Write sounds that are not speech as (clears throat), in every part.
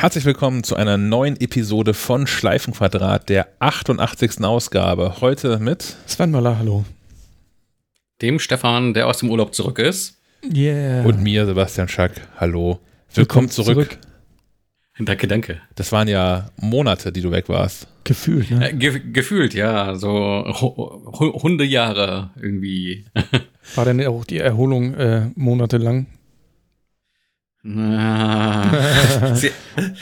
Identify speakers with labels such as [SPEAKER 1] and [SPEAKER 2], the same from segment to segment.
[SPEAKER 1] Herzlich willkommen zu einer neuen Episode von Schleifenquadrat, der 88. Ausgabe. Heute mit
[SPEAKER 2] Sven Möller, hallo.
[SPEAKER 3] Dem Stefan, der aus dem Urlaub zurück ist.
[SPEAKER 1] Yeah. Und mir, Sebastian Schack, hallo. Willkommen, Willkommen zurück. zurück.
[SPEAKER 3] Danke, danke.
[SPEAKER 1] Das waren ja Monate, die du weg warst.
[SPEAKER 2] Gefühlt, ne?
[SPEAKER 3] Äh, ge gefühlt, ja. So Hundejahre irgendwie. (laughs)
[SPEAKER 2] War denn auch die Erholung äh, monatelang? (laughs)
[SPEAKER 3] sie,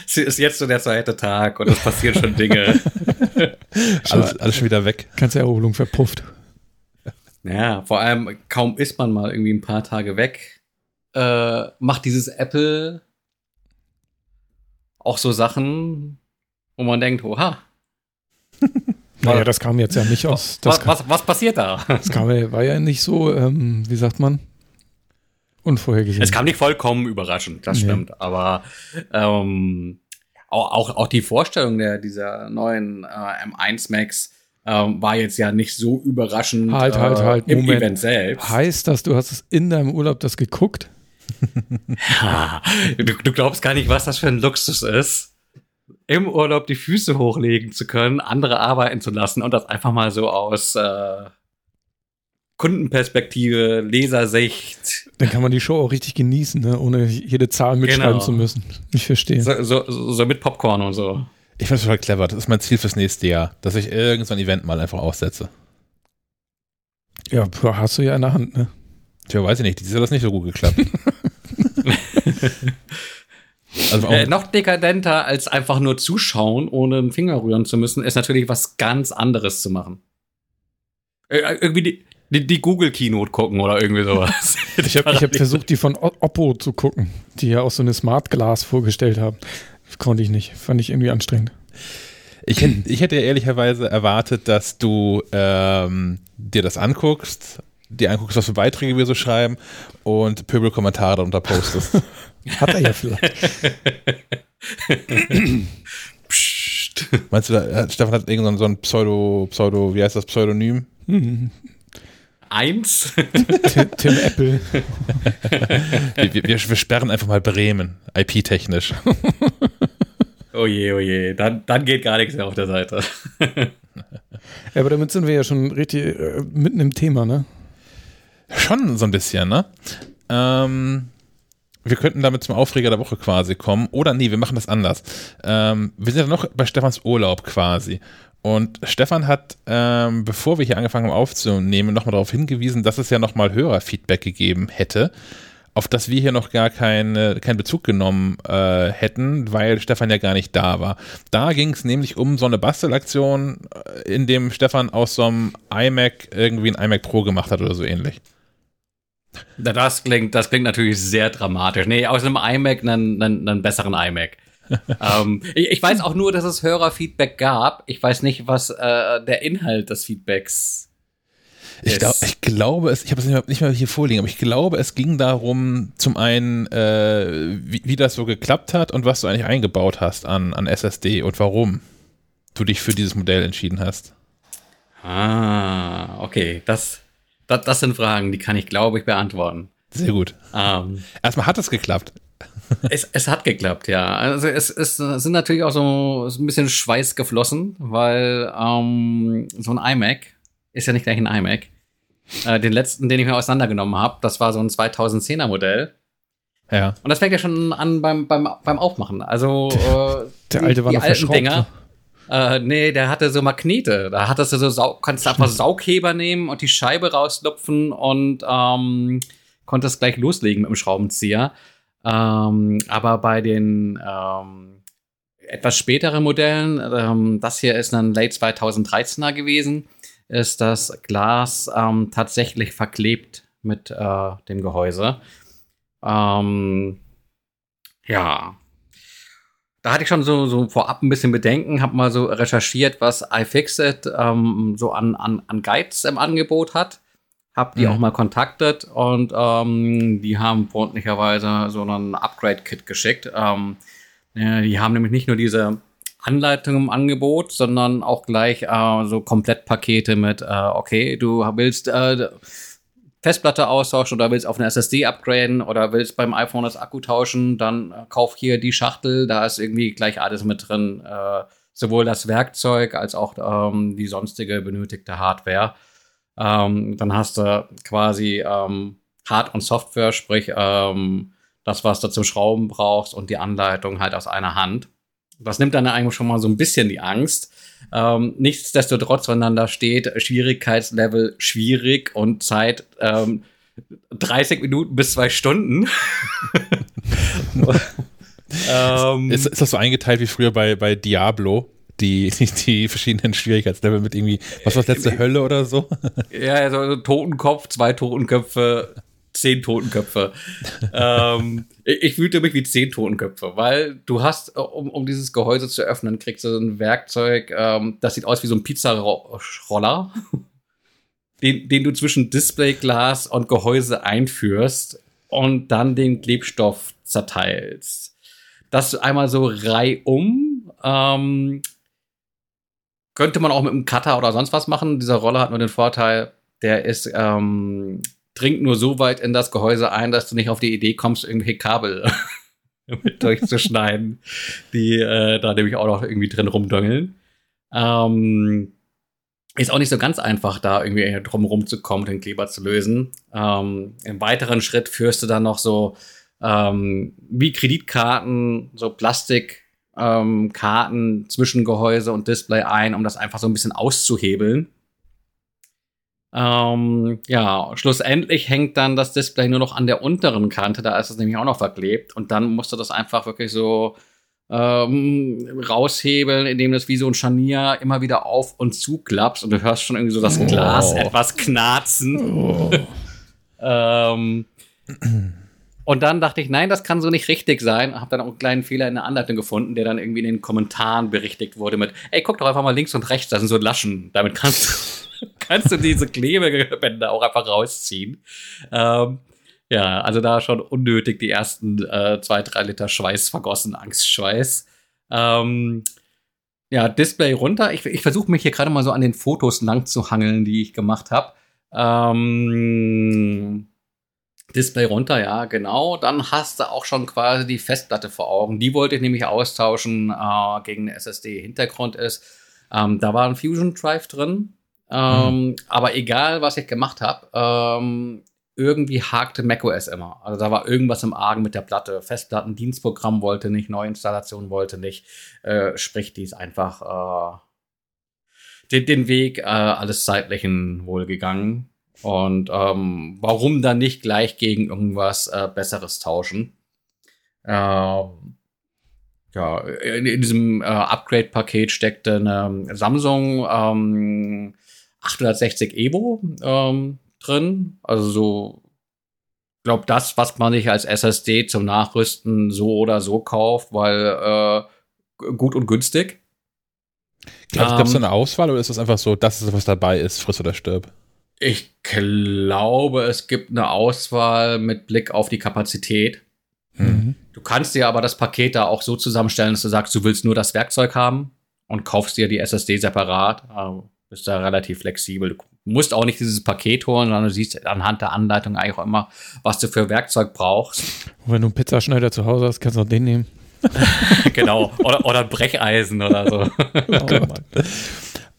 [SPEAKER 3] sie ist jetzt so der zweite Tag und es passieren schon Dinge. (laughs)
[SPEAKER 1] alles, alles schon wieder weg.
[SPEAKER 2] Ganze Erholung verpufft.
[SPEAKER 3] Ja, vor allem kaum ist man mal irgendwie ein paar Tage weg, äh, macht dieses Apple auch so Sachen, wo man denkt, oha. (laughs)
[SPEAKER 2] naja, das kam jetzt ja nicht aus.
[SPEAKER 3] Was, was, was, passiert da?
[SPEAKER 2] Das kam, war ja nicht so, ähm, wie sagt man? Unvorhergesehen.
[SPEAKER 3] Es kam nicht vollkommen überraschend, das nee. stimmt. Aber ähm, auch, auch, auch die Vorstellung der, dieser neuen äh, M1 Max ähm, war jetzt ja nicht so überraschend
[SPEAKER 2] halt, halt, halt,
[SPEAKER 3] äh, im Moment. Event selbst.
[SPEAKER 2] Heißt das, du hast es in deinem Urlaub das geguckt?
[SPEAKER 3] ja, (laughs) du, du glaubst gar nicht, was das für ein Luxus ist im Urlaub die Füße hochlegen zu können, andere arbeiten zu lassen und das einfach mal so aus äh, Kundenperspektive, Lesersicht.
[SPEAKER 2] Dann kann man die Show auch richtig genießen, ne? ohne jede Zahl mitschreiben genau. zu müssen. Ich verstehe.
[SPEAKER 3] So, so, so, mit Popcorn und so.
[SPEAKER 1] Ich finde es total clever. Das ist mein Ziel fürs nächste Jahr, dass ich irgendein Event mal einfach aussetze.
[SPEAKER 2] Ja, hast du ja in der Hand, ne?
[SPEAKER 1] Tja, weiß ich nicht. Dieses Jahr hat das nicht so gut geklappt. (laughs)
[SPEAKER 3] also äh, noch dekadenter als einfach nur zuschauen, ohne einen Finger rühren zu müssen, ist natürlich was ganz anderes zu machen. Äh, irgendwie die, die, die Google-Keynote gucken oder irgendwie sowas. (laughs)
[SPEAKER 2] ich habe hab versucht, die von Oppo zu gucken, die ja auch so eine Smart Glass vorgestellt haben. Konnte ich nicht. Fand ich irgendwie anstrengend.
[SPEAKER 1] Ich hätte, ich hätte ehrlicherweise erwartet, dass du ähm, dir das anguckst, dir anguckst, was für Beiträge wir so schreiben und Pöbel-Kommentare darunter postest. (laughs)
[SPEAKER 2] Hat er ja vielleicht. (laughs)
[SPEAKER 1] Psst. Meinst du, da, Stefan hat irgendein so ein Pseudo, Pseudo, wie heißt das, Pseudonym?
[SPEAKER 3] Eins?
[SPEAKER 2] Tim, Tim Apple. (laughs)
[SPEAKER 1] wir, wir, wir, sperren einfach mal Bremen, IP-technisch.
[SPEAKER 3] Oh je, oh je, dann, dann geht gar nichts mehr auf der Seite.
[SPEAKER 2] Ja, aber damit sind wir ja schon richtig äh, mitten im Thema, ne?
[SPEAKER 1] Schon so ein bisschen, ne? Ähm, wir könnten damit zum Aufreger der Woche quasi kommen. Oder nee, wir machen das anders. Ähm, wir sind ja noch bei Stefans Urlaub quasi. Und Stefan hat, ähm, bevor wir hier angefangen haben aufzunehmen, nochmal darauf hingewiesen, dass es ja nochmal Hörerfeedback gegeben hätte, auf das wir hier noch gar keine, keinen Bezug genommen äh, hätten, weil Stefan ja gar nicht da war. Da ging es nämlich um so eine Bastelaktion, äh, in dem Stefan aus so einem iMac irgendwie ein iMac Pro gemacht hat oder so ähnlich.
[SPEAKER 3] Das klingt, das klingt natürlich sehr dramatisch. Nee, aus einem iMac einen, einen, einen besseren iMac ähm, ich, ich, weiß auch nur, dass es Hörerfeedback gab. Ich weiß nicht, was äh, der Inhalt des Feedbacks
[SPEAKER 1] ich, glaub, ich glaube es, ich habe es nicht, nicht, mehr hier vorliegen, aber ich glaube, es ging darum, zum einen, äh, wie, wie, das so geklappt hat und was du eigentlich eingebaut hast an, an SSD und warum du dich für dieses Modell entschieden hast.
[SPEAKER 3] Ah, okay. Das, das, das sind Fragen, die kann ich, glaube ich, beantworten.
[SPEAKER 1] Sehr gut.
[SPEAKER 3] Ähm,
[SPEAKER 1] Erstmal hat es geklappt
[SPEAKER 3] es, es hat geklappt, ja. Also es, es sind natürlich auch so, so ein bisschen Schweiß geflossen, weil ähm, so ein iMac ist ja nicht gleich ein iMac. Äh, den letzten, den ich mir auseinandergenommen habe, das war so ein 2010er Modell.
[SPEAKER 1] Ja.
[SPEAKER 3] Und das fängt ja schon an beim, beim, beim Aufmachen. Also (laughs) äh,
[SPEAKER 2] der alte war die noch alten Dinger.
[SPEAKER 3] Äh, nee, der hatte so Magnete. Da hattest du so Sau kannst du einfach (laughs) Saugheber nehmen und die Scheibe rauslupfen und ähm, konntest gleich loslegen mit dem Schraubenzieher. Ähm, aber bei den ähm, etwas späteren Modellen, ähm, das hier ist ein Late 2013er gewesen, ist das Glas ähm, tatsächlich verklebt mit äh, dem Gehäuse. Ähm, ja. Da hatte ich schon so, so vorab ein bisschen Bedenken, habe mal so recherchiert, was iFixit ähm, so an, an, an Guides im Angebot hat habe die mhm. auch mal kontaktet und ähm, die haben freundlicherweise so ein Upgrade-Kit geschickt. Ähm, äh, die haben nämlich nicht nur diese Anleitung im Angebot, sondern auch gleich äh, so Komplettpakete mit, äh, okay, du willst äh, Festplatte austauschen oder willst auf eine SSD upgraden oder willst beim iPhone das Akku tauschen, dann äh, kauf hier die Schachtel, da ist irgendwie gleich alles mit drin. Äh, sowohl das Werkzeug als auch ähm, die sonstige benötigte Hardware. Ähm, dann hast du quasi ähm, Hard- und Software, sprich ähm, das, was du zum Schrauben brauchst und die Anleitung halt aus einer Hand. Das nimmt dann eigentlich schon mal so ein bisschen die Angst. Ähm, nichtsdestotrotz, wenn dann da steht, Schwierigkeitslevel schwierig und Zeit ähm, 30 Minuten bis zwei Stunden. (laughs) (laughs)
[SPEAKER 1] ähm, ist, ist das so eingeteilt wie früher bei, bei Diablo? Die, die, (laughs) die verschiedenen Schwierigkeitslevel mit irgendwie, was war das letzte Hölle oder so?
[SPEAKER 3] Ja, also Totenkopf, zwei Totenköpfe, zehn Totenköpfe. (laughs) ähm, ich, ich, fühlte mich wie zehn Totenköpfe, weil du hast, um, um dieses Gehäuse zu öffnen, kriegst du ein Werkzeug, ähm, das sieht aus wie so ein Pizzaroller, (laughs) den, den du zwischen Displayglas und Gehäuse einführst und dann den Klebstoff zerteilst. Das einmal so reihum. Ähm, könnte man auch mit einem Cutter oder sonst was machen. Dieser Roller hat nur den Vorteil, der ist ähm, dringt nur so weit in das Gehäuse ein, dass du nicht auf die Idee kommst, irgendwelche Kabel mit (laughs) durchzuschneiden, die äh, da nämlich auch noch irgendwie drin rumdöngeln. Ähm, ist auch nicht so ganz einfach, da irgendwie drum rumzukommen, den Kleber zu lösen. Ähm, Im weiteren Schritt führst du dann noch so ähm, wie Kreditkarten, so Plastikkarten ähm, zwischen Gehäuse und Display ein, um das einfach so ein bisschen auszuhebeln. Ähm, ja, schlussendlich hängt dann das Display nur noch an der unteren Kante, da ist es nämlich auch noch verklebt. Und dann musst du das einfach wirklich so ähm, raushebeln, indem das wie so ein Scharnier immer wieder auf und zu klappst und du hörst schon irgendwie so das Glas oh. etwas knarzen. Oh. (laughs) ähm, und dann dachte ich, nein, das kann so nicht richtig sein. Hab dann auch einen kleinen Fehler in der Anleitung gefunden, der dann irgendwie in den Kommentaren berichtigt wurde mit, ey, guck doch einfach mal links und rechts, da sind so Laschen. Damit kannst du (laughs) kannst du diese Klebebänder auch einfach rausziehen. Ähm, ja, also da schon unnötig die ersten äh, zwei, drei Liter Schweiß vergossen, Angstschweiß. Ähm, ja, Display runter. Ich, ich versuche mich hier gerade mal so an den Fotos lang zu hangeln, die ich gemacht habe. Ähm, Display runter, ja, genau. Dann hast du auch schon quasi die Festplatte vor Augen. Die wollte ich nämlich austauschen äh, gegen eine SSD. Hintergrund ist, ähm, da war ein Fusion Drive drin. Ähm, mhm. Aber egal, was ich gemacht habe, ähm, irgendwie hakte macOS immer. Also da war irgendwas im Argen mit der Platte. Festplattendienstprogramm wollte nicht, Neuinstallation wollte nicht. Äh, sprich, die ist einfach äh, den, den Weg äh, alles Zeitlichen wohl gegangen. Und ähm, warum dann nicht gleich gegen irgendwas äh, Besseres tauschen? Ähm, ja, in, in diesem äh, Upgrade-Paket steckte eine Samsung ähm, 860 Evo ähm, drin. Also so, glaube das, was man sich als SSD zum Nachrüsten so oder so kauft, weil äh, gut und günstig.
[SPEAKER 1] Gab es ähm, eine Auswahl oder ist das einfach so, das ist was dabei ist, friss oder stirb?
[SPEAKER 3] Ich glaube, es gibt eine Auswahl mit Blick auf die Kapazität. Mhm. Du kannst dir aber das Paket da auch so zusammenstellen, dass du sagst, du willst nur das Werkzeug haben und kaufst dir die SSD separat. Also bist da relativ flexibel. Du musst auch nicht dieses Paket holen, sondern du siehst anhand der Anleitung eigentlich auch immer, was du für Werkzeug brauchst.
[SPEAKER 2] Und wenn du einen Pizzaschneider zu Hause hast, kannst du auch den nehmen. (laughs)
[SPEAKER 3] genau. Oder, oder Brecheisen oder so. (laughs) oh,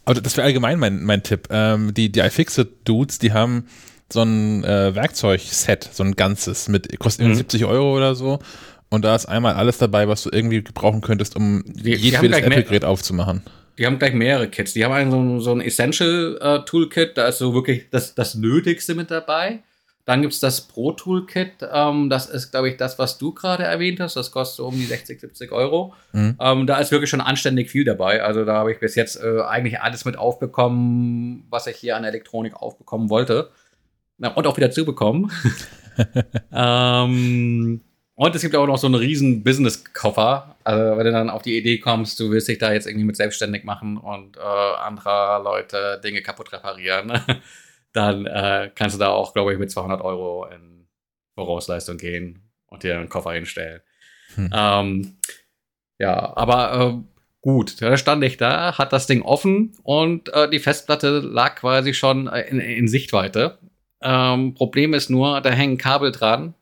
[SPEAKER 1] Aber das wäre allgemein mein, mein Tipp. Ähm, die die iFixit-Dudes, die haben so ein äh, Werkzeugset, so ein ganzes, mit kostet mhm. 70 Euro oder so. Und da ist einmal alles dabei, was du irgendwie gebrauchen könntest, um die, jedes Apple-Gerät aufzumachen.
[SPEAKER 3] Die haben gleich mehrere Kits. Die haben einen, so, so ein Essential-Toolkit, äh, da ist so wirklich das, das Nötigste mit dabei. Dann gibt es das Pro-Toolkit, ähm, das ist, glaube ich, das, was du gerade erwähnt hast. Das kostet so um die 60, 70 Euro. Mhm. Ähm, da ist wirklich schon anständig viel dabei. Also da habe ich bis jetzt äh, eigentlich alles mit aufbekommen, was ich hier an Elektronik aufbekommen wollte. Na, und auch wieder zubekommen. (laughs) ähm, und es gibt auch noch so einen riesen Business-Koffer. Also, wenn du dann auf die Idee kommst, du willst dich da jetzt irgendwie mit selbstständig machen und äh, anderer Leute Dinge kaputt reparieren, (laughs) dann äh, kannst du da auch, glaube ich, mit 200 Euro in Vorausleistung gehen und dir einen Koffer hinstellen. Hm. Ähm, ja, aber äh, gut, da stand ich da, hat das Ding offen und äh, die Festplatte lag quasi schon in, in Sichtweite. Ähm, Problem ist nur, da hängen Kabel dran.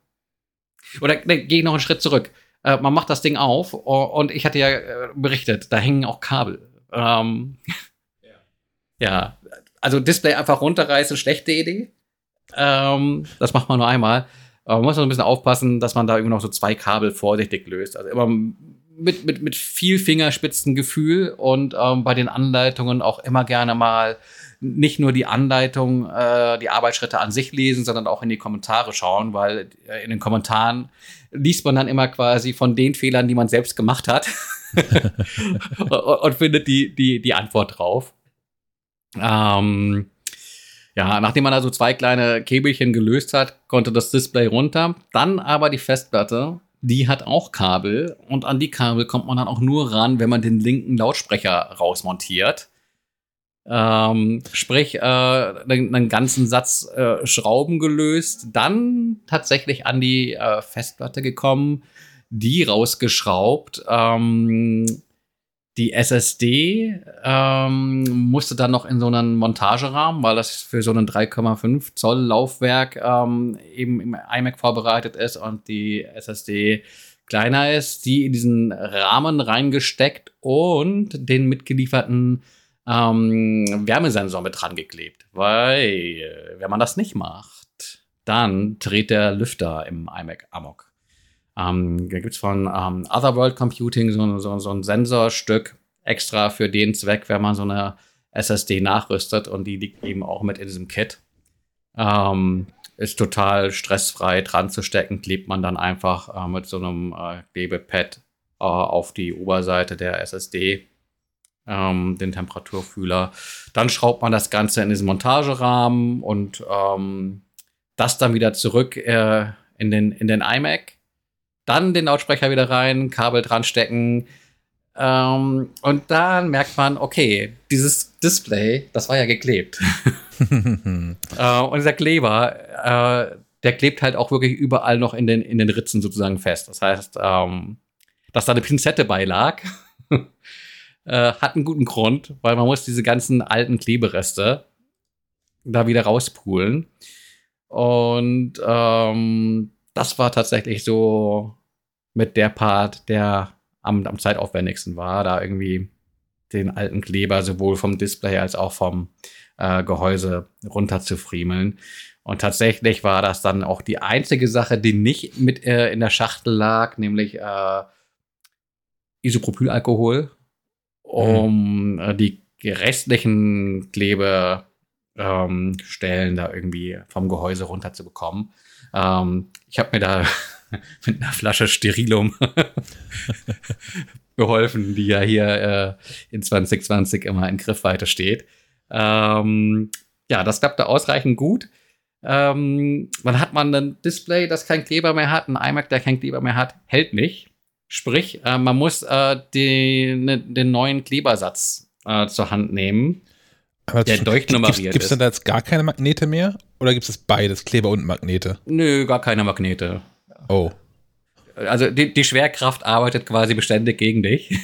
[SPEAKER 3] Oder ne, gehe ich noch einen Schritt zurück. Äh, man macht das Ding auf und ich hatte ja äh, berichtet, da hängen auch Kabel. Ähm, (laughs) ja. ja, also Display einfach runterreißen, schlechte Idee. Ähm, das macht man nur einmal. Aber man muss ein bisschen aufpassen, dass man da irgendwie noch so zwei Kabel vorsichtig löst. Also immer mit, mit, mit viel Fingerspitzengefühl und ähm, bei den Anleitungen auch immer gerne mal nicht nur die Anleitung, äh, die Arbeitsschritte an sich lesen, sondern auch in die Kommentare schauen, weil äh, in den Kommentaren liest man dann immer quasi von den Fehlern, die man selbst gemacht hat (laughs) (laughs) und, und, findet die, die, die Antwort drauf. Ähm, ja, nachdem man also zwei kleine Käbelchen gelöst hat, konnte das Display runter. Dann aber die Festplatte, die hat auch Kabel und an die Kabel kommt man dann auch nur ran, wenn man den linken Lautsprecher rausmontiert. Ähm, sprich, äh, einen, ganzen Satz äh, Schrauben gelöst, dann tatsächlich an die äh, Festplatte gekommen, die rausgeschraubt. Ähm, die SSD ähm, musste dann noch in so einen Montagerahmen, weil das für so einen 3,5 Zoll Laufwerk ähm, eben im iMac vorbereitet ist und die SSD kleiner ist, die in diesen Rahmen reingesteckt und den mitgelieferten ähm, Wärmesensor mit dran geklebt. Weil, wenn man das nicht macht, dann dreht der Lüfter im iMac amok. Ähm, da gibt's von ähm, Otherworld Computing so, so, so ein Sensorstück extra für den Zweck, wenn man so eine SSD nachrüstet und die liegt eben auch mit in diesem Kit. Ähm, ist total stressfrei dran zu stecken, klebt man dann einfach äh, mit so einem äh, Klebepad äh, auf die Oberseite der SSD ähm, den Temperaturfühler. Dann schraubt man das Ganze in diesen Montagerahmen und ähm, das dann wieder zurück äh, in, den, in den iMac. Dann den Lautsprecher wieder rein, Kabel dran stecken. Ähm, und dann merkt man, okay, dieses Display, das war ja geklebt. (laughs) äh, und dieser Kleber, äh, der klebt halt auch wirklich überall noch in den, in den Ritzen sozusagen fest. Das heißt, ähm, dass da eine Pinzette beilag, (laughs) äh, hat einen guten Grund, weil man muss diese ganzen alten Klebereste da wieder rauspulen. Und ähm, das war tatsächlich so mit der Part, der am, am zeitaufwendigsten war, da irgendwie den alten Kleber sowohl vom Display als auch vom äh, Gehäuse runter zu friemeln. Und tatsächlich war das dann auch die einzige Sache, die nicht mit äh, in der Schachtel lag, nämlich äh, Isopropylalkohol um mhm. die restlichen Klebestellen ähm, da irgendwie vom Gehäuse runterzubekommen. Ähm, ich habe mir da (laughs) mit einer Flasche Sterilum (laughs) geholfen, die ja hier äh, in 2020 immer in Griffweite steht. Ähm, ja, das klappte ausreichend gut. Ähm, dann hat man ein Display, das kein Kleber mehr hat, ein iMac, der kein Kleber mehr hat, hält nicht. Sprich, äh, man muss äh, den, ne, den neuen Klebersatz äh, zur Hand nehmen,
[SPEAKER 1] Aber der durchnummeriert Gibt es denn da jetzt gar keine Magnete mehr? Oder gibt es beides, Kleber und Magnete?
[SPEAKER 3] Nö, gar keine Magnete.
[SPEAKER 1] Oh.
[SPEAKER 3] Also die, die Schwerkraft arbeitet quasi beständig gegen dich.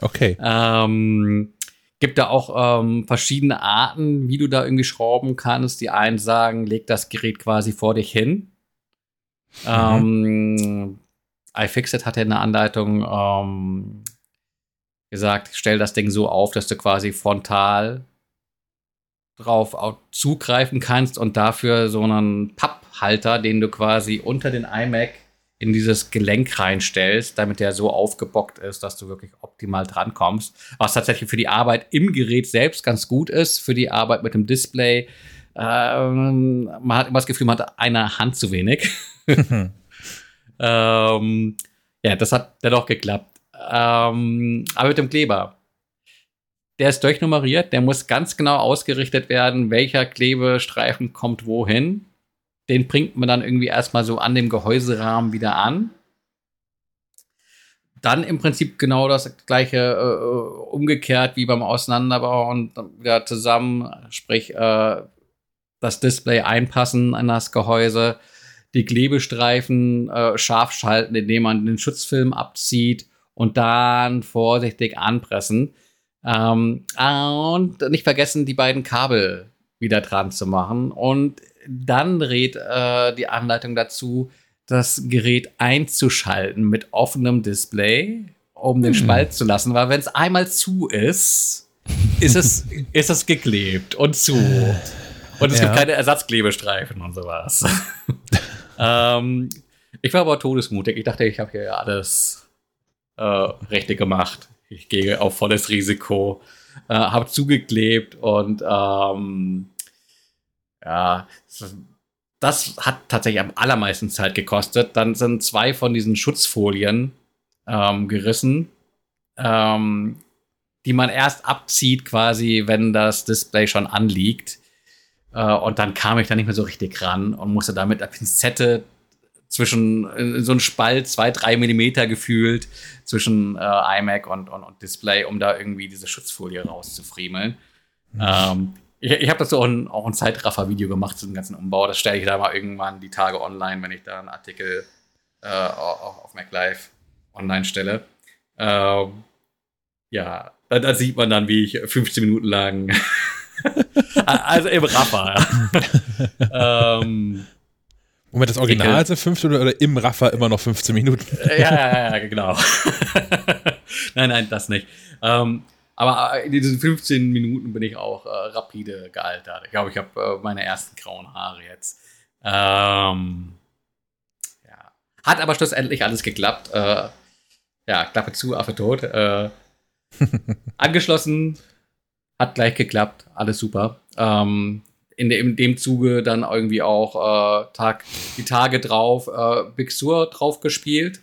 [SPEAKER 1] Okay.
[SPEAKER 3] ähm, gibt da auch ähm, verschiedene Arten, wie du da irgendwie schrauben kannst. Die einen sagen, leg das Gerät quasi vor dich hin. Mhm. Ähm, iFixit hat ja in der Anleitung ähm, gesagt, stell das Ding so auf, dass du quasi frontal drauf auch zugreifen kannst und dafür so einen Papphalter, den du quasi unter den iMac in dieses Gelenk reinstellst, damit der so aufgebockt ist, dass du wirklich optimal drankommst. Was tatsächlich für die Arbeit im Gerät selbst ganz gut ist, für die Arbeit mit dem Display. Ähm, man hat immer das Gefühl, man hat eine Hand zu wenig. (laughs) Ähm, ja, das hat dennoch geklappt. Ähm, aber mit dem Kleber. Der ist durchnummeriert, der muss ganz genau ausgerichtet werden, welcher Klebestreifen kommt wohin. Den bringt man dann irgendwie erstmal so an dem Gehäuserahmen wieder an. Dann im Prinzip genau das gleiche äh, umgekehrt wie beim Auseinanderbau und wieder zusammen, sprich äh, das Display einpassen an das Gehäuse die Klebestreifen äh, scharf schalten, indem man den Schutzfilm abzieht und dann vorsichtig anpressen. Ähm, und nicht vergessen die beiden Kabel, wieder dran zu machen. Und dann rät äh, die Anleitung dazu, das Gerät einzuschalten mit offenem Display, um den hm. Spalt zu lassen, weil wenn es einmal zu ist, ist es, (laughs) ist es geklebt und zu. Und es ja. gibt keine Ersatzklebestreifen und sowas. (laughs) ähm, ich war aber todesmutig. Ich dachte, ich habe hier alles äh, richtig gemacht. Ich gehe auf volles Risiko. Äh, habe zugeklebt und ähm, ja, das hat tatsächlich am allermeisten Zeit gekostet. Dann sind zwei von diesen Schutzfolien ähm, gerissen, ähm, die man erst abzieht, quasi, wenn das Display schon anliegt. Äh, und dann kam ich da nicht mehr so richtig ran und musste da mit der Pinzette zwischen äh, so ein Spalt, zwei, drei Millimeter gefühlt zwischen äh, iMac und, und, und, Display, um da irgendwie diese Schutzfolie rauszufriemeln. Mhm. Ähm, ich, ich habe dazu auch ein, auch ein Zeitraffer-Video gemacht zu dem ganzen Umbau. Das stelle ich da mal irgendwann die Tage online, wenn ich da einen Artikel äh, auf MacLive online stelle. Ähm, ja, da, da, sieht man dann, wie ich 15 Minuten lang, (laughs) (laughs) also im Raffer. Ja. (laughs) ähm,
[SPEAKER 1] Moment, das Original ist 15 oder im Raffer immer noch 15 Minuten?
[SPEAKER 3] ja, ja, ja, genau. (laughs) nein, nein, das nicht. Ähm, aber in diesen 15 Minuten bin ich auch äh, rapide gealtert. Ich glaube, ich habe äh, meine ersten grauen Haare jetzt. Ähm, ja. Hat aber schlussendlich alles geklappt. Äh, ja, Klappe zu, Affe tot. Äh, (laughs) angeschlossen, hat gleich geklappt, alles super. Ähm, in, de, in, dem Zuge dann irgendwie auch äh, Tag, die Tage drauf äh, Big Sur drauf gespielt.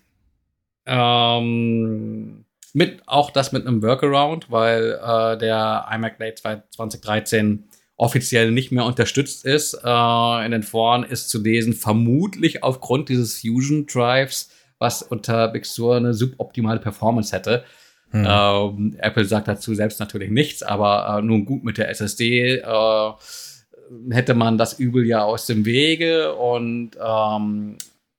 [SPEAKER 3] Ähm, mit, auch das mit einem Workaround, weil äh, der iMac Late 2013 offiziell nicht mehr unterstützt ist. Äh, in den Foren ist zu lesen, vermutlich aufgrund dieses Fusion Drives, was unter Big Sur eine suboptimale Performance hätte. Hm. Ähm, Apple sagt dazu selbst natürlich nichts, aber äh, nun gut mit der SSD äh, hätte man das Übel ja aus dem Wege und ähm,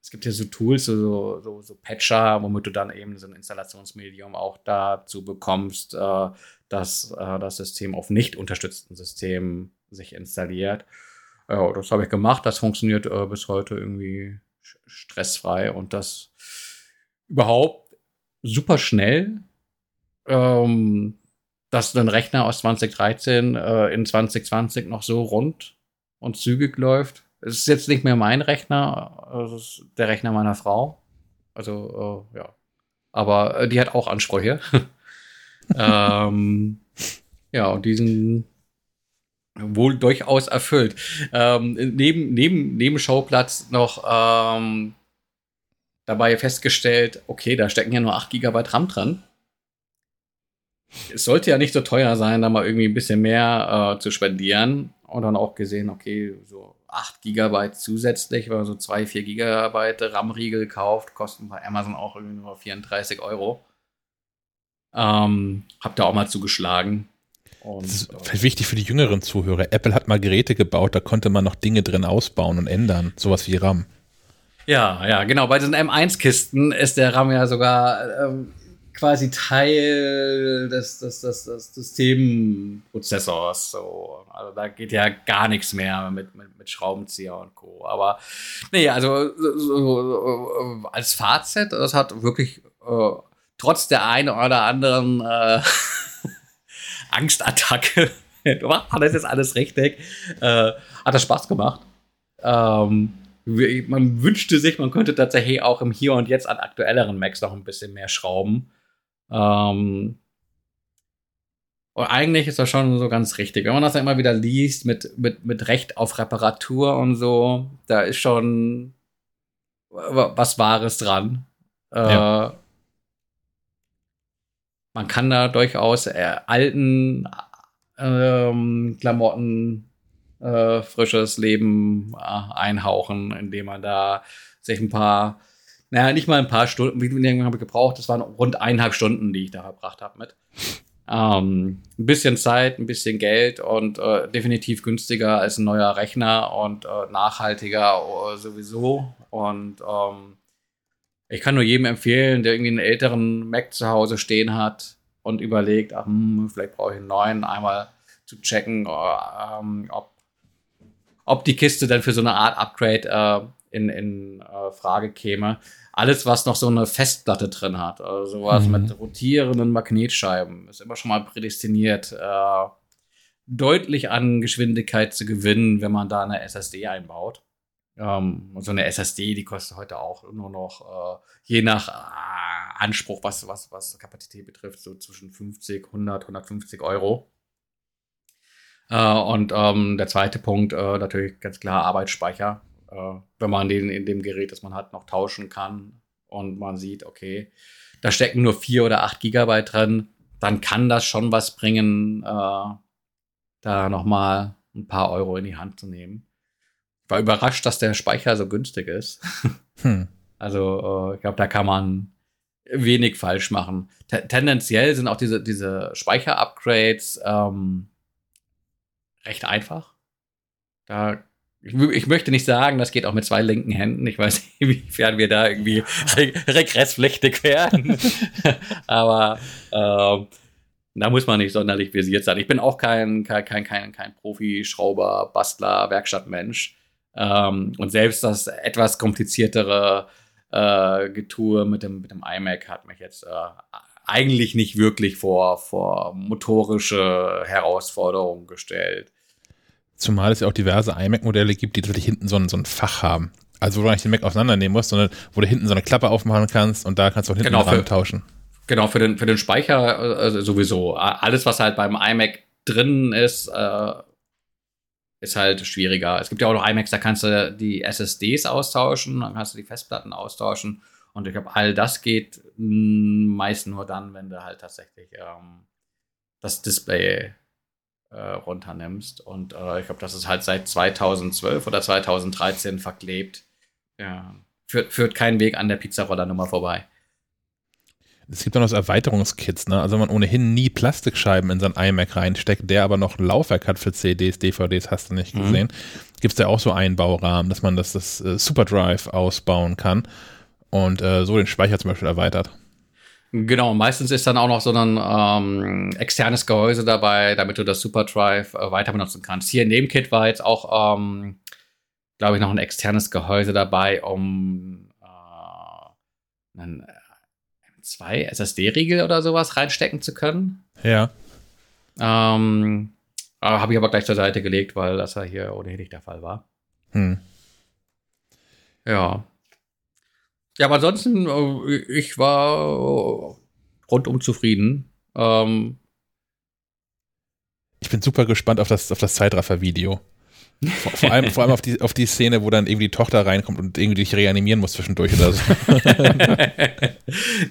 [SPEAKER 3] es gibt ja so Tools, so, so, so Patcher, womit du dann eben so ein Installationsmedium auch dazu bekommst, äh, dass äh, das System auf nicht unterstützten Systemen sich installiert. Ja, das habe ich gemacht. Das funktioniert äh, bis heute irgendwie stressfrei und das überhaupt super schnell. Ähm, dass ein Rechner aus 2013 äh, in 2020 noch so rund und zügig läuft, es ist jetzt nicht mehr mein Rechner, es ist der Rechner meiner Frau. Also, äh, ja. Aber äh, die hat auch Ansprüche. (laughs) ähm, ja, und diesen wohl durchaus erfüllt. Ähm, neben, neben, neben Schauplatz noch ähm, dabei festgestellt, okay, da stecken ja nur 8 GB RAM dran. Es sollte ja nicht so teuer sein, da mal irgendwie ein bisschen mehr äh, zu spendieren. Und dann auch gesehen, okay, so 8 GB zusätzlich, wenn man so 2, 4 GB RAM-Riegel kauft, kosten bei Amazon auch irgendwie nur 34 Euro. Ähm, hab da auch mal zugeschlagen.
[SPEAKER 1] Und, das ist vielleicht wichtig für die jüngeren Zuhörer. Apple hat mal Geräte gebaut, da konnte man noch Dinge drin ausbauen und ändern. Sowas wie RAM.
[SPEAKER 3] Ja, ja, genau. Bei diesen M1-Kisten ist der RAM ja sogar ähm, quasi Teil des, des, des, des Systemprozessors. So. Also da geht ja gar nichts mehr mit, mit, mit Schraubenzieher und Co. Aber nee, also so, so, als Fazit, das hat wirklich äh, trotz der einen oder anderen äh, (laughs) Angstattacke, (laughs) macht das jetzt alles richtig, äh, hat das Spaß gemacht. Ähm, man wünschte sich, man könnte tatsächlich auch im Hier und Jetzt an aktuelleren Macs noch ein bisschen mehr schrauben. Ähm, und eigentlich ist das schon so ganz richtig. Wenn man das dann immer wieder liest mit, mit, mit Recht auf Reparatur und so, da ist schon was Wahres dran. Äh, ja. Man kann da durchaus äh, alten ähm, Klamotten äh, frisches Leben äh, einhauchen, indem man da sich ein paar naja, nicht mal ein paar Stunden, wie lange habe ich gebraucht? Das waren rund eineinhalb Stunden, die ich da verbracht habe mit. Ähm, ein bisschen Zeit, ein bisschen Geld und äh, definitiv günstiger als ein neuer Rechner und äh, nachhaltiger äh, sowieso. Und ähm, ich kann nur jedem empfehlen, der irgendwie einen älteren Mac zu Hause stehen hat und überlegt, ach, hm, vielleicht brauche ich einen neuen, einmal zu checken, äh, ähm, ob ob die Kiste dann für so eine Art Upgrade äh, in, in äh, Frage käme. Alles, was noch so eine Festplatte drin hat, also sowas mhm. mit rotierenden Magnetscheiben, ist immer schon mal prädestiniert, äh, deutlich an Geschwindigkeit zu gewinnen, wenn man da eine SSD einbaut. Ähm, und so eine SSD, die kostet heute auch nur noch, äh, je nach äh, Anspruch, was, was, was Kapazität betrifft, so zwischen 50, 100, 150 Euro. Äh, und ähm, der zweite Punkt, äh, natürlich ganz klar Arbeitsspeicher. Äh, wenn man den in dem Gerät, das man hat, noch tauschen kann und man sieht, okay, da stecken nur vier oder acht Gigabyte drin, dann kann das schon was bringen, äh, da nochmal ein paar Euro in die Hand zu nehmen war überrascht, dass der Speicher so günstig ist. (laughs) Hm. Also, äh, ich glaube, da kann man wenig falsch machen. T tendenziell sind auch diese, diese Speicher-Upgrades ähm, recht einfach. Da, ich, möchte nicht sagen, das geht auch mit zwei linken Händen. Ich weiß nicht, (laughs) inwiefern wir da irgendwie re regresspflichtig werden. (laughs) Aber ähm, da muss man nicht sonderlich visiert sein. Ich bin auch kein, kein, kein, kein, kein Profi-Schrauber, Bastler, Werkstattmensch. Ähm, und selbst das etwas kompliziertere äh, Getue mit dem, mit dem iMac hat mich jetzt äh, eigentlich nicht wirklich vor, vor motorische Herausforderungen gestellt.
[SPEAKER 1] Zumal es ja auch diverse iMac-Modelle gibt, die tatsächlich hinten so ein, so ein Fach haben. Also wo du nicht den Mac auseinandernehmen musst, sondern wo du hinten so eine Klappe aufmachen kannst und da kannst du auch hinten
[SPEAKER 3] genau,
[SPEAKER 1] tauschen.
[SPEAKER 3] Genau, für den, für den Speicher äh, sowieso. Alles, was halt beim iMac drin ist, äh, ist halt schwieriger. Es gibt ja auch noch iMacs, da kannst du die SSDs austauschen, dann kannst du die Festplatten austauschen. Und ich glaube, all das geht meist nur dann, wenn du halt tatsächlich ähm, das Display äh, runternimmst. Und äh, ich glaube, das ist halt seit 2012 oder 2013 verklebt. Ja, führt, führt keinen Weg an der Pizzarollernummer vorbei.
[SPEAKER 1] Es gibt auch noch so Erweiterungskits, ne? Also wenn man ohnehin nie Plastikscheiben in sein iMac reinsteckt, der aber noch ein Laufwerk hat für CDs, DVDs, hast du nicht mhm. gesehen, mhm. gibt es ja auch so Einbaurahmen, dass man das, das äh, Superdrive ausbauen kann und äh, so den Speicher zum Beispiel erweitert.
[SPEAKER 3] Genau, meistens ist dann auch noch so ein ähm, externes Gehäuse dabei, damit du das Superdrive äh, weiter benutzen kannst. Hier in dem Kit war jetzt auch, ähm, glaube ich, noch ein externes Gehäuse dabei, um äh, einen zwei SSD-Riegel oder sowas reinstecken zu können.
[SPEAKER 1] Ja.
[SPEAKER 3] Ähm, Habe ich aber gleich zur Seite gelegt, weil das ja hier ohnehin nicht der Fall war. Hm. Ja. Ja, aber ansonsten, äh, ich war rundum zufrieden. Ähm,
[SPEAKER 1] ich bin super gespannt auf das, auf das Zeitraffer-Video. Vor, vor, allem, vor allem auf die, auf die Szene, wo dann irgendwie die Tochter reinkommt und irgendwie dich reanimieren muss zwischendurch oder so.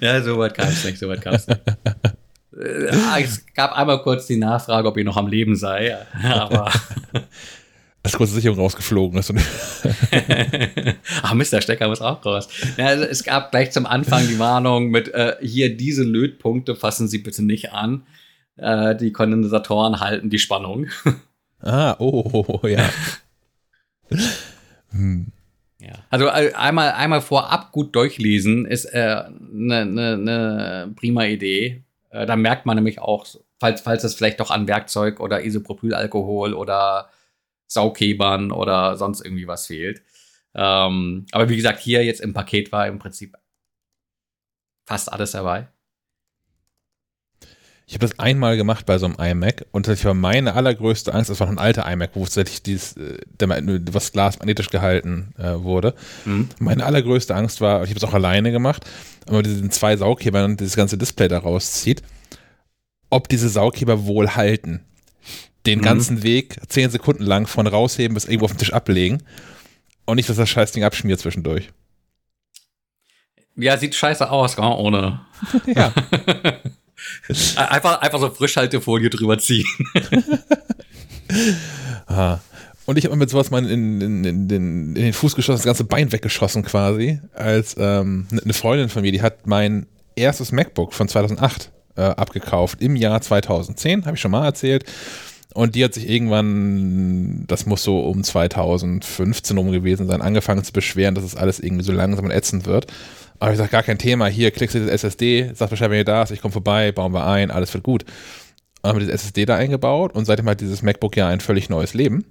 [SPEAKER 1] (laughs)
[SPEAKER 3] ja, so weit kam es nicht, so weit kam es nicht. Äh, es gab einmal kurz die Nachfrage, ob ich noch am Leben sei, aber.
[SPEAKER 1] Als kurze Sicherung rausgeflogen ist. (laughs)
[SPEAKER 3] Ach Mist, der Stecker muss auch raus. Ja, also es gab gleich zum Anfang die Warnung mit, äh, hier diese Lötpunkte fassen Sie bitte nicht an. Äh, die Kondensatoren halten die Spannung. (laughs)
[SPEAKER 1] Ah, oh, ja. (laughs)
[SPEAKER 3] hm. Ja. Also äh, einmal, einmal vorab gut durchlesen ist eine äh, ne, ne, ne prima Idee. Äh, da merkt man nämlich auch, falls, falls es vielleicht doch an Werkzeug oder Isopropylalkohol oder Saughebern oder sonst irgendwie was fehlt. Ähm, aber wie gesagt, hier jetzt im Paket war im Prinzip fast alles dabei.
[SPEAKER 1] Ich habe das einmal gemacht bei so einem iMac und das war meine allergrößte Angst, das war noch ein alter iMac, wo tatsächlich dieses, äh, was Glas magnetisch gehalten äh, wurde. Mhm. Meine allergrößte Angst war, ich habe es auch alleine gemacht, aber diesen zwei Saughebern dieses ganze Display da rauszieht, ob diese Saugheber wohl halten. Den mhm. ganzen Weg zehn Sekunden lang von rausheben bis irgendwo auf den Tisch ablegen und nicht, dass das Scheißding abschmiert zwischendurch.
[SPEAKER 3] Ja, sieht scheiße aus, ohne. (laughs) ja. (laughs) einfach, einfach so Frischhaltefolie drüber ziehen. (laughs)
[SPEAKER 1] Aha. Und ich habe mir mit sowas mal in, in, in, den, in, den, Fuß geschossen, das ganze Bein weggeschossen quasi, als ähm, eine ne Freundin von mir, die hat mein erstes MacBook von 2008 äh, abgekauft, im Jahr 2010, habe ich schon mal erzählt. Und die hat sich irgendwann, das muss so um 2015 rum gewesen sein, angefangen zu beschweren, dass es alles irgendwie so langsam und ätzend wird. Aber ich sage, gar kein Thema. Hier, klickst du das SSD, sag Bescheid, wenn ihr da ist, ich komme vorbei, bauen wir ein, alles wird gut. Und haben wir das SSD da eingebaut und seitdem hat dieses MacBook ja ein völlig neues Leben.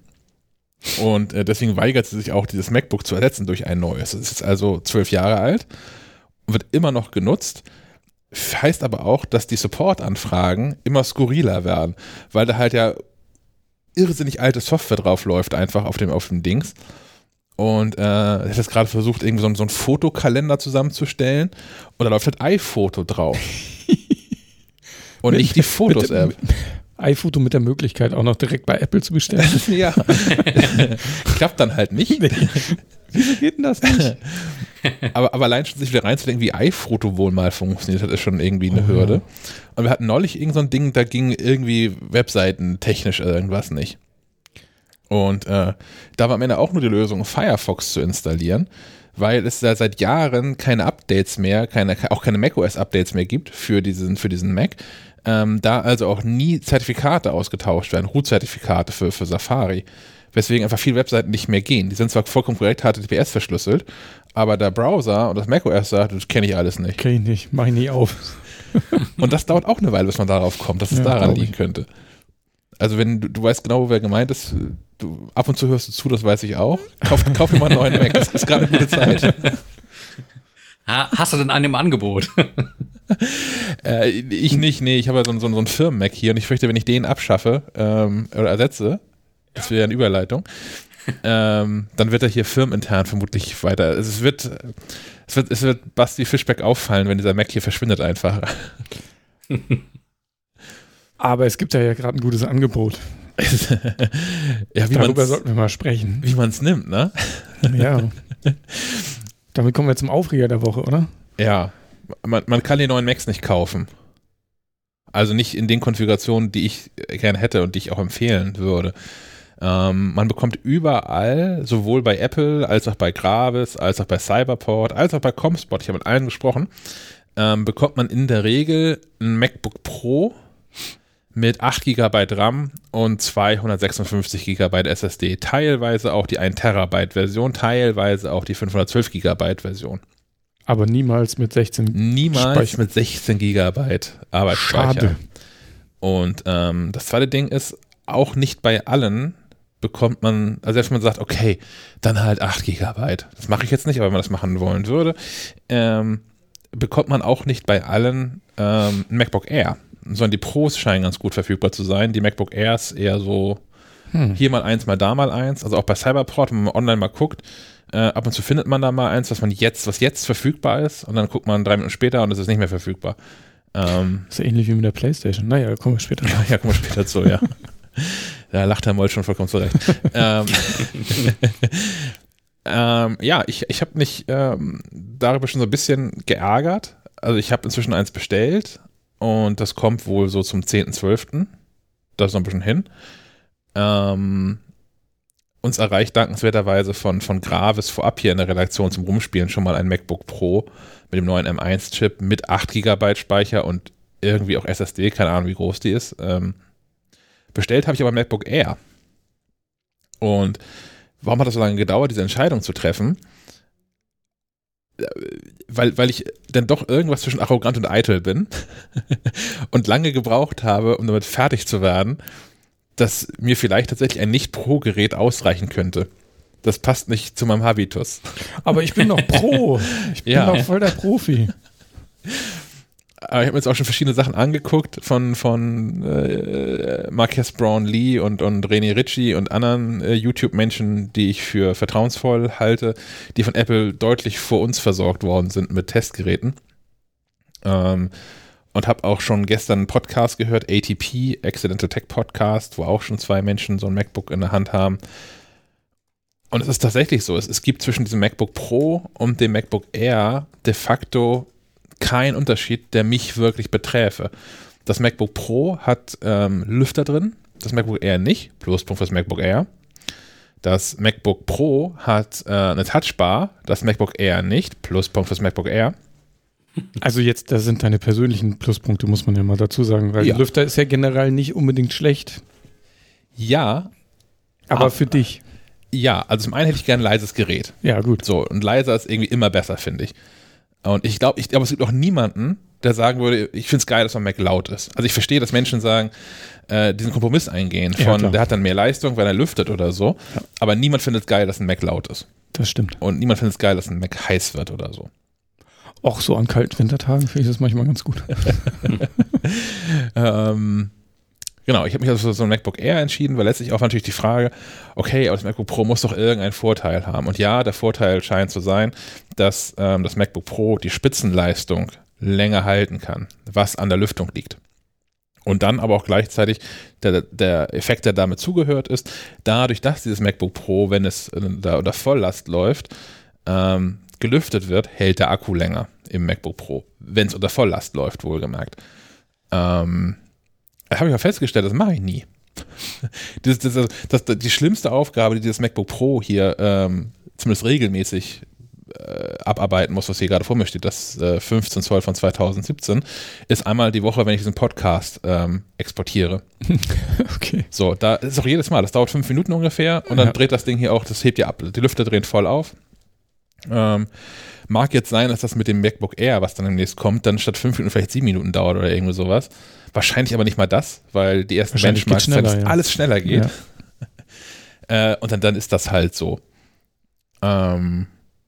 [SPEAKER 1] Und äh, deswegen weigert sie sich auch, dieses MacBook zu ersetzen durch ein neues. Es ist also zwölf Jahre alt und wird immer noch genutzt. Heißt aber auch, dass die Support-Anfragen immer skurriler werden, weil da halt ja irrsinnig alte Software drauf läuft, einfach auf dem, auf dem Dings. Und äh, ich habe jetzt gerade versucht, irgendwie so, so einen Fotokalender zusammenzustellen und da läuft halt iPhoto drauf. (laughs) und nicht die Fotos-App.
[SPEAKER 2] iPhoto mit der Möglichkeit auch noch direkt bei Apple zu bestellen. (laughs)
[SPEAKER 1] ja. (laughs) Klappt dann halt nicht.
[SPEAKER 2] Wieso geht denn das nicht? (laughs)
[SPEAKER 1] aber, aber allein schon sich wieder reinzudenken, wie iPhoto wohl mal funktioniert hat, ist schon irgendwie eine Hürde. Und wir hatten neulich irgend so ein Ding, da ging irgendwie Webseiten technisch irgendwas nicht. Und äh, da war am Ende auch nur die Lösung, Firefox zu installieren, weil es da seit Jahren keine Updates mehr, keine, auch keine macOS-Updates mehr gibt für diesen, für diesen Mac. Ähm, da also auch nie Zertifikate ausgetauscht werden, Root-Zertifikate für, für Safari. Weswegen einfach viele Webseiten nicht mehr gehen. Die sind zwar vollkommen korrekt HTTPS verschlüsselt, aber der Browser und das macOS sagt, das kenne ich alles nicht.
[SPEAKER 2] Kenn ich nicht, mach ich nie auf. (laughs)
[SPEAKER 1] und das dauert auch eine Weile, bis man darauf kommt, dass es
[SPEAKER 2] Ja,
[SPEAKER 1] daran liegen könnte. Also wenn du, du weißt genau, wer gemeint ist, du, ab und zu hörst du zu, das weiß ich auch. Kauf, kauf dir mal einen neuen Mac, das ist gerade eine gute Zeit.
[SPEAKER 3] Ha, hast du denn einen im Angebot? (laughs)
[SPEAKER 1] Äh, ich nicht, nee, ich habe ja so, einen- so, so einen Firmen-Mac hier und ich fürchte, wenn ich den abschaffe ähm, oder ersetze, das wäre ja eine Überleitung, ähm, dann wird er hier firmenintern vermutlich weiter. Also es wird, es wird, es wird Basti Fischbeck auffallen, wenn dieser Mac hier verschwindet einfach. (laughs)
[SPEAKER 2] Aber es gibt ja, ja gerade ein gutes Angebot. (laughs)
[SPEAKER 1] ja, wie
[SPEAKER 2] Darüber
[SPEAKER 1] man
[SPEAKER 2] sollten wir mal sprechen.
[SPEAKER 1] wie man's nimmt, ne? (laughs)
[SPEAKER 2] Ja. Damit kommen wir zum Aufreger der Woche, oder?
[SPEAKER 1] Ja, man, man kann die neuen Macs nicht kaufen. Also nicht in den Konfigurationen, die ich gerne hätte und die ich auch empfehlen würde. Ähm, man bekommt überall, sowohl bei Apple als auch bei Gravis, als auch bei Cyberport, als auch bei Comspot, ich habe mit allen gesprochen, ähm, bekommt man in der Regel ein MacBook Pro mit 8 GB RAM und 256 GB SSD. Teilweise auch die 1 Terabyte Version, teilweise auch die 512 GB Version.
[SPEAKER 2] Aber niemals mit 16.
[SPEAKER 1] Niemals
[SPEAKER 2] Speicher.
[SPEAKER 1] mit 16 Gigabyte Arbeitsspeicher.
[SPEAKER 2] Schade.
[SPEAKER 1] Und ähm, das zweite Ding ist, auch nicht bei allen bekommt man, also selbst wenn man sagt, okay, dann halt 8 Gigabyte. Das mache ich jetzt nicht, aber wenn man das machen wollen würde, ähm, bekommt man auch nicht bei allen ähm, ein MacBook Air. Sondern die Pros scheinen ganz gut verfügbar zu sein. Die MacBook Airs eher so
[SPEAKER 2] Hm.
[SPEAKER 1] hier mal eins, mal da mal eins. Also auch bei Cyberport, wenn man online mal guckt, äh, ab und zu findet man da mal eins, was man jetzt, was jetzt verfügbar ist, und dann guckt man drei Minuten später und es ist nicht mehr verfügbar. Ähm,
[SPEAKER 2] Ist ja ähnlich wie mit der Playstation. Naja, kommen wir später.
[SPEAKER 1] ja, (laughs) ja, kommen wir später zu, ja. (laughs) (laughs) Da lacht Herr Moll schon vollkommen zurecht. (laughs) ähm, (laughs) ähm, ja, ich, ich habe mich ähm, darüber schon so ein bisschen geärgert. Also ich habe inzwischen eins bestellt und das kommt wohl so zum 10.12. Das ist noch ein bisschen hin. Ähm, uns erreicht dankenswerterweise von, von Gravis vorab hier in der Redaktion zum Rumspielen schon mal ein MacBook Pro mit dem neuen M1-Chip mit 8 GB Speicher und irgendwie auch SSD, keine Ahnung, wie groß die ist. Ähm, bestellt habe ich aber ein MacBook Air. Und warum hat das so lange gedauert, diese Entscheidung zu treffen? Äh, Weil, weil ich dann doch irgendwas zwischen arrogant und eitel bin (laughs) und lange gebraucht habe, um damit fertig zu werden, dass mir vielleicht tatsächlich ein Nicht-Pro-Gerät ausreichen könnte. Das passt nicht zu meinem Habitus.
[SPEAKER 2] Aber ich bin doch Pro. (laughs) Ich bin
[SPEAKER 1] Ja.
[SPEAKER 2] doch voll der Profi. (laughs)
[SPEAKER 1] Aber ich habe mir jetzt auch schon verschiedene Sachen angeguckt von, von äh, Marques Brown Lee und, und René Ritchie und anderen äh, YouTube-Menschen, die ich für vertrauensvoll halte, die von Apple deutlich vor uns versorgt worden sind mit Testgeräten. Ähm, und habe auch schon gestern einen Podcast gehört, ATP, Accidental Tech Podcast, wo auch schon zwei Menschen so ein MacBook in der Hand haben. Und es ist tatsächlich so, es, es gibt zwischen diesem MacBook Pro und dem MacBook Air de facto kein Unterschied, der mich wirklich beträfe. Das MacBook Pro hat ähm, Lüfter drin, das MacBook Air nicht. Pluspunkt fürs MacBook Air. Das MacBook Pro hat äh, eine Touchbar, das MacBook Air nicht. Pluspunkt fürs MacBook Air. (laughs)
[SPEAKER 2] Also jetzt, das sind deine persönlichen Pluspunkte, muss man ja mal dazu sagen, weil
[SPEAKER 1] Ja.
[SPEAKER 2] der Lüfter ist ja generell nicht unbedingt schlecht,
[SPEAKER 1] Ja,
[SPEAKER 2] aber
[SPEAKER 1] Ah.
[SPEAKER 2] für dich.
[SPEAKER 1] ja, also zum einen hätte ich gerne ein leises Gerät.
[SPEAKER 2] Ja, gut.
[SPEAKER 1] So, und leiser ist irgendwie immer besser, finde ich. Und ich glaube, ich glaube, es gibt auch niemanden, der sagen würde, ich finde es geil, dass mein Mac laut ist. Also ich verstehe, dass Menschen sagen, äh, diesen Kompromiss eingehen von,
[SPEAKER 2] klar.
[SPEAKER 1] der hat dann mehr Leistung, weil er lüftet oder so. Aber niemand findet es geil, dass ein Mac laut ist.
[SPEAKER 2] Das stimmt.
[SPEAKER 1] Und niemand findet es geil, dass ein Mac heiß wird oder so.
[SPEAKER 2] Auch so an kalten Wintertagen finde ich das manchmal ganz gut. (laughs)
[SPEAKER 1] Ähm, genau, ich habe mich also für so ein MacBook Air entschieden, weil letztlich auch natürlich die Frage, okay, aber das MacBook Pro muss doch irgendeinen Vorteil haben. Und ja, der Vorteil scheint zu sein, dass ähm, das MacBook Pro die Spitzenleistung länger halten kann, was an der Lüftung liegt. Und dann aber auch gleichzeitig der, der Effekt, der damit zugehört ist, dadurch, dass dieses MacBook Pro, wenn es äh, da unter Volllast läuft, ähm, gelüftet wird, hält der Akku länger im MacBook Pro, wenn es unter Volllast läuft, wohlgemerkt. Ähm, habe ich mal festgestellt, das mache ich nie. Das, das, das, das, die schlimmste Aufgabe, die das MacBook Pro hier ähm, zumindest regelmäßig äh, abarbeiten muss, was hier gerade vor mir steht, das äh, 15 Zoll von 2017, ist einmal die Woche, wenn ich diesen Podcast ähm, exportiere. (laughs)
[SPEAKER 2] Okay.
[SPEAKER 1] So, da ist auch jedes Mal, das dauert fünf Minuten ungefähr und dann
[SPEAKER 2] Ja.
[SPEAKER 1] dreht das Ding hier auch, das hebt ja ab, die Lüfter drehen voll auf. Ähm, mag jetzt sein, dass das mit dem MacBook Air, was dann demnächst kommt, dann statt fünf Minuten vielleicht sieben Minuten dauert oder irgendwie sowas. Wahrscheinlich aber nicht mal das, weil die ersten Benchmarks
[SPEAKER 2] schneller, ja.
[SPEAKER 1] alles schneller geht.
[SPEAKER 2] Ja. (laughs)
[SPEAKER 1] Äh, und dann, dann ist das halt so. Ähm,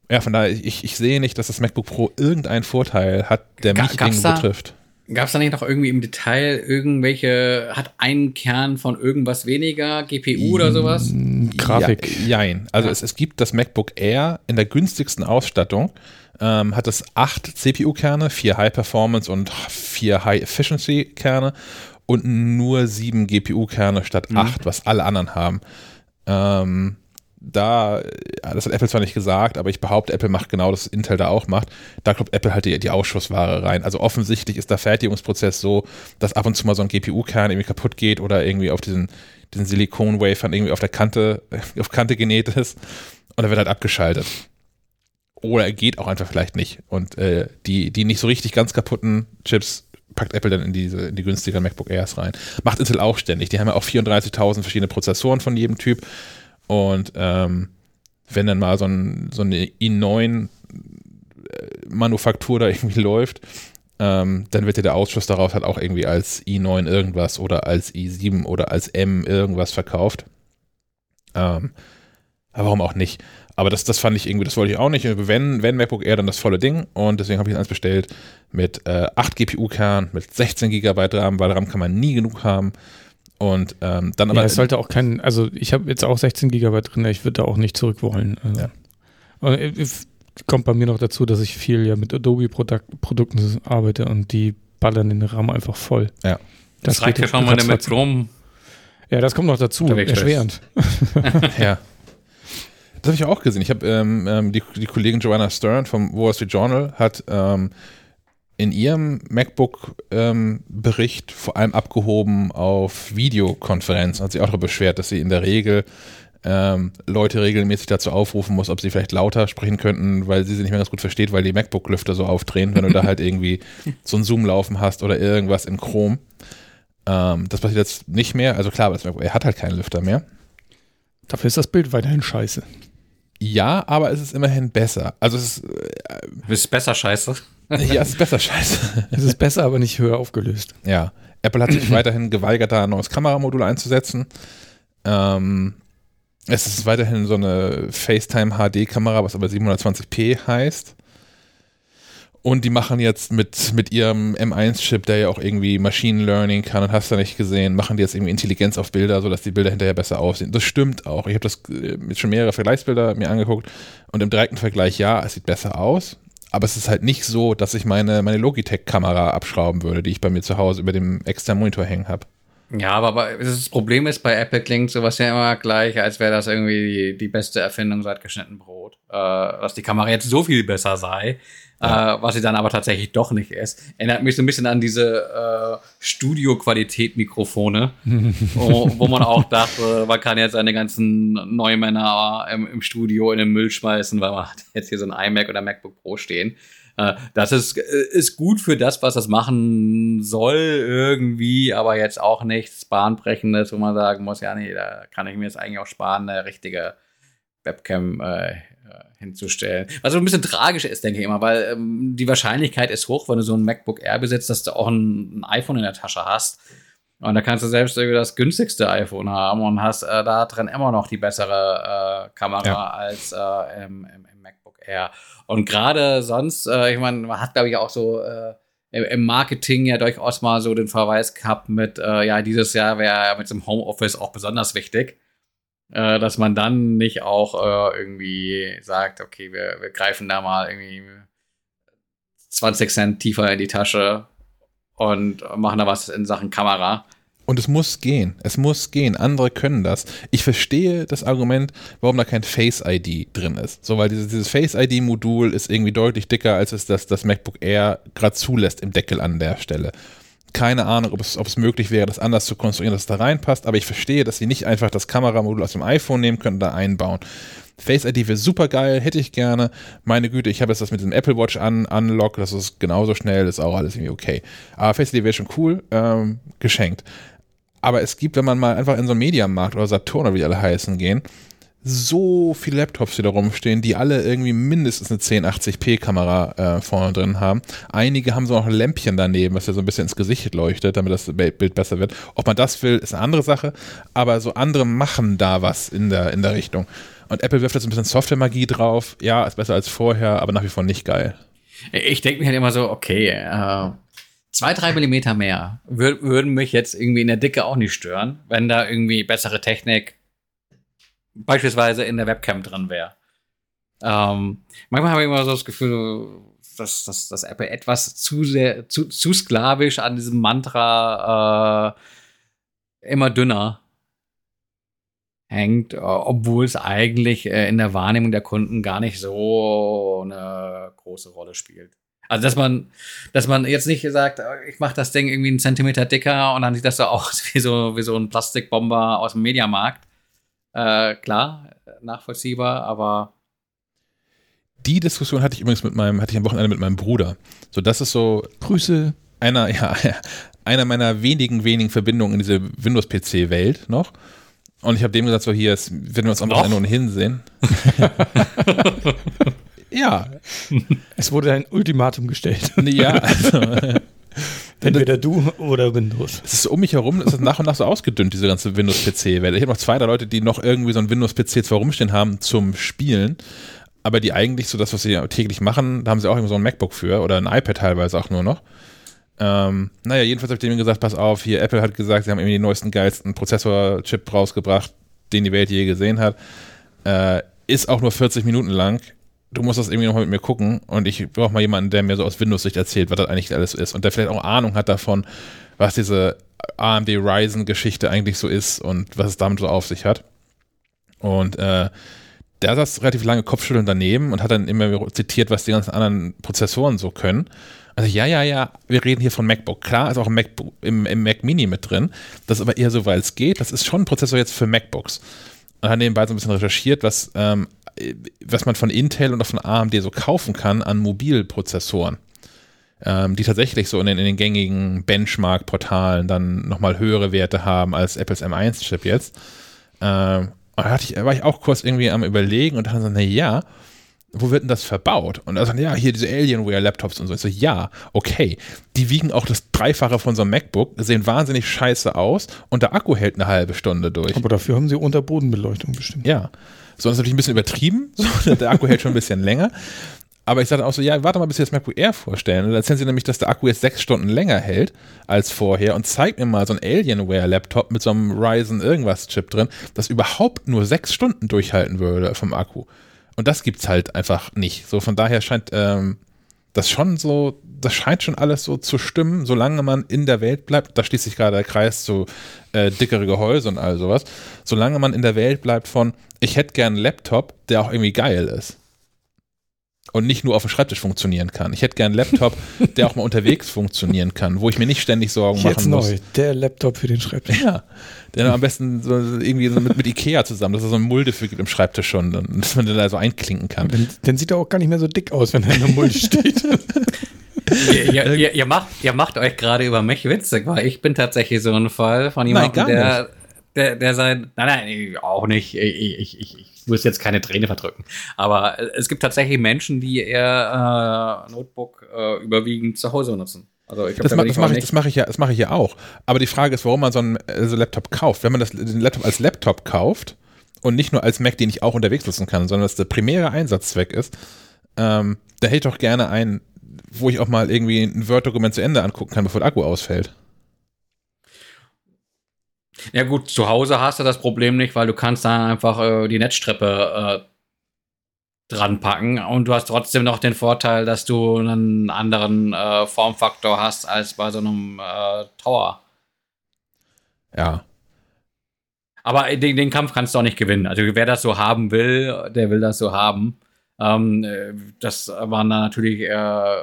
[SPEAKER 1] ja, von daher, ich, ich sehe nicht, dass das MacBook Pro irgendeinen Vorteil hat, der
[SPEAKER 3] Ga-
[SPEAKER 1] mich
[SPEAKER 3] gab's
[SPEAKER 1] irgendwo
[SPEAKER 3] da-
[SPEAKER 1] trifft.
[SPEAKER 3] Gab es da nicht noch irgendwie im Detail irgendwelche, hat einen Kern von irgendwas weniger, GPU oder sowas?
[SPEAKER 2] Mm, Grafik.
[SPEAKER 1] Ja, jein. Also
[SPEAKER 3] Ja.
[SPEAKER 1] es, es gibt das MacBook Air in der günstigsten Ausstattung. Ähm, hat es acht CPU-Kerne, vier High-Performance und vier High-Efficiency-Kerne und nur sieben GPU-Kerne statt
[SPEAKER 3] Mhm.
[SPEAKER 1] acht, was alle anderen haben. Ähm, da, das hat Apple zwar nicht gesagt, aber ich behaupte, Apple macht genau das, was Intel da auch macht. Da kommt Apple halt die, die Ausschussware rein. Also offensichtlich ist der Fertigungsprozess so, dass ab und zu mal so ein GPU-Kern irgendwie kaputt geht oder irgendwie auf diesen, diesen Silikon-Wafern irgendwie auf der Kante, (laughs) auf Kante genäht ist und er wird halt abgeschaltet. Oder er geht auch einfach vielleicht nicht. Und äh, die, die nicht so richtig ganz kaputten Chips packt Apple dann in diese in die günstigen MacBook Airs rein. Macht Intel auch ständig. Die haben ja auch 34.000 verschiedene Prozessoren von jedem Typ. Und ähm, wenn dann mal so, ein, so eine i9 äh, da (laughs) irgendwie läuft, ähm, dann wird ja der Ausschuss daraus halt auch irgendwie als i9 irgendwas oder als i7 oder als M irgendwas verkauft. Ähm, aber warum auch nicht? Aber das, das fand ich irgendwie, das wollte ich auch nicht. Wenn, wenn MacBook Air, dann das volle Ding. Und deswegen habe ich eins bestellt mit äh, 8 GPU-Kern, mit 16 GB RAM, weil RAM kann man nie genug haben. Und ähm, dann aber.
[SPEAKER 2] ja, es sollte auch kein, also ich habe jetzt auch 16 Gigabyte drin, ich würde da auch nicht zurück wollen. Also.
[SPEAKER 1] Ja.
[SPEAKER 2] Und äh, es kommt bei mir noch dazu, dass ich viel ja mit Adobe-Produkten arbeite und die ballern den RAM einfach voll.
[SPEAKER 1] Ja.
[SPEAKER 3] Das, reicht ja schon, du mit. Chrome
[SPEAKER 2] Ja, das kommt noch dazu, erschwerend. (laughs) (laughs)
[SPEAKER 1] Ja. Das habe ich auch gesehen. Ich habe ähm, ähm, die, die Kollegin Joanna Stern vom Wall Street Journal hat ähm, in ihrem MacBook-Bericht vor allem abgehoben auf Videokonferenzen. Hat sie auch darüber beschwert, dass sie in der Regel ähm, Leute regelmäßig dazu aufrufen muss, ob sie vielleicht lauter sprechen könnten, weil sie sie nicht mehr ganz gut versteht, weil die MacBook-Lüfter so aufdrehen, wenn du da halt irgendwie (laughs) so ein Zoom laufen hast oder irgendwas in Chrome. Ähm, das passiert jetzt nicht mehr. Also klar, Air hat halt keinen Lüfter mehr.
[SPEAKER 2] Dafür ist das Bild weiterhin scheiße.
[SPEAKER 1] Ja, aber es ist immerhin besser. Also es ist,
[SPEAKER 3] ist besser scheiße.
[SPEAKER 1] äh, (laughs) ja, es ist besser scheiße.
[SPEAKER 2] Es ist besser, aber nicht höher aufgelöst.
[SPEAKER 1] Ja. Apple hat sich (clears throat) weiterhin geweigert, da ein neues Kameramodul einzusetzen. Ähm, es ist weiterhin so eine FaceTime HD-Kamera, was aber 720p heißt. Und die machen jetzt mit, mit ihrem M1-Chip, der ja auch irgendwie Machine Learning kann und hast du nicht gesehen, machen die jetzt irgendwie Intelligenz auf Bilder, sodass die Bilder hinterher besser aussehen. Das stimmt auch. Ich habe das äh, schon mehrere Vergleichsbilder mir angeguckt und im direkten Vergleich, ja, es sieht besser aus. Aber es ist halt nicht so, dass ich meine, meine Logitech-Kamera abschrauben würde, die ich bei mir zu Hause über dem externen Monitor hängen habe.
[SPEAKER 3] Ja, aber, aber das Problem ist, bei Apple klingt sowas ja immer gleich, als wäre das irgendwie die, die beste Erfindung seit geschnitten Brot. Äh, dass die Kamera jetzt so viel besser sei, äh, was sie dann aber tatsächlich doch nicht ist. Erinnert mich so ein bisschen an diese äh, Studio-Qualität-Mikrofone, wo, wo man auch (laughs) dachte, man kann jetzt seine ganzen Neumänner im, im Studio in den Müll schmeißen, weil man hat jetzt hier so ein iMac oder MacBook Pro stehen. Äh, Das ist, äh, ist gut für das, was das machen soll, irgendwie, aber jetzt auch nichts Bahnbrechendes, wo man sagen muss, ja, nee, da kann ich mir jetzt eigentlich auch sparen, eine richtige Webcam äh, äh, hinzustellen. Was so ein bisschen tragisch ist, denke ich immer, weil ähm, die Wahrscheinlichkeit ist hoch, wenn du so ein MacBook Air besitzt, dass du auch ein, ein iPhone in der Tasche hast. Und da kannst du selbst irgendwie das günstigste iPhone haben und hast äh, da drin immer noch die bessere äh, Kamera ja. als äh, im, im, im, MacBook Air. Und gerade sonst, äh, ich meine, man hat, glaube ich, auch so äh, im Marketing ja durchaus mal so den Verweis gehabt mit, äh, ja, dieses Jahr wäre mit dem Homeoffice auch besonders wichtig äh, dass man dann nicht auch äh, irgendwie sagt, okay, wir, wir greifen da mal irgendwie 20 Cent tiefer in die Tasche und machen da was in Sachen Kamera.
[SPEAKER 1] Und es muss gehen. Es muss gehen. Andere können das. Ich verstehe das Argument, warum da kein Face ID drin ist. So, weil dieses, dieses Face ID-Modul ist irgendwie deutlich dicker, als es das, das MacBook Air gerade zulässt im Deckel an der Stelle keine Ahnung, ob es, ob es möglich wäre, das anders zu konstruieren, dass es da reinpasst, aber ich verstehe, dass sie nicht einfach das Kameramodul aus dem iPhone nehmen können und da einbauen. Face ID wäre super geil, hätte ich gerne. Meine Güte, ich habe jetzt das mit dem Apple Watch an, Unlock, das ist genauso schnell, ist auch alles irgendwie okay. Aber Face ID wäre schon cool, ähm, geschenkt. Aber es gibt, wenn man mal einfach in so einen Mediamarkt oder Saturn oder wie die alle heißen gehen, so viele Laptops, die da rumstehen, die alle irgendwie mindestens eine 1080p-Kamera äh, vorne drin haben. Einige haben so noch ein Lämpchen daneben, was ja so ein bisschen ins Gesicht leuchtet, damit das Bild besser wird. Ob man das will, ist eine andere Sache, aber so andere machen da was in der, in der Richtung. Und Apple wirft jetzt ein bisschen Software-Magie drauf. Ja, ist besser als vorher, aber nach wie vor nicht geil.
[SPEAKER 3] Ich denke mir halt immer so, okay, äh, zwei, drei Millimeter mehr würden mich jetzt irgendwie in der Dicke auch nicht stören, wenn da irgendwie bessere Technik beispielsweise in der Webcam drin wäre. Ähm, manchmal habe ich immer so das Gefühl, dass, dass, dass Apple etwas zu sehr, zu, zu sklavisch an diesem Mantra äh, immer dünner hängt, äh, obwohl es eigentlich äh, in der Wahrnehmung der Kunden gar nicht so eine große Rolle spielt. Also dass man, dass man jetzt nicht sagt, ich mache das Ding irgendwie einen Zentimeter dicker und dann sieht das so aus (laughs) wie so, wie so ein Plastikbomber aus dem Mediamarkt. Äh, klar, nachvollziehbar, aber.
[SPEAKER 1] Die Diskussion hatte ich übrigens mit meinem, hatte ich am Wochenende mit meinem Bruder. So, das ist so.
[SPEAKER 2] Grüße.
[SPEAKER 1] Einer, (laughs) ja, einer meiner wenigen, wenigen Verbindungen in diese Windows-PC-Welt noch. Und ich habe dem gesagt, so hier, ist, wenn wir uns am Wochenende ohnehin sehen. (laughs)
[SPEAKER 2] ja. Es wurde ein Ultimatum gestellt.
[SPEAKER 1] Ja, also, (laughs)
[SPEAKER 2] Entweder du oder Windows.
[SPEAKER 1] Es ist um mich herum, es ist nach und nach so ausgedünnt, diese ganze Windows-PC-Welt. Ich habe noch zwei, drei Leute, die noch irgendwie so ein Windows-PC zwar rumstehen haben zum Spielen, aber die eigentlich so das, was sie täglich machen, da haben sie auch immer so ein MacBook für oder ein iPad teilweise auch nur noch. Ähm, naja, jedenfalls habe ich denen gesagt, pass auf, hier Apple hat gesagt, sie haben irgendwie den neuesten, geilsten Prozessor-Chip rausgebracht, den die Welt je gesehen hat. Äh, ist auch nur 40 Minuten lang du musst das irgendwie nochmal mit mir gucken und ich brauche mal jemanden, der mir so aus Windows-Sicht erzählt, was das eigentlich alles ist und der vielleicht auch Ahnung hat davon, was diese AMD Ryzen-Geschichte eigentlich so ist und was es damit so auf sich hat. Und äh, der saß relativ lange Kopfschütteln daneben und hat dann immer zitiert, was die ganzen anderen Prozessoren so können. Also ja, ja, ja, wir reden hier von MacBook. Klar ist auch ein MacBook, im, im Mac Mini mit drin. Das ist aber eher so, weil es geht. Das ist schon ein Prozessor jetzt für MacBooks. Und hat nebenbei so ein bisschen recherchiert, was ähm, was man von Intel und auch von AMD so kaufen kann an Mobilprozessoren, ähm, die tatsächlich so in den, in den gängigen Benchmark-Portalen dann nochmal höhere Werte haben als Apples M1-Chip jetzt. Ähm, da hatte ich, war ich auch kurz irgendwie am überlegen und dann so, na ja, wo wird denn das verbaut? Und er sagt, ja, hier diese Alienware-Laptops und so. Ich so, ja, okay. Die wiegen auch das Dreifache von so einem MacBook, sehen wahnsinnig scheiße aus und der Akku hält eine halbe Stunde durch.
[SPEAKER 2] Aber dafür haben sie Unterbodenbeleuchtung bestimmt.
[SPEAKER 1] Ja. So, das ist natürlich ein bisschen übertrieben. (laughs) So, der Akku hält schon ein bisschen länger. Aber ich sagte auch so, ja, warte mal, bis Sie das MacBook Air vorstellen. Und dann erzählen Sie nämlich, dass der Akku jetzt sechs Stunden länger hält als vorher und zeigt mir mal so ein Alienware-Laptop mit so einem Ryzen irgendwas Chip drin, das überhaupt nur sechs Stunden durchhalten würde vom Akku. Und das gibt's halt einfach nicht. So, von daher scheint ähm, das schon so, das scheint schon alles so zu stimmen, solange man in der Welt bleibt. Da schließt sich gerade der Kreis zu äh, dickere Gehäuse und all sowas. Solange man in der Welt bleibt von, ich hätte gern einen Laptop, der auch irgendwie geil ist. Und nicht nur auf dem Schreibtisch funktionieren kann. Ich hätte gern einen Laptop, (laughs) der auch mal unterwegs funktionieren kann, wo ich mir nicht ständig Sorgen Jetzt machen muss. Neu,
[SPEAKER 2] der Laptop für den Schreibtisch.
[SPEAKER 1] Ja. Der am besten so irgendwie so mit, mit Ikea zusammen, dass er so eine Mulde für gibt im Schreibtisch schon, dass man den da so einklinken kann.
[SPEAKER 2] Dann, dann sieht er auch gar nicht mehr so dick aus, wenn er in der Mulde steht. (laughs)
[SPEAKER 3] ihr, ihr, ihr, ihr, macht, ihr macht euch gerade über mich witzig, weil ich bin tatsächlich so ein Fall von jemandem, der, der, der sein. Nein, nein, auch nicht. Ich, ich, ich, ich muss jetzt keine Träne verdrücken. Aber es gibt tatsächlich Menschen, die eher äh, Notebook äh, überwiegend zu Hause nutzen.
[SPEAKER 1] Also ich glaub, das, ma das mache ich, das mach ich, ja, das mache ich ja auch. Aber die Frage ist, warum man so einen äh, so Laptop kauft. Wenn man das, den Laptop als Laptop kauft und nicht nur als Mac, den ich auch unterwegs nutzen kann, sondern dass der primäre Einsatzzweck ist, ähm, da hätte ich doch gerne einen, wo ich auch mal irgendwie ein Word-Dokument zu Ende angucken kann, bevor der Akku ausfällt.
[SPEAKER 3] Ja gut, zu Hause hast du das Problem nicht, weil du kannst dann einfach äh, die Netzstreppe äh, dran packen und du hast trotzdem noch den Vorteil, dass du einen anderen äh, Formfaktor hast als bei so einem äh, Tower.
[SPEAKER 1] Ja.
[SPEAKER 3] Aber den, den, Kampf kannst du auch nicht gewinnen. Also wer das so haben will, der will das so haben. Ähm, äh, das war natürlich äh,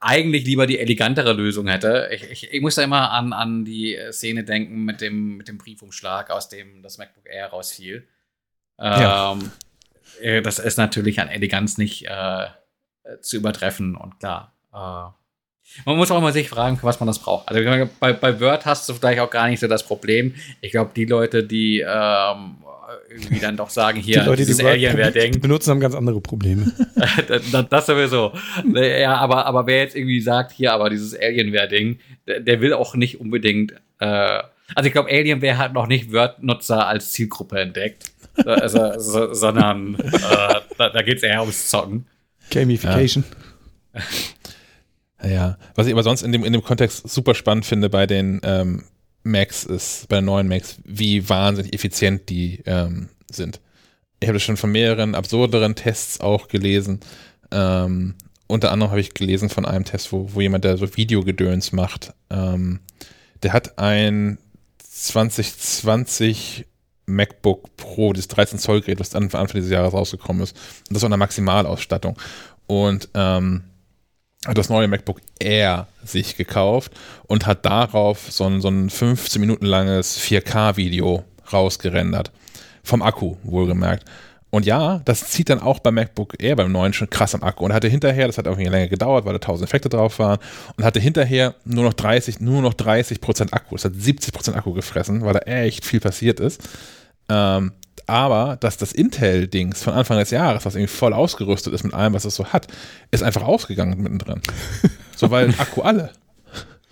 [SPEAKER 3] eigentlich lieber die elegantere Lösung hätte. Ich, ich, ich muss da immer an, an die Szene denken mit dem, mit dem Briefumschlag, aus dem das MacBook Air rausfiel. Ähm, ja. Äh, das ist natürlich an Eleganz nicht äh, zu übertreffen und klar. Äh, man muss auch immer sich fragen, für was man das braucht. Also bei, bei Word hast du vielleicht auch gar nicht so das Problem. Ich glaube, die Leute, die ähm, irgendwie dann doch sagen, hier,
[SPEAKER 2] die Leute, dieses Alienware-Ding. benutzen, haben ganz andere Probleme. (laughs)
[SPEAKER 3] das, das, sowieso. Ja, aber, aber wer jetzt irgendwie sagt, hier, aber dieses Alienware-Ding, der, der, will auch nicht unbedingt, äh, also ich glaube, Alienware hat noch nicht Word-Nutzer als Zielgruppe entdeckt. Also, so, sondern äh, da, da geht es eher ums Zocken.
[SPEAKER 2] Gamification.
[SPEAKER 1] Ja. ja. was ich aber sonst in dem, in dem Kontext super spannend finde bei den ähm, Macs ist, bei den neuen Macs, wie wahnsinnig effizient die ähm, sind. Ich habe das schon von mehreren absurderen Tests auch gelesen. Ähm, unter anderem habe ich gelesen von einem Test, wo, wo jemand, der so Videogedöns macht, ähm, der hat ein 2020 MacBook Pro, dieses 13 Zoll Gerät, was Anfang dieses Jahres rausgekommen ist. Und das war eine Maximalausstattung. Und ähm, das neue MacBook Air sich gekauft und hat darauf so ein, so ein 15 Minuten langes 4K-Video rausgerendert. Vom Akku, wohlgemerkt. Und ja, das zieht dann auch beim MacBook Air, beim neuen, schon krass am Akku. Und hatte hinterher, das hat irgendwie länger gedauert, weil da tausend Effekte drauf waren, und hatte hinterher nur noch 30, nur noch 30 Prozent Akku. Das hat 70 Prozent Akku gefressen, weil da echt viel passiert ist. Ähm, aber dass das Intel-Dings von Anfang des Jahres, was irgendwie voll ausgerüstet ist mit allem, was es so hat, ist einfach ausgegangen mittendrin. (laughs) so, weil Akku alle.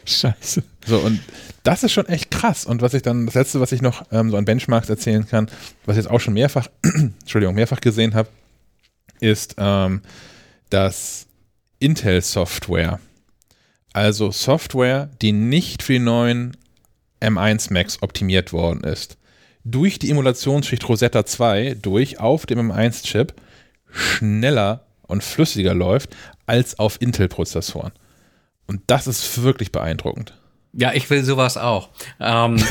[SPEAKER 2] Scheiße.
[SPEAKER 1] So, und das ist schon echt krass. Und was ich dann, das letzte, was ich noch ähm, so an Benchmarks erzählen kann, was ich jetzt auch schon mehrfach, (clears throat) Entschuldigung, mehrfach gesehen habe, ist, ähm, dass Intel-Software, also Software, die nicht für die neuen M1 Macs optimiert worden ist, durch die Emulationsschicht Rosetta 2 durch auf dem M1-Chip schneller und flüssiger läuft als auf Intel-Prozessoren. Und das ist wirklich beeindruckend.
[SPEAKER 3] Ja, ich will sowas auch. Ähm, (laughs)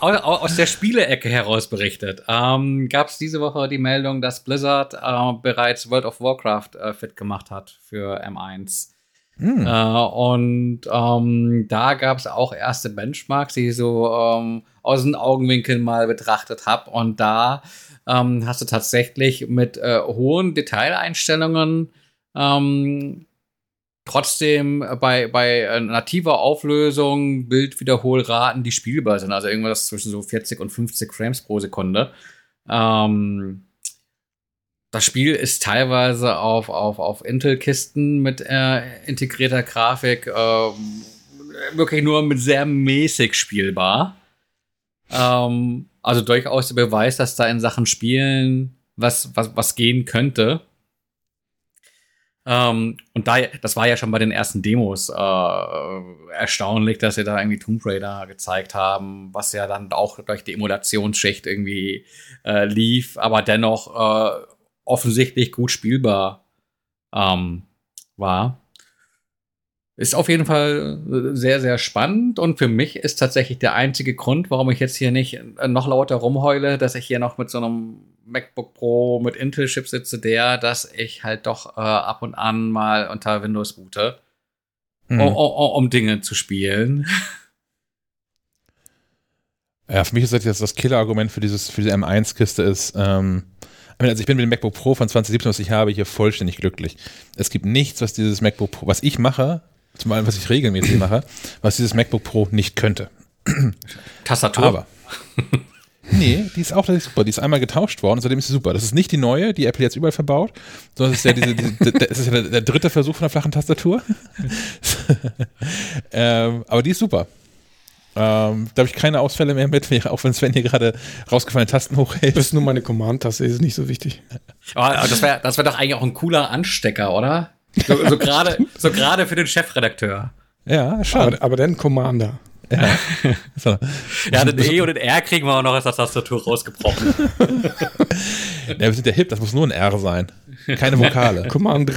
[SPEAKER 3] aus der Spielecke heraus berichtet, ähm, gab es diese Woche die Meldung, dass Blizzard äh, bereits World of Warcraft äh, fit gemacht hat für M1. Hm. Äh, und ähm, da gab es auch erste Benchmarks, die ich so ähm, aus den Augenwinkeln mal betrachtet habe. Und da ähm, hast du tatsächlich mit äh, hohen Detaileinstellungen ähm, trotzdem bei, bei äh, nativer Auflösung, Bildwiederholraten, die spielbar sind. Also irgendwas zwischen so 40 und 50 Frames pro Sekunde. Ähm, das Spiel ist teilweise auf, auf, auf Intel-Kisten mit äh, integrierter Grafik äh, wirklich nur mit sehr mäßig spielbar. Ähm, also durchaus der Beweis, dass da in Sachen Spielen was, was, was gehen könnte. Ähm, und da, das war ja schon bei den ersten Demos äh, erstaunlich, dass sie da irgendwie Tomb Raider gezeigt haben, was ja dann auch durch die Emulationsschicht irgendwie äh, lief, aber dennoch äh, offensichtlich gut spielbar ähm, war. Ist auf jeden Fall sehr, sehr spannend und für mich ist tatsächlich der einzige Grund, warum ich jetzt hier nicht noch lauter rumheule, dass ich hier noch mit so einem MacBook Pro mit Intel-Chip sitze, der, dass ich halt doch äh, ab und an mal unter Windows boote, hm. um, um, um, Dinge zu spielen.
[SPEAKER 1] Ja, für mich ist das das Killer-Argument für, dieses, für diese M1-Kiste ist, ähm, also ich bin mit dem MacBook Pro von 2017, was ich habe, hier vollständig glücklich. Es gibt nichts, was dieses MacBook Pro, was ich mache, zum allem, was ich regelmäßig (laughs) mache, was dieses MacBook Pro nicht könnte.
[SPEAKER 3] Tastatur.
[SPEAKER 1] Aber Nee, die ist auch tatsächlich super. Die ist einmal getauscht worden, seitdem ist sie super. Das ist nicht die neue, die Apple jetzt überall verbaut, sondern es ist ja, diese, diese, das ist ja der, der, dritte Versuch von der flachen Tastatur. (laughs) ähm, aber die ist super. Ähm, da habe ich keine Ausfälle mehr mit, (laughs) auch wenn Sven hier gerade rausgefallene Tasten hochhält.
[SPEAKER 2] Das ist nur meine Command-Taste, ist nicht so wichtig.
[SPEAKER 3] Aber das wäre das wär doch eigentlich auch ein cooler Anstecker, oder? So, so gerade so für den Chefredakteur.
[SPEAKER 2] Ja, schon. Aber, aber dann Commander.
[SPEAKER 1] Ja. (laughs)
[SPEAKER 3] So. ja, den E und den R kriegen wir auch noch aus der Tastatur rausgebrochen.
[SPEAKER 1] ja, wir sind ja hip, das muss nur ein R sein. Keine Vokale.
[SPEAKER 2] Commander.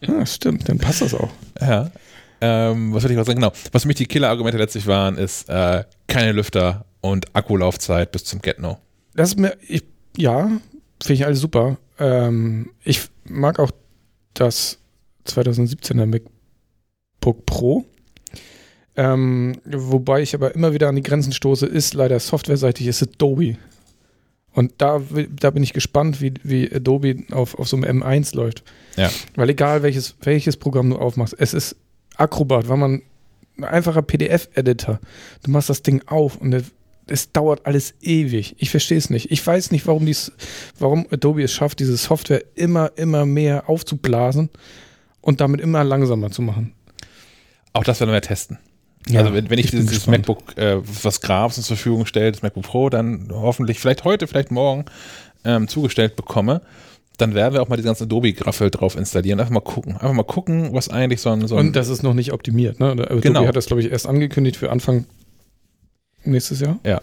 [SPEAKER 2] Ja, (laughs) stimmt, dann passt das auch.
[SPEAKER 1] Ja. Ähm, was würde ich mal sagen? Genau. Was für mich die Killer-Argumente letztlich waren, ist äh, keine Lüfter und Akkulaufzeit bis zum Get-No.
[SPEAKER 2] Das ist mir, ich, ja, finde ich alles super. Ähm, ich mag auch das 2017er MacBook Pro. Ähm, wobei ich aber immer wieder an die Grenzen stoße, ist leider softwareseitig, ist Adobe. Und da, da bin ich gespannt, wie, wie Adobe auf, auf so einem M1 läuft.
[SPEAKER 1] Ja.
[SPEAKER 2] Weil egal welches, welches Programm du aufmachst, es ist Acrobat, war man ein einfacher PDF-Editor. Du machst das Ding auf und es dauert alles ewig. Ich verstehe es nicht. Ich weiß nicht, warum, dies, warum Adobe es schafft, diese Software immer, immer mehr aufzublasen und damit immer langsamer zu machen.
[SPEAKER 1] Auch das werden wir testen. Ja, also wenn, wenn ich, ich dieses, dieses MacBook, äh, was Grabs zur Verfügung stellt, das MacBook Pro, dann hoffentlich vielleicht heute, vielleicht morgen ähm, zugestellt bekomme, dann werden wir auch mal die ganzen Adobe-Graffel drauf installieren. Einfach mal gucken. Einfach mal gucken, was eigentlich so ein. So
[SPEAKER 2] ein Und das ist noch nicht optimiert, ne? Adobe genau. hat das, glaube ich, erst angekündigt für Anfang nächstes Jahr.
[SPEAKER 1] Ja.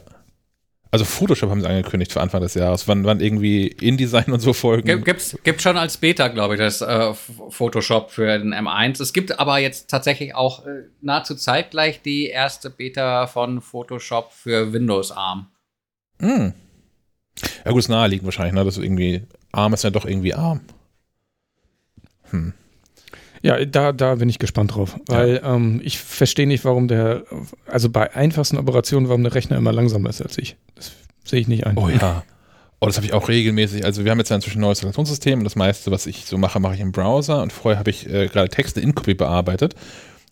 [SPEAKER 1] Also Photoshop haben sie angekündigt für Anfang des Jahres, wann, wann irgendwie InDesign und so folgen.
[SPEAKER 3] Gibt's, gibt schon als Beta, glaube ich, das äh, Photoshop für den M1. Es gibt aber jetzt tatsächlich auch äh, nahezu zeitgleich die erste Beta von Photoshop für Windows ARM.
[SPEAKER 1] Hm. Ja gut, ist naheliegend wahrscheinlich, ne? Das ist irgendwie, ARM ist ja doch irgendwie ARM.
[SPEAKER 2] Hm. Ja, da, da bin ich gespannt drauf, weil ja. ähm, ich verstehe nicht, warum der, also bei einfachsten Operationen, warum der Rechner immer langsamer ist als ich. Das sehe ich nicht ein.
[SPEAKER 1] Oh ja. Oh, das habe ich auch regelmäßig. Also wir haben jetzt ja inzwischen ein neues Installationssystem und das meiste, was ich so mache, mache ich im Browser und vorher habe ich äh, gerade Texte in Copy bearbeitet.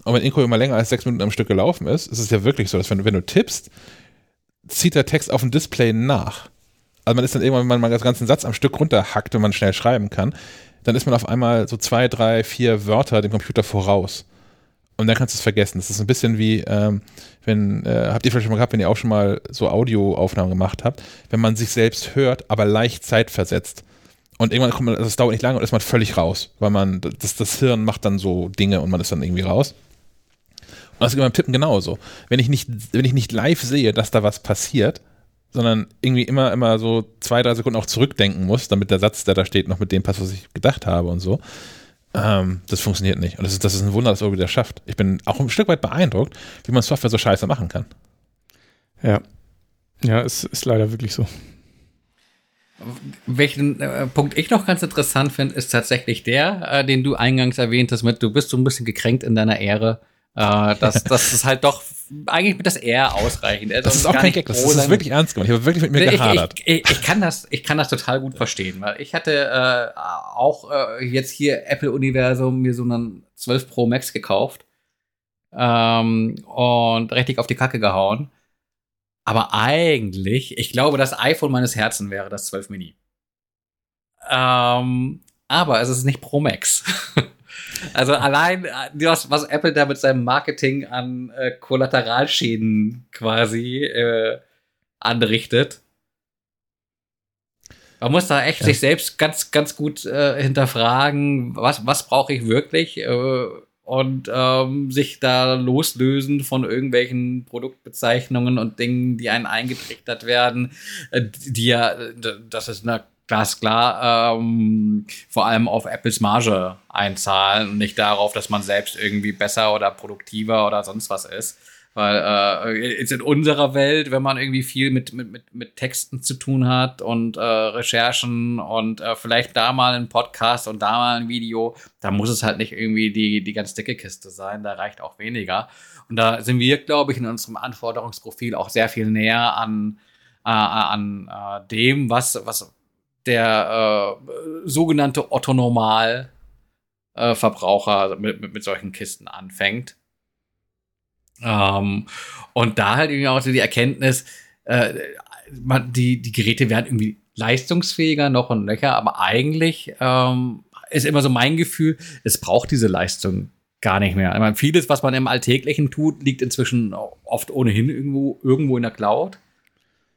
[SPEAKER 1] Und wenn InCopy immer länger als sechs Minuten am Stück gelaufen ist, ist es ja wirklich so, dass wenn, wenn du tippst, zieht der Text auf dem Display nach. Also man ist dann irgendwann, wenn man das ganze Satz am Stück runterhackt, wenn man schnell schreiben kann, dann ist man auf einmal so zwei, drei, vier Wörter dem Computer voraus. Und dann kannst du es vergessen. Das ist ein bisschen wie, ähm, wenn, äh, habt ihr vielleicht schon mal gehabt, wenn ihr auch schon mal so Audioaufnahmen gemacht habt, wenn man sich selbst hört, aber leicht zeitversetzt. Und irgendwann kommt man, also es dauert nicht lange und ist man völlig raus, weil man, das, das Hirn macht dann so Dinge und man ist dann irgendwie raus. Und das ist beim Tippen genauso. Wenn ich nicht, wenn ich nicht live sehe, dass da was passiert, sondern irgendwie immer, immer so zwei, drei Sekunden auch zurückdenken muss, damit der Satz, der da steht, noch mit dem passt, was ich gedacht habe und so. Ähm, das funktioniert nicht. Und das ist, das ist ein Wunder, dass Adobe das schafft. Ich bin auch ein Stück weit beeindruckt, wie man Software so scheiße machen kann.
[SPEAKER 2] Ja. Ja, es ist leider wirklich so.
[SPEAKER 3] Welchen äh, Punkt ich noch ganz interessant finde, ist tatsächlich der, äh, den du eingangs erwähnt hast, mit du bist so ein bisschen gekränkt in deiner Ehre äh, dass das ist halt doch eigentlich mit das eher ausreichend.
[SPEAKER 1] das ist auch kein Gag, das ist wirklich ernst gemeint. Ich habe wirklich mit mir gehadert.
[SPEAKER 3] Ich, ich, ich, kann das, ich kann das total gut verstehen, weil ich hatte äh, auch äh, jetzt hier Apple-Universum mir so einen 12 Pro Max gekauft ähm, und richtig auf die Kacke gehauen. Aber eigentlich, ich glaube, das iPhone meines Herzens wäre das 12 Mini. Ähm, aber es ist nicht Pro Max. (laughs) Also allein, was, was Apple da mit seinem Marketing an äh, Kollateralschäden quasi äh, anrichtet. Man muss da echt ja. sich selbst ganz, ganz gut äh, hinterfragen, was, was brauche ich wirklich äh, und ähm, sich da loslösen von irgendwelchen Produktbezeichnungen und Dingen, die einen eingetrichtert werden, äh, die ja, das ist eine glasklar ähm, vor allem auf Apples Marge einzahlen und nicht darauf, dass man selbst irgendwie besser oder produktiver oder sonst was ist. Weil äh, jetzt in unserer Welt, wenn man irgendwie viel mit, mit, mit, mit Texten zu tun hat und äh, Recherchen und äh, vielleicht da mal ein Podcast und da mal ein Video, da muss es halt nicht irgendwie die, die ganz dicke Kiste sein, da reicht auch weniger. Und da sind wir, glaube ich, in unserem Anforderungsprofil auch sehr viel näher an, äh, an äh, dem, was, was, der äh, sogenannte Otto-Normal-Verbraucher mit, mit, mit, solchen Kisten anfängt. Ähm, und da halt irgendwie auch so die Erkenntnis, äh, man, die, die Geräte werden irgendwie leistungsfähiger noch und nöcher, aber eigentlich ähm, ist immer so mein Gefühl, es braucht diese Leistung gar nicht mehr. Ich meine, vieles, was man im Alltäglichen tut, liegt inzwischen oft ohnehin irgendwo, irgendwo in der Cloud.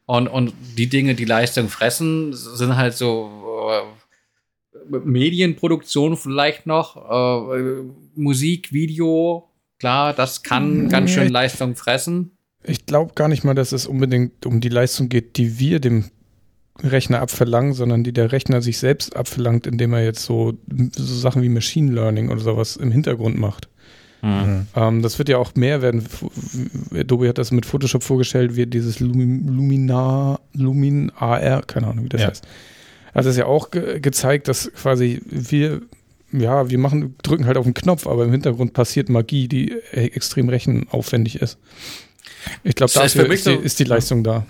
[SPEAKER 3] Und, und die Dinge, die Leistung fressen, sind halt so äh, Medienproduktion vielleicht noch, äh, Musik, Video, klar, das kann ganz schön Leistung fressen.
[SPEAKER 2] Ich glaube gar nicht mal, dass es unbedingt um die Leistung geht, die wir dem Rechner abverlangen, sondern die der Rechner sich selbst abverlangt, indem er jetzt so, so Sachen wie Machine Learning oder sowas im Hintergrund macht. Mhm. Ähm, das wird ja auch mehr werden. Adobe hat das mit Photoshop vorgestellt, wie dieses Luminar, Lumin AR, keine Ahnung, wie das ja. heißt. Hat es ja auch ge gezeigt, dass quasi wir, ja, wir machen, drücken halt auf den Knopf, aber im Hintergrund passiert Magie, die e-, extrem rechenaufwendig ist. Ich glaube, dafür ist, die, ist die Leistung da.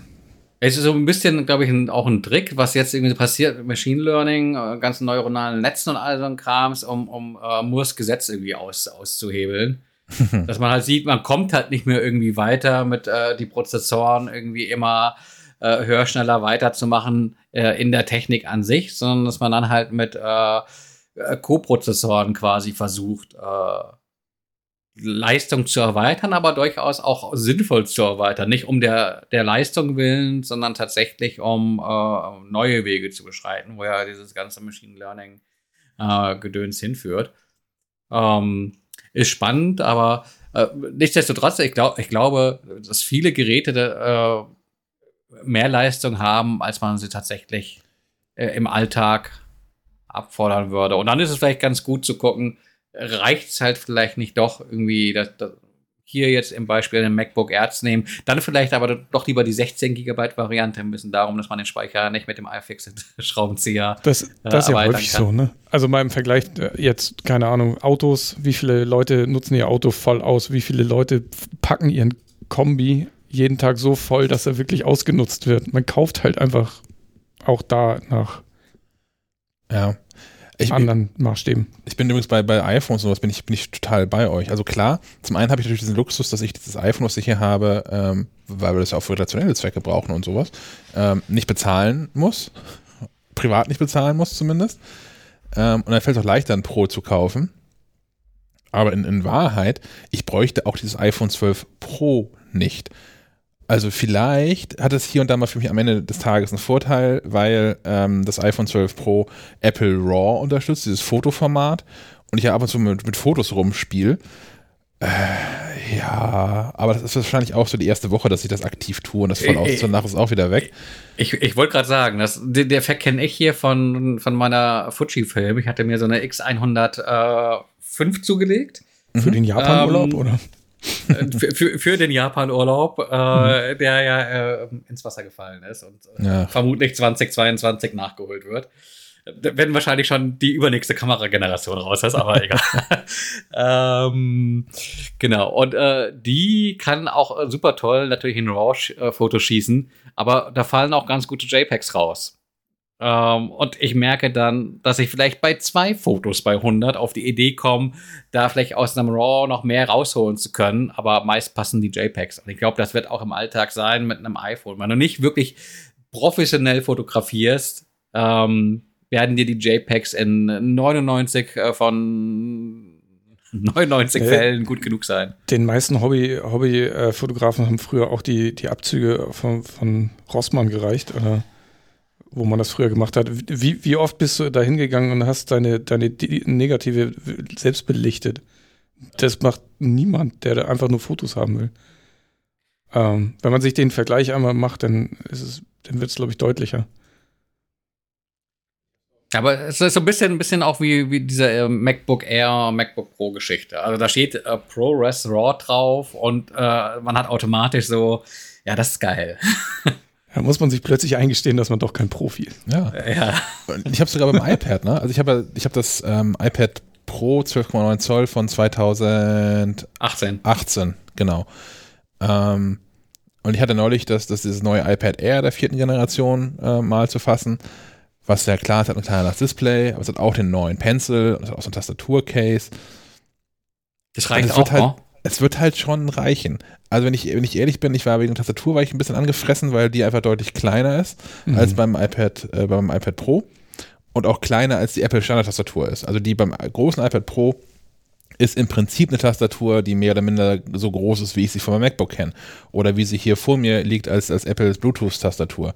[SPEAKER 3] Es ist so ein bisschen, glaube ich, ein, auch ein Trick, was jetzt irgendwie passiert mit Machine Learning, äh, ganzen neuronalen Netzen und all so ein Krams, um, um uh, Moores Gesetz irgendwie aus, auszuhebeln. (laughs) Dass man halt sieht, man kommt halt nicht mehr irgendwie weiter mit äh, die Prozessoren irgendwie immer äh, höher, schneller weiterzumachen äh, in der Technik an sich, sondern dass man dann halt mit äh, äh Co-Prozessoren quasi versucht, äh, Leistung zu erweitern, aber durchaus auch sinnvoll zu erweitern. Nicht um der, der Leistung willen, sondern tatsächlich um äh, neue Wege zu beschreiten, wo ja dieses ganze Machine Learning äh, Gedöns hinführt. Ähm, ist spannend, aber äh, nichtsdestotrotz, ich, glaub, ich glaube, dass viele Geräte äh, mehr Leistung haben, als man sie tatsächlich äh, im Alltag abfordern würde. Und dann ist es vielleicht ganz gut zu gucken, reicht es halt vielleicht nicht doch irgendwie, das, das, hier jetzt im Beispiel den MacBook Air zu nehmen, dann vielleicht aber doch lieber die 16 Gigabyte Variante ein bisschen darum, dass man den Speicher nicht mit dem iFixit-Schraubenzieher
[SPEAKER 2] Das, das ist ja häufig kann. so, ne? Also mal im Vergleich äh, jetzt, keine Ahnung, Autos, wie viele Leute nutzen ihr Auto voll aus, wie viele Leute packen ihren Kombi jeden Tag so voll, dass er wirklich ausgenutzt wird. Man kauft halt einfach auch da nach.
[SPEAKER 1] Ja
[SPEAKER 2] ich, anderen Maßstäben.
[SPEAKER 1] Ich bin übrigens bei, bei iPhones und sowas bin ich, bin ich total bei euch. Also klar, zum einen habe ich natürlich diesen Luxus, dass ich dieses iPhone, was ich hier habe, ähm, weil wir das ja auch für redaktionelle Zwecke brauchen und sowas, ähm, nicht bezahlen muss. Privat nicht bezahlen muss zumindest. Ähm, und dann fällt es auch leichter, ein Pro zu kaufen. Aber in, in Wahrheit, ich bräuchte auch dieses iPhone 12 Pro nicht. Also vielleicht hat es hier und da mal für mich am Ende des Tages einen Vorteil, weil ähm, das iPhone 12 Pro Apple RAW unterstützt, dieses Fotoformat, und ich ja ab und zu mit, mit Fotos rumspiele. Äh, ja, aber das ist wahrscheinlich auch so die erste Woche, dass ich das aktiv tue und das von aus danach ist auch wieder weg.
[SPEAKER 3] Ich, ich wollte gerade sagen, das, den Effekt kenne ich hier von, von meiner Fuji-Film. Ich hatte mir so eine X105 zugelegt.
[SPEAKER 2] Für den Japan-Urlaub, ähm, oder?
[SPEAKER 3] Für, für, für, den Japan-Urlaub, äh, mhm. der ja äh, ins Wasser gefallen ist und äh, ja. vermutlich 2022 nachgeholt wird. Wenn wahrscheinlich schon die übernächste Kamerageneration raus ist, aber egal. (laughs) ähm, genau. Und äh, die kann auch super toll natürlich in RAW-Fotos schießen, aber da fallen auch ganz gute JPEGs raus. Ähm, und ich merke dann, dass ich vielleicht bei zwei Fotos bei 100 auf die Idee komme, da vielleicht aus einem RAW noch mehr rausholen zu können. Aber meist passen die JPEGs. Und ich glaube, das wird auch im Alltag sein mit einem iPhone. Wenn du nicht wirklich professionell fotografierst, ähm, werden dir die JPEGs in 99 äh, von 99 äh, Fällen gut genug sein.
[SPEAKER 2] Den meisten Hobby-Fotografen Hobby, äh, haben früher auch die, die Abzüge von, von Rossmann gereicht. Oder? Wo man das früher gemacht hat. Wie, wie oft bist du da hingegangen und hast deine, deine negative selbst belichtet? Das macht niemand, der einfach nur Fotos haben will. Ähm, wenn man sich den Vergleich einmal macht, dann ist es, dann wird es, glaube ich, deutlicher.
[SPEAKER 3] Aber es ist so ein bisschen, ein bisschen auch wie, wie diese äh, MacBook Air, MacBook Pro Geschichte. Also da steht äh, ProRes RAW drauf und äh, man hat automatisch so, ja, das ist geil. (laughs)
[SPEAKER 2] Da muss man sich plötzlich eingestehen, dass man doch kein Profi ist.
[SPEAKER 1] Ja. ja. Ich habe sogar beim (laughs) iPad, ne? Also ich habe ich hab das ähm, iPad Pro 12,9 Zoll von 2018. 18, genau. Ähm, und ich hatte neulich das, das dieses neue iPad Air der vierten Generation äh, mal zu fassen. Was ja klar ist, hat ein kleines Display, aber es hat auch den neuen Pencil und es hat auch so ein Tastaturcase.
[SPEAKER 3] Das reicht auch, halt,
[SPEAKER 1] es wird halt schon reichen. Also wenn ich, wenn ich ehrlich bin, ich war wegen der Tastatur war ich ein bisschen angefressen, weil die einfach deutlich kleiner ist mhm. als beim iPad, äh, beim iPad Pro und auch kleiner als die Apple Standard-Tastatur ist. Also die beim großen iPad Pro ist im Prinzip eine Tastatur, die mehr oder minder so groß ist, wie ich sie von meinem MacBook kenne. Oder wie sie hier vor mir liegt als, als Apples Bluetooth-Tastatur.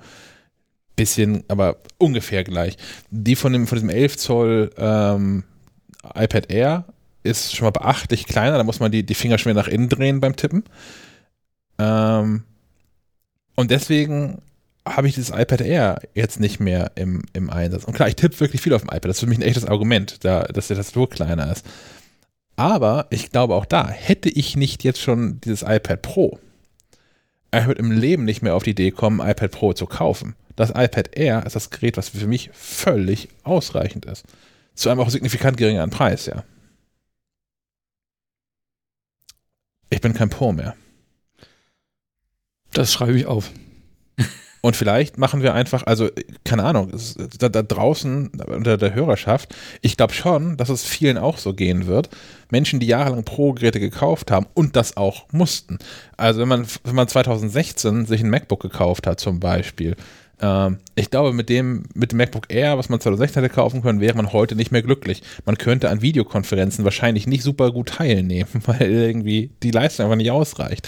[SPEAKER 1] Bisschen, aber ungefähr gleich. Die von, dem, von diesem 11 Zoll ähm, iPad Air ist schon mal beachtlich kleiner, da muss man die, die Finger schon wieder nach innen drehen beim Tippen. Ähm, und deswegen habe ich dieses iPad Air jetzt nicht mehr im, im Einsatz. Und klar, ich tippe wirklich viel auf dem iPad. Das ist für mich ein echtes Argument, da, dass der Tastatur kleiner ist. Aber ich glaube auch da, hätte ich nicht jetzt schon dieses iPad Pro, er wird im Leben nicht mehr auf die Idee kommen, iPad Pro zu kaufen. Das iPad Air ist das Gerät, was für mich völlig ausreichend ist. Zu einem auch signifikant geringeren Preis, ja. Ich bin kein Pro mehr.
[SPEAKER 2] Das schreibe ich auf. (laughs)
[SPEAKER 1] Und vielleicht machen wir einfach, also keine Ahnung, da, da draußen unter der Hörerschaft, ich glaube schon, dass es vielen auch so gehen wird. Menschen, die jahrelang Pro-Geräte gekauft haben und das auch mussten. Also wenn man, wenn man 2016 sich ein MacBook gekauft hat zum Beispiel, ich glaube, mit dem, mit dem MacBook Air, was man 2016 hätte kaufen können, wäre man heute nicht mehr glücklich. Man könnte an Videokonferenzen wahrscheinlich nicht super gut teilnehmen, (laughs) weil irgendwie die Leistung einfach nicht ausreicht.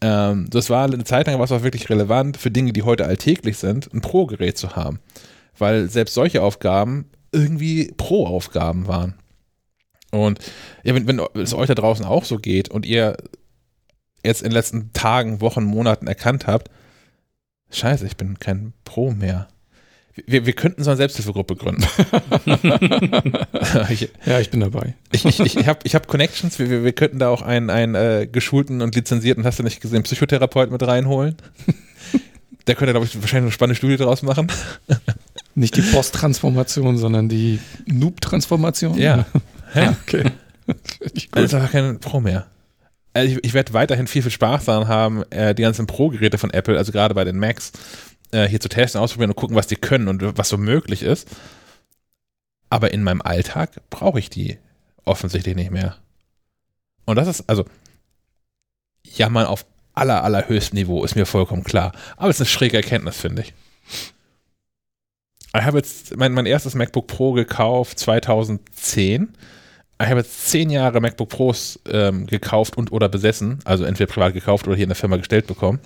[SPEAKER 1] Ähm, das war eine Zeit lang was auch wirklich relevant für Dinge, die heute alltäglich sind, ein Pro-Gerät zu haben. Weil selbst solche Aufgaben irgendwie Pro-Aufgaben waren. Und ja, wenn, wenn es euch da draußen auch so geht und ihr jetzt in den letzten Tagen, Wochen, Monaten erkannt habt, scheiße, ich bin kein Pro mehr. Wir, wir könnten so eine Selbsthilfegruppe gründen. (laughs)
[SPEAKER 2] ich, ja, ich bin dabei.
[SPEAKER 1] Ich, ich, ich habe ich hab Connections, wir, wir könnten da auch einen, einen äh, geschulten und lizenzierten, hast du nicht gesehen, Psychotherapeut mit reinholen. Der könnte, glaube ich, wahrscheinlich eine spannende Studie daraus machen.
[SPEAKER 2] Nicht die Post-Transformation, sondern die Noob-Transformation?
[SPEAKER 1] Ja. (laughs) ja. Okay. Das ist einfach kein Pro mehr. Also ich, ich werde weiterhin viel, viel Spaß daran haben, äh, die ganzen Pro-Geräte von Apple, also gerade bei den Macs, äh, hier zu testen, ausprobieren und gucken, was die können und was so möglich ist. Aber in meinem Alltag brauche ich die offensichtlich nicht mehr. Und das ist, also, ja, man auf aller, allerhöchstem Niveau, ist mir vollkommen klar. Aber es ist eine schräge Erkenntnis, finde ich. Ich habe jetzt mein, mein erstes MacBook Pro gekauft 2010. Ich habe jetzt zehn Jahre MacBook Pros ähm, gekauft und oder besessen, also entweder privat gekauft oder hier in der Firma gestellt bekommen.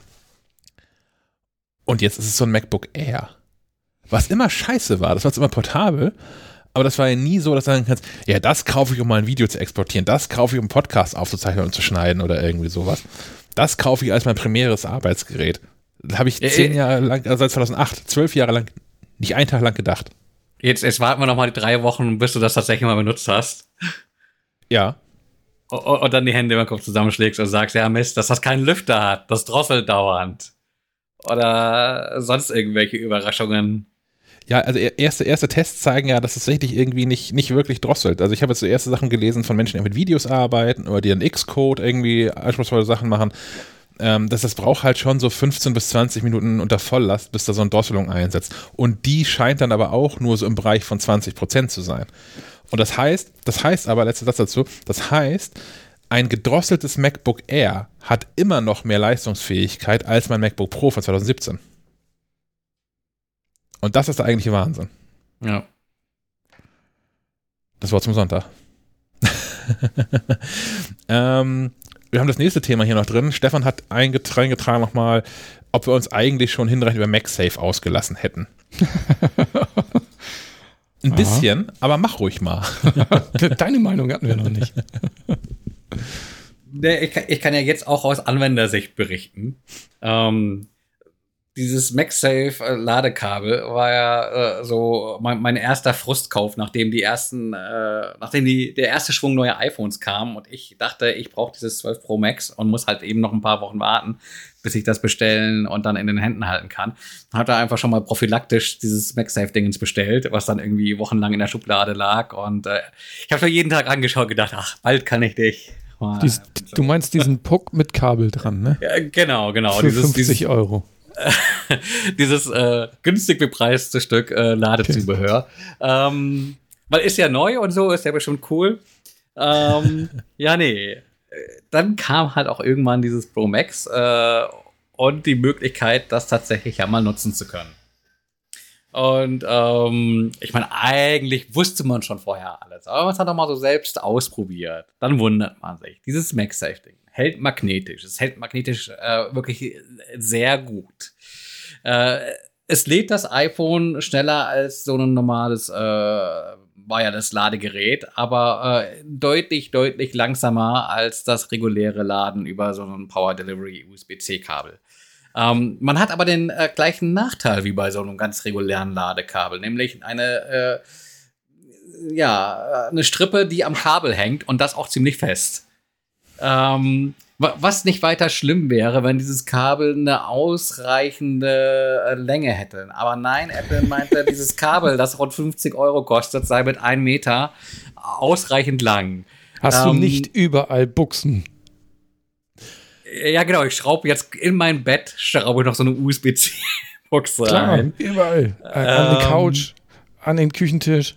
[SPEAKER 1] Und jetzt ist es so ein MacBook Air. Was immer scheiße war, das war immer portabel, aber das war ja nie so, dass du sagen kannst, ja, das kaufe ich, um mal ein Video zu exportieren, das kaufe ich, um einen Podcast aufzuzeichnen und zu schneiden oder irgendwie sowas. Das kaufe ich als mein primäres Arbeitsgerät. Das habe ich äh, zehn Jahre lang, also seit 2008, zwölf Jahre lang, nicht einen Tag lang gedacht.
[SPEAKER 3] Jetzt, jetzt warten wir noch mal die drei Wochen, bis du das tatsächlich mal benutzt hast.
[SPEAKER 1] Ja.
[SPEAKER 3] Und, und dann die Hände im Kopf zusammenschlägst und sagst, ja Mist, dass das keinen Lüfter hat, das drosselt dauernd oder sonst irgendwelche Überraschungen?
[SPEAKER 1] Ja, also erste, erste Tests zeigen ja, dass es tatsächlich irgendwie nicht, nicht wirklich drosselt. Also ich habe jetzt so erste Sachen gelesen von Menschen, die mit Videos arbeiten oder die dann X-Code irgendwie anspruchsvolle Sachen machen. Ähm, dass das braucht halt schon so 15 bis 20 Minuten unter Volllast, bis da so eine Drosselung einsetzt. Und die scheint dann aber auch nur so im Bereich von 20 Prozent zu sein. Und das heißt, das heißt aber, letzter Satz dazu, das heißt, ein gedrosseltes MacBook Air hat immer noch mehr Leistungsfähigkeit als mein MacBook Pro von 2017. Und das ist der eigentliche Wahnsinn.
[SPEAKER 3] Ja.
[SPEAKER 1] Das war zum Sonntag. (laughs) ähm, wir haben das nächste Thema hier noch drin. Stefan hat eingetragen nochmal, ob wir uns eigentlich schon hinreichend über MagSafe ausgelassen hätten. (laughs) Ein Aha. bisschen, aber mach ruhig mal.
[SPEAKER 2] Deine Meinung hatten wir noch nicht.
[SPEAKER 3] ich, kann, ich kann ja jetzt auch aus Anwendersicht berichten. Ähm, dieses MagSafe-Ladekabel war ja äh, so mein, mein, erster Frustkauf, nachdem die ersten, äh, nachdem die, der erste Schwung neuer iPhones kam und ich dachte, ich brauche dieses 12 Pro Max und muss halt eben noch ein paar Wochen warten, bis ich das bestellen und dann in den Händen halten kann. Hat da einfach schon mal prophylaktisch dieses MagSafe-Dingens bestellt, was dann irgendwie wochenlang in der Schublade lag und äh, ich habe schon jeden Tag angeschaut, gedacht, ach, bald kann ich dich.
[SPEAKER 2] Dies, du meinst diesen Puck mit Kabel dran, ne?
[SPEAKER 3] Ja, genau, genau.
[SPEAKER 2] Für dieses, 50 dieses, Euro. (laughs)
[SPEAKER 3] dieses äh, günstig bepreiste Stück äh, Ladezubehör. (laughs) Ähm, weil ist ja neu und so, ist ja bestimmt cool. Ähm, (laughs) ja, nee. dann kam halt auch irgendwann dieses Pro Max äh, und die Möglichkeit, das tatsächlich ja mal nutzen zu können. Und ähm, ich meine, eigentlich wusste man schon vorher alles, aber man hat doch mal so selbst ausprobiert. Dann wundert man sich. Dieses MagSafe-Ding hält magnetisch. Es hält magnetisch äh, wirklich sehr gut. Äh, es lädt das iPhone schneller als so ein normales äh, Wireless-Ladegerät, aber äh, deutlich, deutlich langsamer als das reguläre Laden über so ein Power Delivery USB-C-Kabel. Ähm, man hat aber den äh, gleichen Nachteil wie bei so einem ganz regulären Ladekabel, nämlich eine, äh, ja, eine Strippe, die am Kabel hängt und das auch ziemlich fest. Ähm, was nicht weiter schlimm wäre, wenn dieses Kabel eine ausreichende äh, Länge hätte. Aber nein, Apple meinte, (laughs) dieses Kabel, das rund 50 Euro kostet, sei mit einem Meter ausreichend lang.
[SPEAKER 2] Hast ähm, du nicht überall Buchsen?
[SPEAKER 3] Ja, genau. Ich schraube jetzt in mein Bett, schraube noch so eine USB-C-Buchse rein.
[SPEAKER 2] überall. Ähm, an die Couch, an den Küchentisch.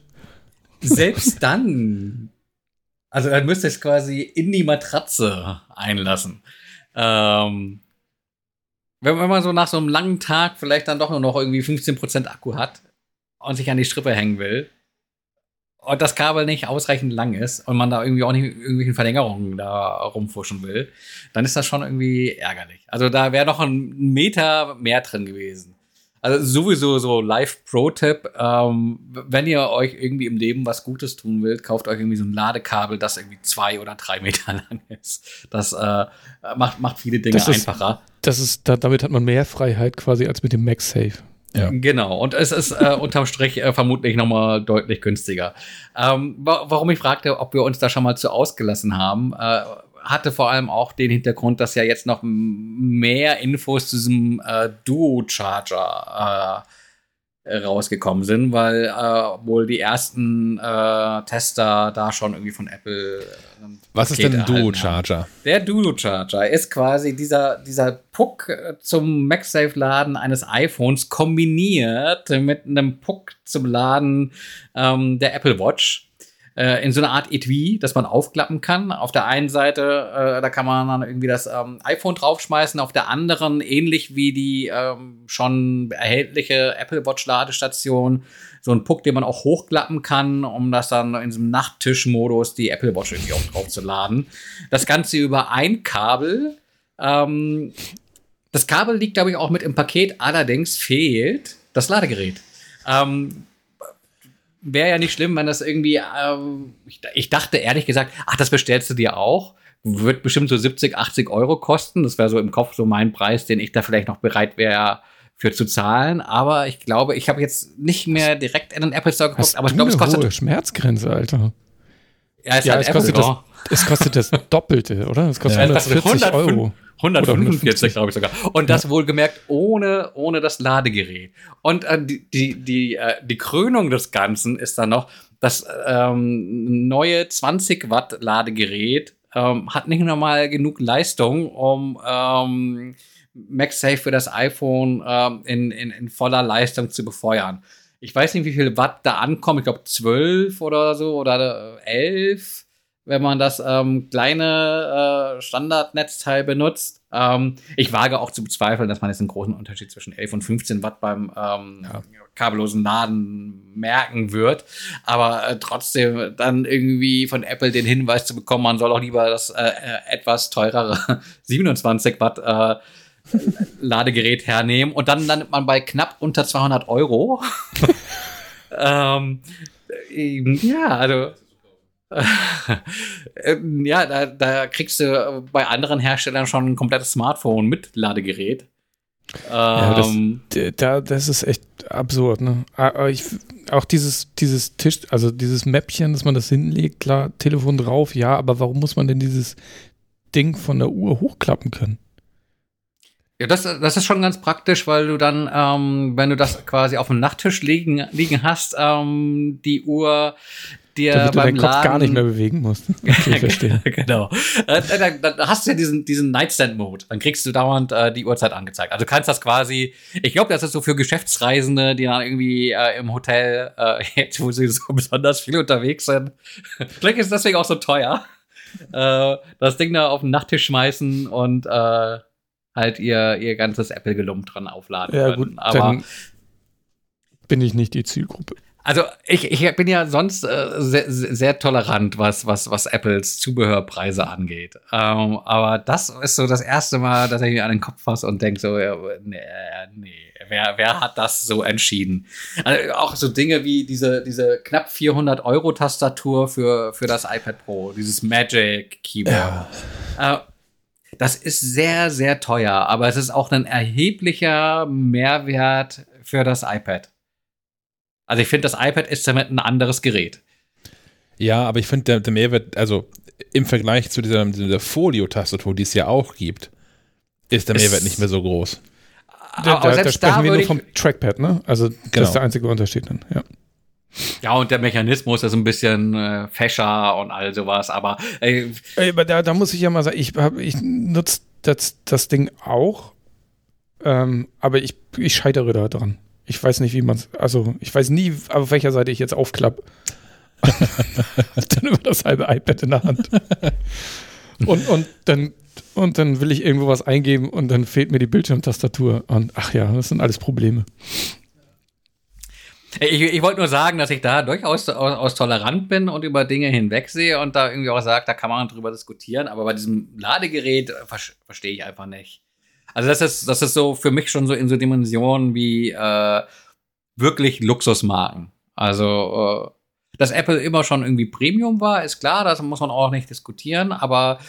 [SPEAKER 3] Selbst dann. Also dann müsste ich es quasi in die Matratze einlassen. Ähm, wenn, wenn man so nach so einem langen Tag vielleicht dann doch nur noch irgendwie 15% Akku hat und sich an die Strippe hängen will, und das Kabel nicht ausreichend lang ist und man da irgendwie auch nicht irgendwelchen Verlängerungen da rumfuschen will, dann ist das schon irgendwie ärgerlich. Also da wäre noch ein Meter mehr drin gewesen. Also sowieso so Live-Pro-Tipp, ähm, wenn ihr euch irgendwie im Leben was Gutes tun wollt, kauft euch irgendwie so ein Ladekabel, das irgendwie zwei oder drei (laughs) Meter lang ist. Das äh, macht, macht viele Dinge
[SPEAKER 2] das
[SPEAKER 3] einfacher.
[SPEAKER 2] Ist, das ist, damit hat man mehr Freiheit quasi als mit dem MagSafe.
[SPEAKER 3] Ja. Genau, und es ist äh, unterm Strich äh, vermutlich nochmal deutlich günstiger. Ähm, wa warum ich fragte, ob wir uns da schon mal zu ausgelassen haben, äh, hatte vor allem auch den Hintergrund, dass ja jetzt noch mehr Infos zu diesem äh, Duo-Charger äh, rausgekommen sind, weil äh, wohl die ersten äh, Tester da schon irgendwie von Apple. Äh,
[SPEAKER 1] Was ist denn ein Duo-Charger?
[SPEAKER 3] Der Duo-Charger ist quasi dieser, dieser Puck zum MagSafe-Laden eines iPhones kombiniert mit einem Puck zum Laden ähm, der Apple Watch äh, in so einer Art Etui, das man aufklappen kann. Auf der einen Seite, äh, da kann man dann irgendwie das ähm, iPhone draufschmeißen, auf der anderen, ähnlich wie die ähm, schon erhältliche Apple Watch Ladestation, so ein Puck, den man auch hochklappen kann, um das dann in so einem Nachttischmodus die Apple Watch irgendwie auch drauf zu laden. Das Ganze über ein Kabel. Ähm, das Kabel liegt, glaube ich, auch mit im Paket, allerdings fehlt das Ladegerät. Ähm, wäre ja nicht schlimm, wenn das irgendwie, ähm, ich, ich, dachte ehrlich gesagt, ach, das bestellst du dir auch. Wird bestimmt so 70, 80 Euro kosten. Das wäre so im Kopf so mein Preis, den ich da vielleicht noch bereit wäre für zu zahlen. Aber ich glaube, ich habe jetzt nicht mehr direkt in den Apple Store geguckt, aber ich glaube, es kostet. Hohe
[SPEAKER 2] Schmerzgrenze, Alter.
[SPEAKER 3] Ja, es, ja,
[SPEAKER 2] es kostet, das, es kostet das Doppelte, oder? Es kostet ja, 140 Euro.
[SPEAKER 3] 145, glaube ich sogar. Und das ja. wohlgemerkt ohne, ohne das Ladegerät. Und äh, die, die, die, äh, die Krönung des Ganzen ist dann noch, das ähm, neue 20 Watt Ladegerät ähm, hat nicht nochmal genug Leistung, um ähm, MagSafe für das iPhone ähm, in, in, in voller Leistung zu befeuern. Ich weiß nicht, wie viel Watt da ankommen. Ich glaube 12 oder so oder 11 wenn man das ähm, kleine äh, Standardnetzteil benutzt. Ähm, ich wage auch zu bezweifeln, dass man jetzt einen großen Unterschied zwischen 11 und 15 Watt beim ähm, ja. kabellosen Laden merken wird. Aber äh, trotzdem dann irgendwie von Apple den Hinweis zu bekommen, man soll auch lieber das äh, äh etwas teurere (laughs) 27 Watt äh, (laughs) Ladegerät hernehmen und dann landet man bei knapp unter 200 Euro. (laughs) ähm, äh, ja, also (laughs) ja, da, da, kriegst du bei anderen Herstellern schon ein komplettes Smartphone mit Ladegerät.
[SPEAKER 2] Ja, das, ähm, da, das ist echt absurd, ne? Ich, auch dieses, dieses Tisch, also dieses Mäppchen, dass man das hinlegt, klar, Telefon drauf, ja, aber warum muss man denn dieses Ding von der Uhr hochklappen können?
[SPEAKER 3] Ja, das, das ist schon ganz praktisch, weil du dann, ähm, wenn du das quasi auf dem Nachttisch liegen, liegen hast, ähm, die Uhr dir
[SPEAKER 2] Damit beim du deinen Laden Kopf gar nicht mehr bewegen musst. (laughs) Okay, verstehe. (laughs)
[SPEAKER 3] genau. Äh, dann, dann, hast du ja diesen, diesen Nightstand-Mode. Dann kriegst du dauernd äh, die Uhrzeit angezeigt. Also du kannst das quasi, ich glaube, das ist so für Geschäftsreisende, die dann irgendwie äh, im Hotel, äh, (laughs) jetzt, wo sie so besonders viel unterwegs sind. Vielleicht ist es deswegen auch so teuer. äh, das Ding da auf den Nachttisch schmeißen und äh, halt ihr, ihr ganzes Apple-Gelump dran aufladen
[SPEAKER 2] Ja,
[SPEAKER 3] können.
[SPEAKER 2] gut,
[SPEAKER 3] Aber
[SPEAKER 2] bin ich nicht die Zielgruppe.
[SPEAKER 3] Also ich, ich bin ja sonst äh, sehr, sehr tolerant, was, was, was Apples Zubehörpreise angeht. Ähm, aber das ist so das erste Mal, dass ich mir an den Kopf fasse und denke so, ja, nee, nee, wer, wer hat das so entschieden? Also auch so Dinge wie diese, diese knapp 400 Euro Tastatur für, für das iPad Pro, dieses Magic Keyboard. Äh, das ist sehr, sehr teuer, aber es ist auch ein erheblicher Mehrwert für das iPad. Also ich finde, das iPad ist damit ein anderes Gerät.
[SPEAKER 1] Ja, aber ich finde, der, der Mehrwert, also im Vergleich zu dieser, dieser Folio-Tastatur, die es ja auch gibt, ist der
[SPEAKER 3] Es-
[SPEAKER 1] Mehrwert nicht mehr so groß.
[SPEAKER 2] Da, da, da sprechen wir
[SPEAKER 3] würde
[SPEAKER 2] nur vom Trackpad, ne? Also das
[SPEAKER 1] Genau.
[SPEAKER 2] ist der einzige Unterschied dann, ja.
[SPEAKER 3] Ja, und der Mechanismus ist ein bisschen äh, fescher und all sowas, aber äh,
[SPEAKER 2] Ey, Aber da, da muss ich ja mal sagen, ich, hab- ich nutze das, das Ding auch, ähm, aber ich, ich scheitere da dran. Ich weiß nicht, wie man es, also ich weiß nie, auf welcher Seite ich jetzt aufklappe. (laughs) dann über das halbe iPad in der Hand. Und, und, dann, und dann will ich irgendwo was eingeben und dann fehlt mir die Bildschirmtastatur. Und ach ja, das sind alles Probleme.
[SPEAKER 3] ich, ich wollte nur sagen, dass ich da durchaus aus, aus tolerant bin und über Dinge hinwegsehe und da irgendwie auch sage, da kann man drüber diskutieren, aber bei diesem Ladegerät äh, ver verstehe ich einfach nicht. Also das ist, das ist so für mich schon so in so Dimensionen wie äh, wirklich Luxusmarken. Also äh, dass Apple immer schon irgendwie Premium war, ist klar, das muss man auch nicht diskutieren, aber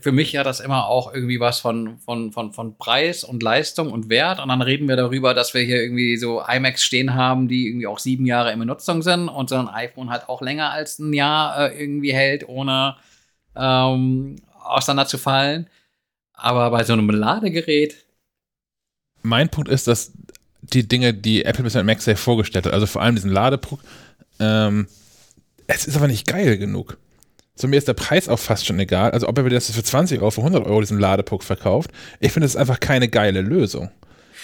[SPEAKER 3] für mich hat das immer auch irgendwie was von, von, von, von Preis und Leistung und Wert. Und dann reden wir darüber, dass wir hier irgendwie so iMacs stehen haben, die irgendwie auch sieben Jahre in Benutzung sind und so ein iPhone halt auch länger als ein Jahr äh, irgendwie hält, ohne ähm, auseinanderzufallen. Aber bei so einem Ladegerät,
[SPEAKER 1] Mein Punkt ist, dass die Dinge, die Apple bisher mit MagSafe vorgestellt hat, also vor allem diesen Ladepro, ähm, es ist aber nicht geil genug. So, mir ist der Preis auch fast schon egal. Also, ob er mir das für 20 Euro, für 100 Euro diesen Ladepuck verkauft, ich finde, das ist einfach keine geile Lösung.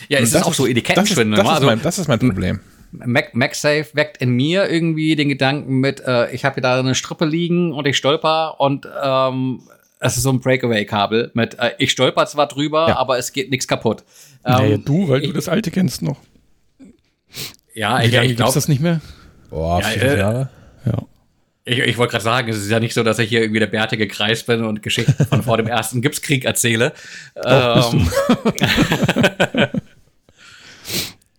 [SPEAKER 3] ja, es ist auch so
[SPEAKER 1] das ist,
[SPEAKER 3] Etikettenschwindel.
[SPEAKER 1] das, ist
[SPEAKER 3] Also-
[SPEAKER 1] mein, das ist mein Problem.
[SPEAKER 3] Mac, MagSafe weckt in mir irgendwie den Gedanken mit, äh, ich habe hier da eine Strippe liegen und ich stolper und ähm, es ist so ein Breakaway-Kabel mit, äh, ich stolper zwar drüber,
[SPEAKER 1] Ja.
[SPEAKER 3] aber es geht nichts kaputt.
[SPEAKER 2] naja,
[SPEAKER 3] Ähm,
[SPEAKER 2] du, weil du
[SPEAKER 3] ich-
[SPEAKER 2] das alte kennst noch.
[SPEAKER 3] ja,
[SPEAKER 2] Wie
[SPEAKER 3] ich,
[SPEAKER 2] lange
[SPEAKER 3] ich
[SPEAKER 2] gibt's
[SPEAKER 3] glaube,
[SPEAKER 2] das nicht mehr?
[SPEAKER 1] Boah,
[SPEAKER 3] Ja,
[SPEAKER 1] fünf
[SPEAKER 3] äh,
[SPEAKER 1] Jahre.
[SPEAKER 2] Ja.
[SPEAKER 3] ich, ich wollte gerade sagen, es ist ja nicht so, dass ich hier irgendwie der bärtige Kreis bin und Geschichten von vor dem ersten Gipskrieg erzähle. ähm, (laughs)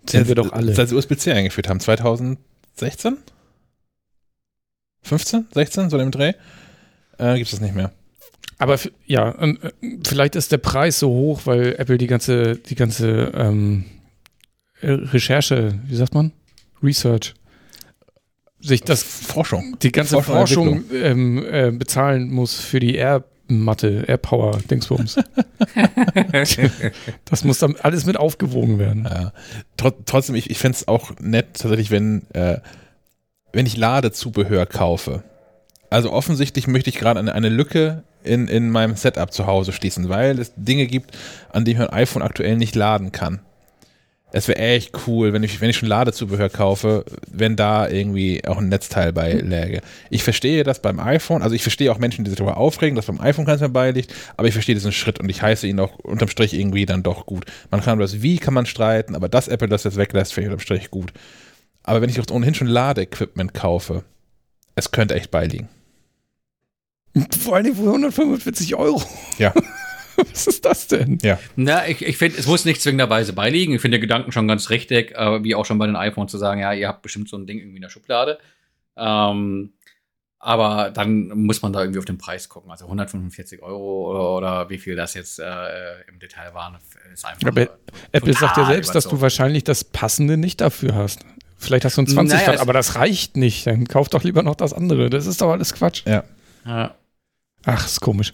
[SPEAKER 2] Sind wir doch alle.
[SPEAKER 1] Seit sie USB-C eingeführt haben, 2016? 15? 16? So im Dreh? Äh, gibt es das nicht mehr.
[SPEAKER 2] Aber ja, und, äh, vielleicht ist der Preis so hoch, weil Apple die ganze, die ganze ähm, äh, Recherche, wie sagt man? Research, sich das,
[SPEAKER 1] Forschung.
[SPEAKER 2] die ganze
[SPEAKER 1] Forschung
[SPEAKER 2] Forschung ähm, äh, bezahlen muss für die Air-Matte, Air-Power, Dingsbums. (laughs) das muss dann alles mit aufgewogen werden.
[SPEAKER 1] Ja. Tr trotzdem, ich, ich fände es auch nett, tatsächlich, wenn, äh, wenn ich Ladezubehör kaufe. Also offensichtlich möchte ich gerade eine, eine Lücke in, in meinem Setup zu Hause schließen, weil es Dinge gibt, an denen ich mein iPhone aktuell nicht laden kann. Es wäre echt cool, wenn ich, wenn ich schon Ladezubehör kaufe, wenn da irgendwie auch ein Netzteil bei läge. Ich verstehe das beim iPhone, also ich verstehe auch Menschen, die sich darüber aufregen, dass beim iPhone keins mehr beiliegt, aber ich verstehe diesen Schritt und ich heiße ihn auch unterm Strich irgendwie dann doch gut. Man kann über das Wie kann man streiten, aber dass Apple das jetzt weglässt, finde ich unterm Strich gut. Aber wenn ich auch ohnehin schon Ladeequipment kaufe, es könnte echt beiliegen.
[SPEAKER 2] Vor allem für 145 Euro.
[SPEAKER 1] Ja. (laughs)
[SPEAKER 2] Was ist das denn?
[SPEAKER 3] Na, ich, ich finde, es muss nicht zwingenderweise beiliegen. Ich finde den Gedanken schon ganz richtig, äh, wie auch schon bei den iPhones zu sagen, ja, ihr habt bestimmt so ein Ding irgendwie in der Schublade. Ähm, aber dann muss man da irgendwie auf den Preis gucken. Also 145 Euro oder, oder wie viel das jetzt äh, im Detail waren, ist einfach.
[SPEAKER 2] Aber Apple sagt ja selbst, dass du
[SPEAKER 3] überzogen.
[SPEAKER 2] wahrscheinlich das Passende nicht dafür hast. Vielleicht hast du ein 20
[SPEAKER 3] Naja,
[SPEAKER 2] Watt, aber das reicht nicht. Dann kauf doch lieber noch das andere. Das ist doch alles Quatsch.
[SPEAKER 1] Ja.
[SPEAKER 3] Ja.
[SPEAKER 2] Ach, ist komisch.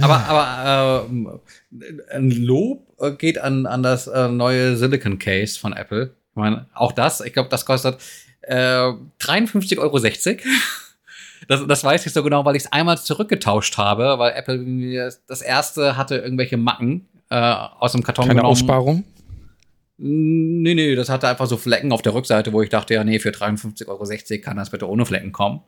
[SPEAKER 3] Aber, aber ähm, ein Lob äh, geht an, an das äh, neue Silicon Case von Apple. Ich meine, auch das, ich glaube, das kostet äh, 53,60 Euro. (laughs) Das, das weiß ich so genau, weil ich es einmal zurückgetauscht habe, weil Apple das erste hatte irgendwelche Macken äh, aus dem Karton
[SPEAKER 2] Keine
[SPEAKER 3] genommen.
[SPEAKER 2] Aussparung.
[SPEAKER 3] Nee, nee, das hatte einfach so Flecken auf der Rückseite, wo ich dachte, ja, nee, für 53,60 Euro kann das bitte ohne Flecken kommen.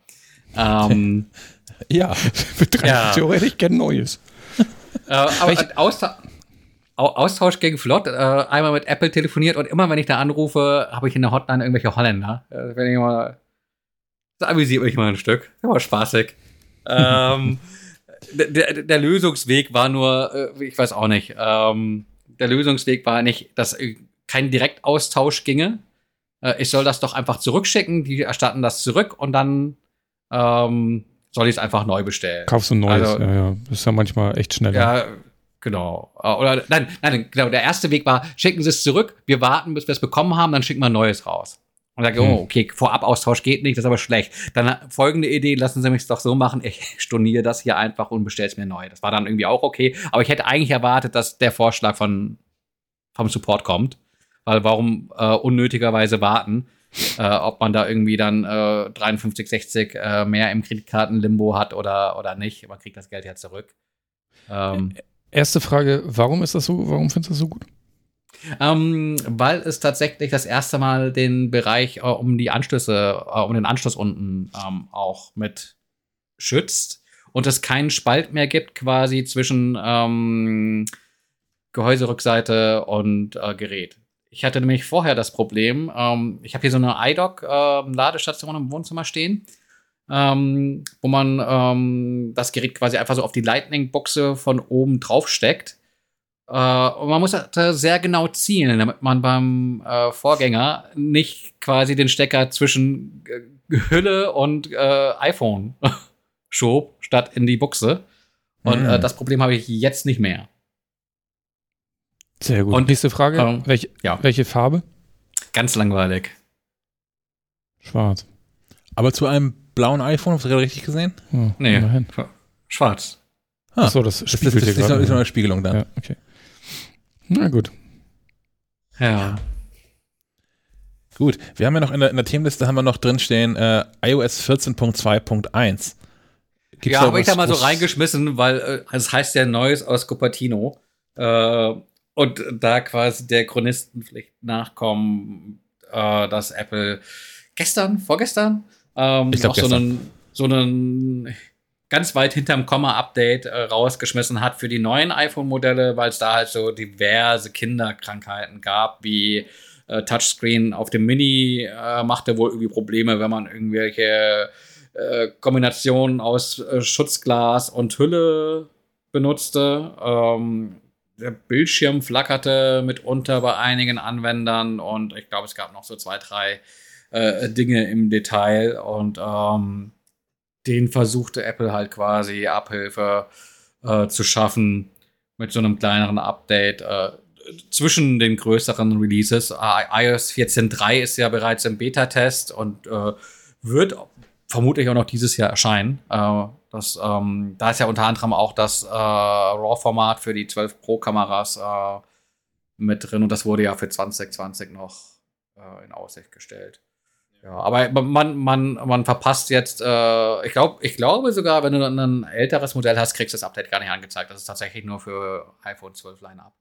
[SPEAKER 3] Ähm, (laughs)
[SPEAKER 1] Ja. (laughs)
[SPEAKER 2] Betreibt
[SPEAKER 3] Ja.
[SPEAKER 2] theoretisch gern Neues. (laughs)
[SPEAKER 3] äh, aber Austa Au- Austausch gegen Flott, äh, einmal mit Apple telefoniert und immer wenn ich da anrufe, habe ich in der Hotline irgendwelche Holländer. Äh, wenn ich mal, das amüsiert mich mal ein Stück. Das war spaßig. ähm, der, der, Lösungsweg war nur, äh, ich weiß auch nicht, ähm, der Lösungsweg war nicht, dass kein Direktaustausch ginge. Äh, ich soll das doch einfach zurückschicken, die erstatten das zurück und dann ähm, soll ich es einfach neu bestellen.
[SPEAKER 2] Kaufst du ein Neues.
[SPEAKER 3] Also-
[SPEAKER 2] ja, ja. Das ist ja manchmal echt schneller.
[SPEAKER 3] Ja, genau. Äh, Oder nein, nein, genau. Der erste Weg war, schicken Sie es zurück, wir warten, bis wir es bekommen haben, dann schicken wir ein neues raus. Und sage,
[SPEAKER 2] Hm.
[SPEAKER 3] oh, okay, Vorabaustausch geht nicht, das ist aber schlecht. Dann äh, folgende Idee, lassen Sie mich es doch so machen, ich (laughs) storniere das hier einfach und bestelle es mir neu. Das war dann irgendwie auch okay. Aber ich hätte eigentlich erwartet, dass der Vorschlag von, vom Support kommt. Weil warum äh, unnötigerweise warten? Äh, ob man da irgendwie dann äh, 53, 60 äh, mehr im Kreditkartenlimbo hat oder, oder nicht. Man kriegt das Geld ja zurück. Ähm,
[SPEAKER 2] Erste Frage, warum ist das so? Warum findest du das so gut?
[SPEAKER 3] Ähm, weil es tatsächlich das erste Mal den Bereich äh, um die Anschlüsse, äh, um den Anschluss unten ähm, auch mit schützt und es keinen Spalt mehr gibt quasi zwischen ähm, Gehäuserückseite und äh, Gerät. Ich hatte nämlich vorher das Problem, ähm, ich habe hier so eine iDock-Ladestation im Wohnzimmer stehen, ähm, wo man ähm, das Gerät quasi einfach so auf die Lightning-Buchse von oben drauf steckt. Äh, und man muss äh, sehr genau zielen, damit man beim äh, Vorgänger nicht quasi den Stecker zwischen äh, Hülle und äh, iPhone (laughs) schob, statt in die Buchse. Und
[SPEAKER 1] Mhm.
[SPEAKER 3] äh, das Problem habe ich jetzt nicht mehr.
[SPEAKER 2] Sehr gut.
[SPEAKER 3] Und,
[SPEAKER 2] Nächste Frage.
[SPEAKER 3] ähm,
[SPEAKER 2] welche,
[SPEAKER 3] ja.
[SPEAKER 2] welche Farbe?
[SPEAKER 3] Ganz langweilig.
[SPEAKER 2] Schwarz.
[SPEAKER 1] Aber zu einem blauen iPhone, hast du gerade richtig gesehen?
[SPEAKER 2] Oh,
[SPEAKER 3] Nee,
[SPEAKER 2] immerhin.
[SPEAKER 3] schwarz.
[SPEAKER 1] Ah,
[SPEAKER 2] Achso, das
[SPEAKER 1] Das, das, das ist ist noch eine Spiegelung dann.
[SPEAKER 2] Ja, okay. Na gut.
[SPEAKER 3] Ja.
[SPEAKER 1] Gut, wir haben ja noch in der, in der Themenliste haben wir noch drinstehen äh, iOS 14.2.1. Gibt's
[SPEAKER 3] ja, habe ich da mal so reingeschmissen, weil äh, es heißt ja Neues aus Cupertino. Äh, und da quasi der Chronistenpflicht nachkommen, äh, dass Apple gestern, vorgestern, ähm,
[SPEAKER 1] Ich glaub,
[SPEAKER 3] noch so einen, so einen ganz weit hinterm Komma-Update äh, rausgeschmissen hat für die neuen iPhone-Modelle, weil es da halt so diverse Kinderkrankheiten gab, wie äh, Touchscreen auf dem Mini äh, machte wohl irgendwie Probleme, wenn man irgendwelche äh, Kombinationen aus äh, Schutzglas und Hülle benutzte. Ähm, der Bildschirm flackerte mitunter bei einigen Anwendern und ich glaube, es gab noch so zwei, drei äh, Dinge im Detail und ähm, den versuchte Apple halt quasi Abhilfe äh, zu schaffen mit so einem kleineren Update äh, zwischen den größeren Releases. Äh, iOS 14.3 ist ja bereits im Beta-Test und äh, wird vermutlich auch noch dieses Jahr erscheinen. Das, ähm, da ist ja unter anderem auch das äh, RAW-Format für die 12 Pro-Kameras äh, mit drin und das wurde ja für 2020 noch äh, in Aussicht gestellt. Ja, aber man, man, man verpasst jetzt, äh, ich, glaub, ich glaube sogar, wenn du dann ein älteres Modell hast, kriegst du das Update gar nicht angezeigt. Das ist tatsächlich nur für iPhone 12 Line-Up.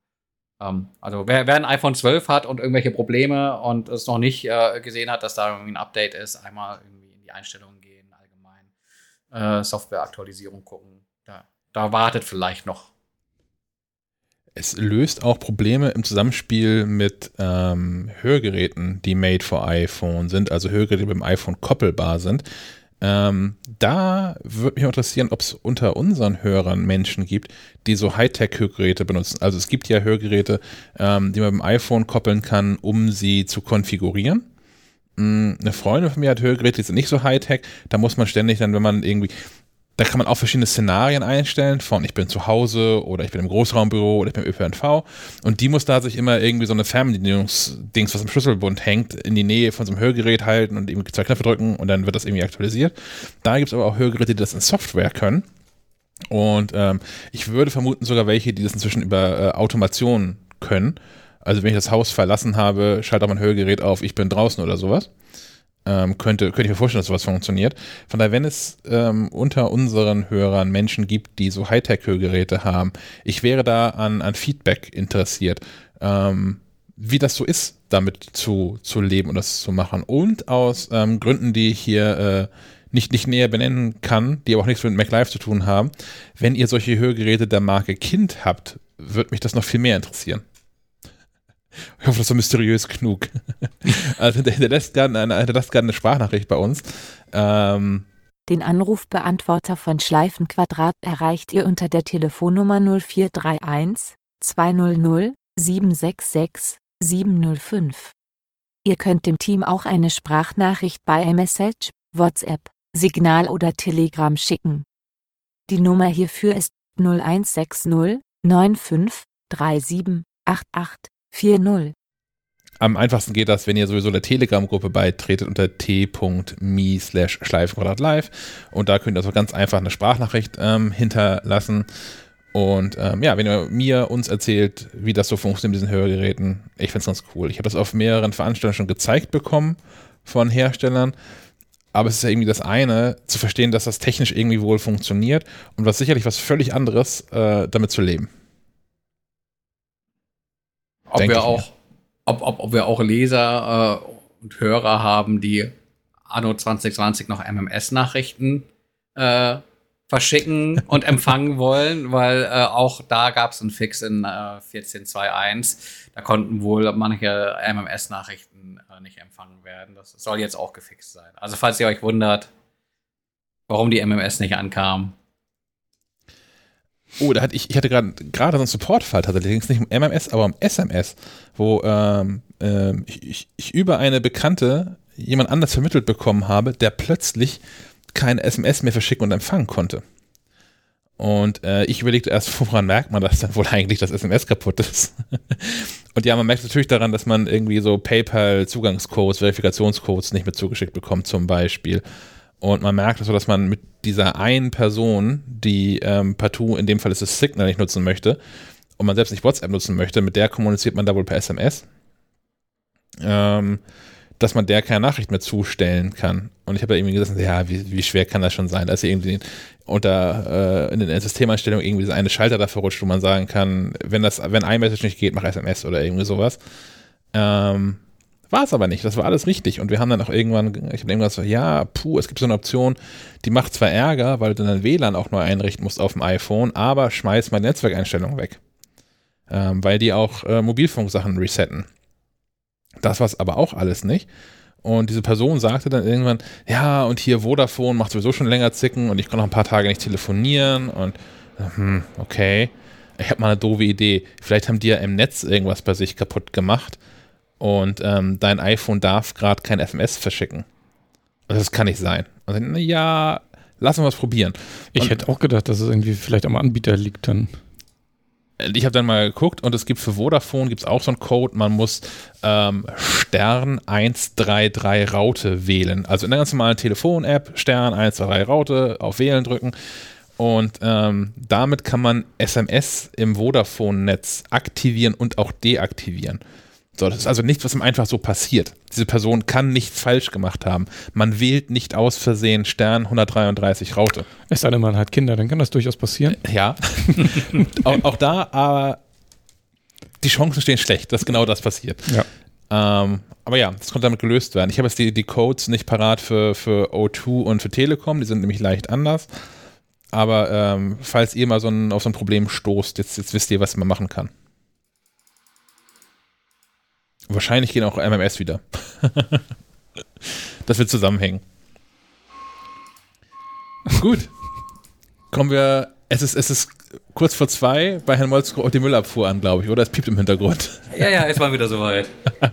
[SPEAKER 3] Ähm, also wer, wer ein iPhone 12 hat und irgendwelche Probleme und es noch nicht äh, gesehen hat, dass da irgendwie ein Update ist, einmal irgendwie in die Einstellungen gehen, äh, Softwareaktualisierung gucken. Da, da wartet vielleicht noch.
[SPEAKER 1] Es löst auch Probleme im Zusammenspiel mit ähm, Hörgeräten, die made for iPhone sind, also Hörgeräte, die mit dem iPhone koppelbar sind. Ähm, da würde mich interessieren, ob es unter unseren Hörern Menschen gibt, die so Hightech-Hörgeräte benutzen. Also es gibt ja Hörgeräte, ähm, die man mit dem iPhone koppeln kann, um sie zu konfigurieren. Mm, Eine Freundin von mir hat Hörgeräte, die sind nicht so Hightech. Da muss man ständig dann, wenn man irgendwie, da kann man auch verschiedene Szenarien einstellen, von ich bin zu Hause oder ich bin im Großraumbüro oder ich bin im ÖPNV. Und die muss da sich immer irgendwie so eine Fernbedienungsdings, was am Schlüsselbund hängt, in die Nähe von so einem Hörgerät halten und irgendwie zwei Knöpfe drücken und dann wird das irgendwie aktualisiert. Da gibt es aber auch Hörgeräte, die das in Software können. Und ähm, ich würde vermuten sogar welche, die das inzwischen über äh, Automation können. Also wenn ich das Haus verlassen habe, schalte auch mein Hörgerät auf, ich bin draußen oder sowas. Ähm, könnte, könnte ich mir vorstellen, dass sowas funktioniert. Von daher, wenn es ähm, unter unseren Hörern Menschen gibt, die so Hightech-Hörgeräte haben, ich wäre da an, an Feedback interessiert, ähm, wie das so ist, damit zu, zu leben und das zu machen. Und aus ähm, Gründen, die ich hier äh, nicht, nicht näher benennen kann, die aber auch nichts mit MacLive zu tun haben. Wenn ihr solche Hörgeräte der Marke Kind habt, wird mich das noch viel mehr interessieren. Ich hoffe, das so mysteriös genug. (laughs) also hinterlässt gerne eine, hinterlässt gerne eine Sprachnachricht bei uns. Ähm,
[SPEAKER 4] Den Anrufbeantworter von Schleifenquadrat erreicht ihr unter der Telefonnummer 0431 200 766 705. Ihr könnt dem Team auch eine Sprachnachricht bei iMessage, WhatsApp, Signal oder Telegram schicken. Die Nummer hierfür ist 0160 95 37 88 40.
[SPEAKER 1] am einfachsten geht das, wenn ihr sowieso der Telegram-Gruppe beitretet unter t.me slash schleifenquadratlive und da könnt ihr also ganz einfach eine Sprachnachricht ähm, hinterlassen und ähm, ja, wenn ihr mir uns erzählt, wie das so funktioniert mit diesen Hörgeräten, ich finde es ganz cool. Ich habe das auf mehreren Veranstaltungen schon gezeigt bekommen von Herstellern, aber es ist ja irgendwie das eine, zu verstehen, dass das technisch irgendwie wohl funktioniert und was sicherlich was völlig anderes, äh, damit zu leben.
[SPEAKER 3] Ob
[SPEAKER 1] Denk
[SPEAKER 3] wir auch, ob, ob, ob wir auch Leser äh, und Hörer haben, die anno 2020 noch MMS-Nachrichten äh, verschicken (laughs) und empfangen wollen, weil äh, auch da gab es einen Fix in äh, 14.2.1. Da konnten wohl manche MMS-Nachrichten äh, nicht empfangen werden. Das soll jetzt auch gefixt sein. Also falls ihr euch wundert, warum die MMS nicht ankam.
[SPEAKER 1] Oh, da hatte ich, ich hatte gerade so einen Support-Fall tatsächlich, nicht um MMS, aber um SMS, wo ähm, ähm, ich, ich, über eine Bekannte jemand anders vermittelt bekommen habe, der plötzlich keine SMS mehr verschicken und empfangen konnte. Und äh, ich überlegte erst, (laughs) woran merkt man das dann wohl eigentlich, dass SMS kaputt ist? (laughs) und ja, man merkt natürlich daran, dass man irgendwie so PayPal-Zugangscodes, Verifikationscodes nicht mehr zugeschickt bekommt, zum Beispiel. Und man merkt so, dass man mit dieser einen Person, die ähm, partout, in dem Fall ist es Signal, nicht nutzen möchte, und man selbst nicht WhatsApp nutzen möchte, mit der kommuniziert man da wohl per SMS, ähm, dass man der keine Nachricht mehr zustellen kann. Und ich habe da irgendwie gesagt, ja, wie, wie schwer kann das schon sein, dass irgendwie unter äh, in den Systemeinstellungen irgendwie dieser eine Schalter da verrutscht, wo man sagen kann, wenn das, wenn iMessage nicht geht, mach SMS oder irgendwie sowas. Ähm, war es aber nicht, das war alles richtig. Und wir haben dann auch irgendwann, ich habe irgendwas so, ja, puh, es gibt so eine Option, die macht zwar Ärger, weil du dann WLAN auch neu einrichten musst auf dem iPhone, aber schmeiß meine Netzwerkeinstellungen weg. Ähm, weil die auch äh, Mobilfunksachen resetten. Das war es aber auch alles nicht. Und diese Person sagte dann irgendwann, ja, und hier Vodafone macht sowieso schon länger Zicken und ich kann noch ein paar Tage nicht telefonieren und hm, okay. Ich habe mal eine doofe Idee. Vielleicht haben die ja im Netz irgendwas bei sich kaputt gemacht und ähm, dein iPhone darf gerade kein SMS verschicken. Also das kann nicht sein. Und dann, ja, lassen wir es probieren.
[SPEAKER 2] Ich
[SPEAKER 1] Und-
[SPEAKER 2] hätte auch gedacht, dass es irgendwie vielleicht am Anbieter liegt dann.
[SPEAKER 1] ich habe dann mal geguckt und es gibt für Vodafone gibt es auch so einen Code, man muss ähm, Stern 133 Raute wählen. Also in der ganz normalen Telefon-App Stern 123 Raute auf Wählen drücken und ähm, damit kann man SMS im Vodafone-Netz aktivieren und auch deaktivieren. So, das ist also nichts, was ihm einfach so passiert. Diese Person kann nichts falsch gemacht haben. Man wählt nicht aus Versehen Stern 133 Raute.
[SPEAKER 2] Es sei denn, man hat Kinder, dann kann das durchaus passieren.
[SPEAKER 1] Ja. (laughs) auch, auch da, aber die Chancen stehen schlecht, dass genau das passiert.
[SPEAKER 2] Ja.
[SPEAKER 1] Ähm, aber ja, das konnte damit gelöst werden. Ich habe jetzt die, die Codes nicht parat für, für O2 und für Telekom, die sind nämlich leicht anders. Aber ähm, falls ihr mal so ein, auf so ein Problem stoßt, jetzt, jetzt wisst ihr, was man machen kann. Wahrscheinlich gehen auch MMS wieder. das wird zusammenhängen. Gut. Kommen wir. Es ist, es ist kurz vor zwei bei Herrn Molzko die Müllabfuhr an, glaube ich, oder? Es piept im Hintergrund.
[SPEAKER 3] Ja, ja, ist mal wieder soweit.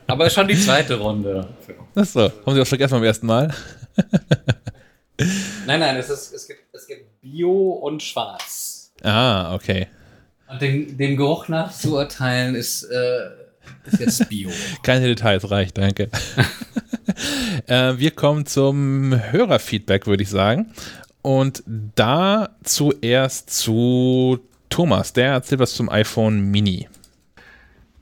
[SPEAKER 3] Aber ist schon die zweite Runde.
[SPEAKER 1] Achso, haben Sie auch vergessen beim ersten Mal?
[SPEAKER 3] Nein, nein, es, ist, es, gibt, es gibt Bio und Schwarz.
[SPEAKER 1] Ah, okay.
[SPEAKER 3] Und dem, dem Geruch nach zu urteilen ist, äh, ist jetzt Bio. (laughs)
[SPEAKER 1] Keine Details, reicht, danke. (laughs) äh, wir kommen zum Hörerfeedback, würde ich sagen. Und da zuerst zu Thomas, der erzählt was zum iPhone Mini.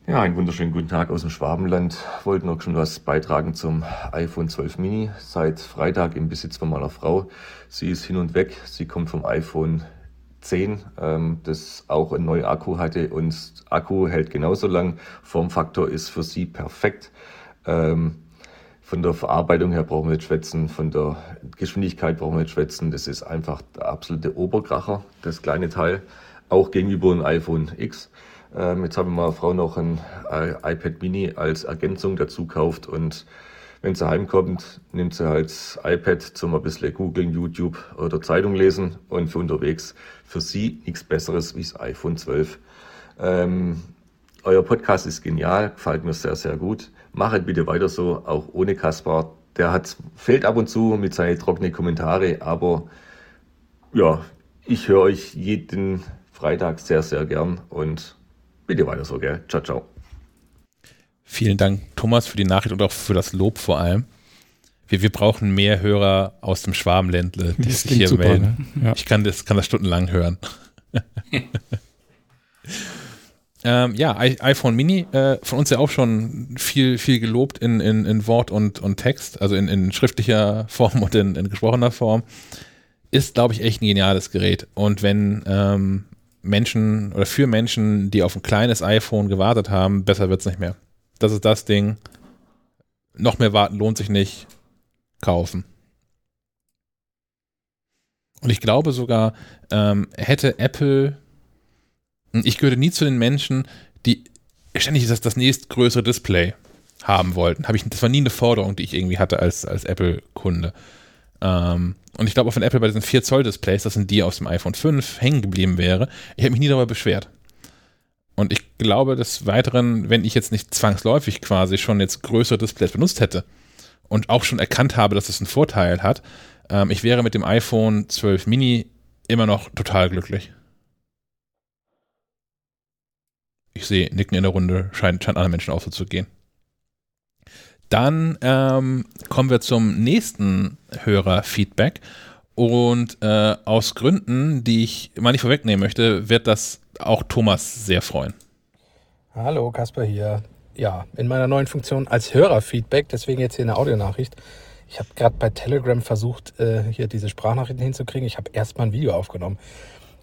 [SPEAKER 5] Ja, einen wunderschönen guten Tag aus dem Schwabenland. Wollte noch schon was beitragen zum iPhone 12 Mini. Seit Freitag im Besitz von meiner Frau. Sie ist hin und weg. Sie kommt vom iPhone 10, ähm, das auch einen neuen Akku hatte und Akku hält genauso lang. Formfaktor ist für sie perfekt. Ähm, Von der Verarbeitung her brauchen wir nicht schwätzen, von der Geschwindigkeit brauchen wir nicht schwätzen. Das ist einfach der absolute Oberkracher, das kleine Teil. Auch gegenüber einem iPhone X. Ähm, jetzt habe ich meiner Frau noch ein äh, iPad Mini als Ergänzung dazu gekauft und wenn sie heimkommt, nimmt sie halt das iPad zum ein bisschen googeln, YouTube oder Zeitung lesen und für unterwegs für sie nichts Besseres wie das iPhone 12. Ähm, euer Podcast ist genial, gefällt mir sehr, sehr gut. Machet bitte weiter so, auch ohne Kaspar. Der hat, fehlt ab und zu mit seinen trockenen Kommentare, aber ja, ich höre euch jeden Freitag sehr, sehr gern und bitte weiter so, gell? Ciao, ciao.
[SPEAKER 1] Vielen Dank, Thomas, für die Nachricht und auch für das Lob vor allem. Wir, wir brauchen mehr Hörer aus dem Schwabenländle, die
[SPEAKER 2] Das
[SPEAKER 1] sich hier
[SPEAKER 2] super,
[SPEAKER 1] melden.
[SPEAKER 2] ne? Ja.
[SPEAKER 1] Ich kann das, kann das stundenlang hören. (laughs) ähm, ja, iPhone Mini, äh, von uns ja auch schon viel, viel gelobt in, in, in Wort und, und Text, also in, in schriftlicher (laughs) Form und in, in gesprochener Form. Ist, glaube ich, echt ein geniales Gerät. Und wenn ähm, Menschen oder für Menschen, die auf ein kleines iPhone gewartet haben, besser wird's nicht mehr. Das ist das Ding. Noch mehr warten lohnt sich nicht. Kaufen. Und ich glaube sogar, ähm, hätte Apple, ich gehörte nie zu den Menschen, die ständig das, das nächstgrößere Display haben wollten. Hab ich, das war nie eine Forderung, die ich irgendwie hatte als, als Apple-Kunde. Ähm, und ich glaube auch, wenn Apple bei diesen 4 Zoll Displays, das sind die aus dem iPhone 5, hängen geblieben wäre, ich hätte mich nie darüber beschwert. Und ich glaube des Weiteren, wenn ich jetzt nicht zwangsläufig quasi schon jetzt größere Displays benutzt hätte und auch schon erkannt habe, dass es einen Vorteil hat, ähm, ich wäre mit dem iPhone 12 Mini immer noch total glücklich. Ich sehe Nicken in der Runde, scheint, scheint anderen Menschen auch so zu gehen. Dann ähm, kommen wir zum nächsten Hörerfeedback. Und äh, aus Gründen, die ich mal nicht vorwegnehmen möchte, wird das auch Thomas sehr freuen.
[SPEAKER 6] Hallo, Kasper hier. Ja, in meiner neuen Funktion als Hörerfeedback, deswegen jetzt hier eine Audionachricht. Ich habe gerade bei Telegram versucht, äh, hier diese Sprachnachrichten hinzukriegen. Ich habe erstmal ein Video aufgenommen.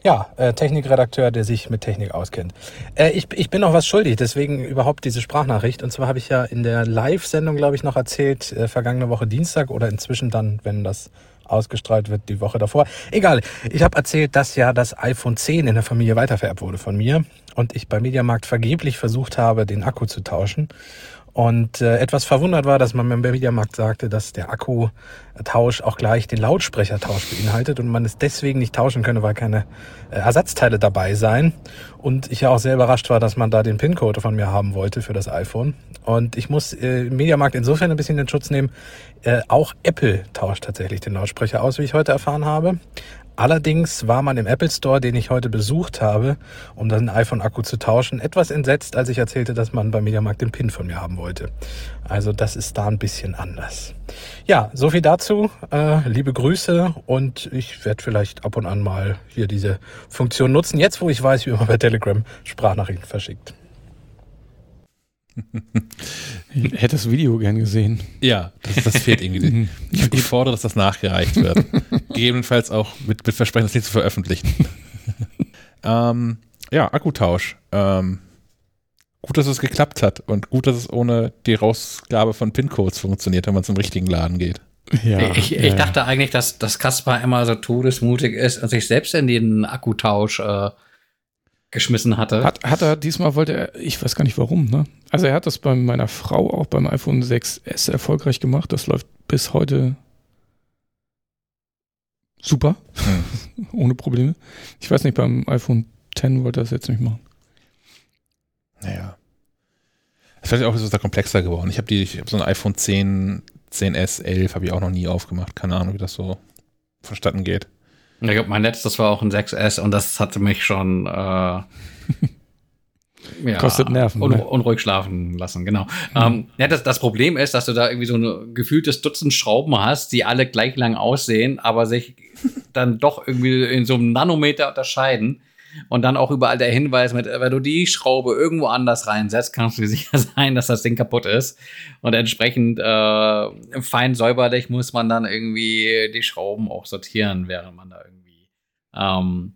[SPEAKER 6] Ja, äh, Technikredakteur, der sich mit Technik auskennt. Äh, ich, ich bin noch was schuldig, deswegen überhaupt diese Sprachnachricht. Und zwar habe ich ja in der Live-Sendung, glaube ich, noch erzählt, äh, vergangene Woche Dienstag oder inzwischen dann, wenn das ausgestrahlt wird, die Woche davor. Egal, ich habe erzählt, dass ja das iPhone 10 in der Familie weitervererbt wurde von mir und ich beim Mediamarkt vergeblich versucht habe, den Akku zu tauschen. Und äh, etwas verwundert war, dass man beim Mediamarkt sagte, dass der Akkutausch auch gleich den Lautsprechertausch beinhaltet und man es deswegen nicht tauschen könne, weil keine äh, Ersatzteile dabei seien. Und ich ja auch sehr überrascht war, dass man da den PIN-Code von mir haben wollte für das iPhone. Und ich muss äh, Mediamarkt insofern ein bisschen in Schutz nehmen. Äh, auch Apple tauscht tatsächlich den Lautsprecher aus, wie ich heute erfahren habe. Allerdings war man im Apple Store, den ich heute besucht habe, um den iPhone-Akku zu tauschen, etwas entsetzt, als ich erzählte, dass man beim Mediamarkt den PIN von mir haben wollte. Also das ist da ein bisschen anders. Ja, so viel dazu. Äh, liebe Grüße und ich werde vielleicht ab und an mal hier diese Funktion nutzen, jetzt wo ich weiß, wie man bei Telegram Sprachnachrichten verschickt.
[SPEAKER 2] Ich hätte das Video gern gesehen.
[SPEAKER 1] Ja, das, das fehlt irgendwie. (laughs) Ich, ich fordere, dass das nachgereicht wird. Gegebenenfalls auch mit, mit Versprechen, das nicht zu veröffentlichen. (laughs) ähm, ja, Akkutausch. Ähm, gut, dass es geklappt hat und gut, dass es ohne die Rausgabe von PIN-Codes funktioniert, wenn man zum richtigen Laden geht.
[SPEAKER 2] Ja,
[SPEAKER 3] ich ich
[SPEAKER 2] ja,
[SPEAKER 3] dachte eigentlich, dass, dass Kaspar immer so todesmutig ist und sich selbst in den Akkutausch äh, geschmissen hatte.
[SPEAKER 2] Hat, hat er, diesmal wollte er, ich weiß gar nicht warum, ne? Also er hat das bei meiner Frau auch beim iPhone 6S erfolgreich gemacht. Das läuft bis heute super. (laughs) Ohne Probleme. Ich weiß nicht, beim iPhone 10 wollte er das jetzt nicht machen.
[SPEAKER 1] Naja. Vielleicht auch ist es da komplexer geworden. Ich habe die, ich habe so ein iPhone 10, 10S, 11 habe ich auch noch nie aufgemacht. Keine Ahnung, wie das so vonstatten geht.
[SPEAKER 3] Ich glaube, mein letztes war auch ein 6S und das hatte mich schon äh, (laughs) ja,
[SPEAKER 2] Kostet Nerven,
[SPEAKER 3] Un
[SPEAKER 2] ne?
[SPEAKER 3] unruhig schlafen lassen, genau. Ähm, ja, das, das Problem ist, dass du da irgendwie so ein gefühltes Dutzend Schrauben hast, die alle gleich lang aussehen, aber sich dann doch irgendwie in so einem Nanometer unterscheiden. Und dann auch überall der Hinweis mit, wenn du die Schraube irgendwo anders reinsetzt, kannst du dir (laughs) sicher sein, dass das Ding kaputt ist. Und entsprechend äh, fein säuberlich muss man dann irgendwie die Schrauben auch sortieren, während man da irgendwie ähm,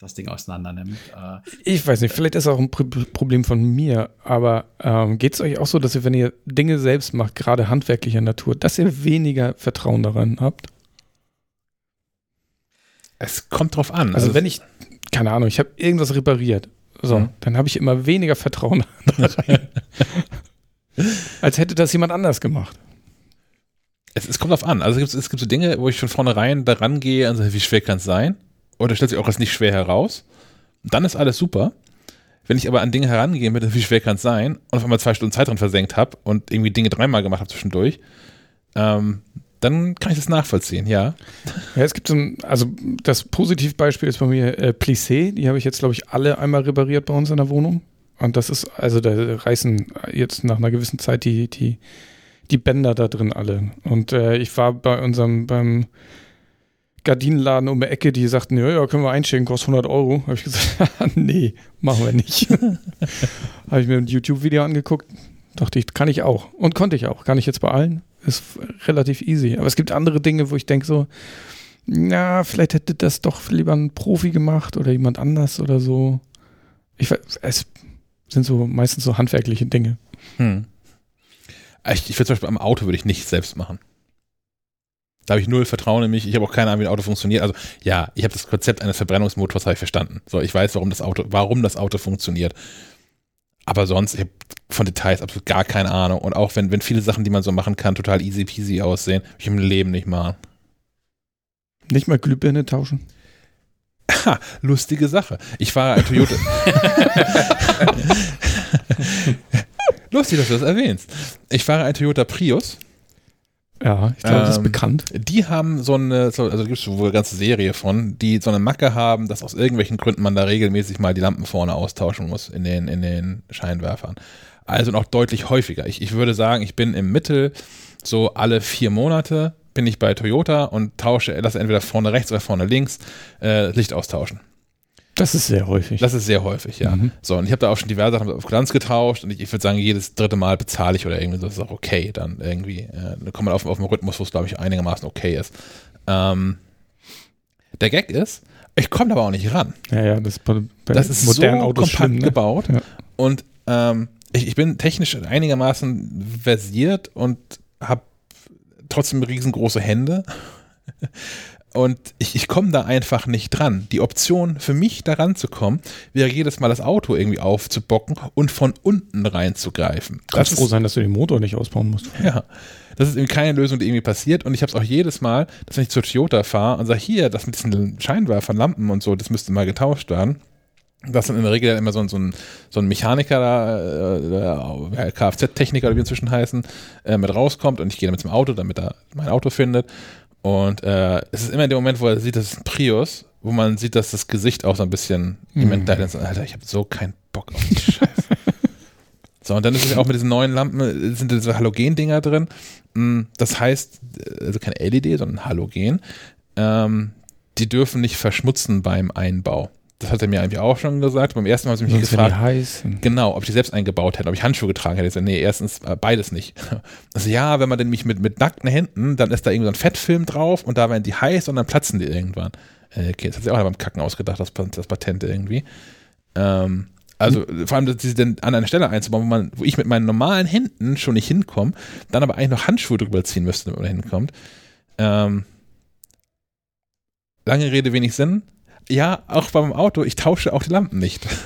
[SPEAKER 3] das Ding auseinander nimmt. Äh,
[SPEAKER 2] Ich weiß nicht, vielleicht ist auch ein Pro Problem von mir, aber ähm, geht es euch auch so, dass ihr, wenn ihr Dinge selbst macht, gerade handwerklicher Natur, dass ihr weniger Vertrauen daran habt?
[SPEAKER 1] Es kommt drauf an.
[SPEAKER 2] Also, wenn ich, keine Ahnung, ich habe irgendwas repariert, so,
[SPEAKER 1] Mhm.
[SPEAKER 2] dann habe ich immer weniger Vertrauen (laughs) da rein. als hätte das jemand anders gemacht.
[SPEAKER 1] Es, es kommt drauf an. Also es gibt, es gibt so Dinge, wo ich von vornherein da rangehe und sage, wie schwer kann es sein? Oder stellt sich auch als nicht schwer heraus. Dann ist alles super. Wenn ich aber an Dinge herangehe mit, (laughs) wie schwer kann es sein, und auf einmal zwei Stunden Zeit dran versenkt habe und irgendwie Dinge dreimal gemacht habe zwischendurch, ähm, dann kann ich das nachvollziehen, ja.
[SPEAKER 2] Ja, es gibt so ein, also das Positivbeispiel ist bei mir äh, Plissé, die habe ich jetzt, glaube ich, alle einmal repariert bei uns in der Wohnung. Und das ist, also da reißen jetzt nach einer gewissen Zeit die, die, die Bänder da drin alle. Und äh, ich war bei unserem, beim Gardinenladen um die Ecke, die sagten, ja, ja, können wir einschicken, kostet 100 Euro. Habe ich gesagt, (laughs) nee, machen wir nicht. (laughs) habe ich mir ein YouTube-Video angeguckt, dachte ich, kann ich auch. Und konnte ich auch. Kann ich jetzt bei allen. Ist relativ easy. Aber es gibt andere Dinge, wo ich denke so, na, vielleicht hätte das doch lieber ein Profi gemacht oder jemand anders oder so. Ich weiß, es sind so meistens so handwerkliche Dinge.
[SPEAKER 1] Hm. Ich, ich würde zum Beispiel am Auto würde ich nicht selbst machen. Da habe ich null Vertrauen in mich. Ich habe auch keine Ahnung, wie ein Auto funktioniert. Also ja, ich habe das Konzept eines Verbrennungsmotors habe ich verstanden. So, ich weiß, warum das Auto, warum das Auto funktioniert. Aber sonst, ich habe von Details absolut gar keine Ahnung. Und auch wenn, wenn viele Sachen, die man so machen kann, total easy peasy aussehen, ich im Leben nicht machen.
[SPEAKER 2] Nicht mal Glühbirne tauschen.
[SPEAKER 1] Ha, lustige Sache. Ich fahre ein Toyota. (laughs) (laughs) Lustig, dass du das erwähnst. Ich fahre ein Toyota Prius.
[SPEAKER 2] Ja, ich glaube, das ist
[SPEAKER 1] Ähm,
[SPEAKER 2] bekannt.
[SPEAKER 1] Die haben so eine, so, also gibt es wohl eine ganze Serie von, die so eine Macke haben, dass aus irgendwelchen Gründen man da regelmäßig mal die Lampen vorne austauschen muss in den, in den Scheinwerfern. Also noch deutlich häufiger. Ich, ich würde sagen, ich bin im Mittel so alle vier Monate bin ich bei Toyota und tausche, lasse entweder vorne rechts oder vorne links äh, Licht austauschen.
[SPEAKER 2] Das ist sehr häufig.
[SPEAKER 1] Das ist sehr häufig, ja.
[SPEAKER 2] Mhm.
[SPEAKER 1] So, und ich habe da auch schon diverse Sachen auf Glanz getauscht und ich, ich würde sagen, jedes dritte Mal bezahle ich oder irgendwie so, das ist auch okay. Dann irgendwie, äh, dann kommt man auf, auf einen Rhythmus, wo es, glaube ich, einigermaßen okay ist. Ähm, der Gag ist, ich komme aber auch nicht ran.
[SPEAKER 2] ja, ja, das ist bei, bei
[SPEAKER 1] Das ist
[SPEAKER 2] modernen
[SPEAKER 1] so
[SPEAKER 2] Autos
[SPEAKER 1] kompakt
[SPEAKER 2] schlimm. Ne?
[SPEAKER 1] gebaut.
[SPEAKER 2] Ja.
[SPEAKER 1] Und ähm, ich, ich bin technisch einigermaßen versiert und habe trotzdem riesengroße Hände. Und ich, ich komme da einfach nicht dran. Die Option für mich da ranzukommen, wäre jedes Mal das Auto irgendwie aufzubocken und von unten reinzugreifen.
[SPEAKER 2] Du kannst froh sein, dass du den Motor nicht ausbauen musst.
[SPEAKER 1] Ja, das ist irgendwie keine Lösung, die irgendwie passiert. Und ich habe es auch jedes Mal, dass wenn ich zur Toyota fahre und sage, hier, das mit diesen Scheinwerfern, Lampen und so, das müsste mal getauscht werden. Dass dann in der Regel immer so, ein- so, ein, so ein Mechaniker, da, äh, Kfz-Techniker, oder wie inzwischen heißen, äh, mit rauskommt und ich gehe dann mit zum Auto, damit er mein Auto findet. Und äh, es ist immer der Moment, wo er sieht, das ist ein Prius, wo man sieht, dass das Gesicht auch so ein bisschen
[SPEAKER 2] Mhm.
[SPEAKER 1] ihm entgleitet. Und so, Alter, ich habe so keinen Bock auf die Scheiße. (laughs) So, und dann ist es ja auch mit diesen neuen Lampen, äh, sind diese Halogen-Dinger drin. Mm, Das heißt, äh, also kein LED, sondern Halogen. Ähm, die dürfen nicht verschmutzen beim Einbau. Das hat er mir eigentlich auch schon gesagt. Beim ersten Mal haben sie mich
[SPEAKER 2] Sonst
[SPEAKER 1] gefragt,
[SPEAKER 2] heiß.
[SPEAKER 1] genau, ob ich die selbst eingebaut hätte, ob ich Handschuhe getragen hätte. Ich sag, nee, erstens äh, beides nicht. (laughs) Also ja, wenn man denn mich mit, mit nackten Händen, dann ist da irgendwie so ein Fettfilm drauf und da werden die heiß und dann platzen die irgendwann. Äh, Okay, das hat sich auch beim Kacken ausgedacht, das, das Patent irgendwie. Ähm, also vor allem, dass sie dann an eine Stelle einzubauen, wo, man, wo ich mit meinen normalen Händen schon nicht hinkomme, dann aber eigentlich noch Handschuhe drüber ziehen müsste, damit man hinkommt. Ähm, lange Rede, wenig Sinn. Ja, auch beim Auto, ich tausche auch die Lampen nicht. (laughs)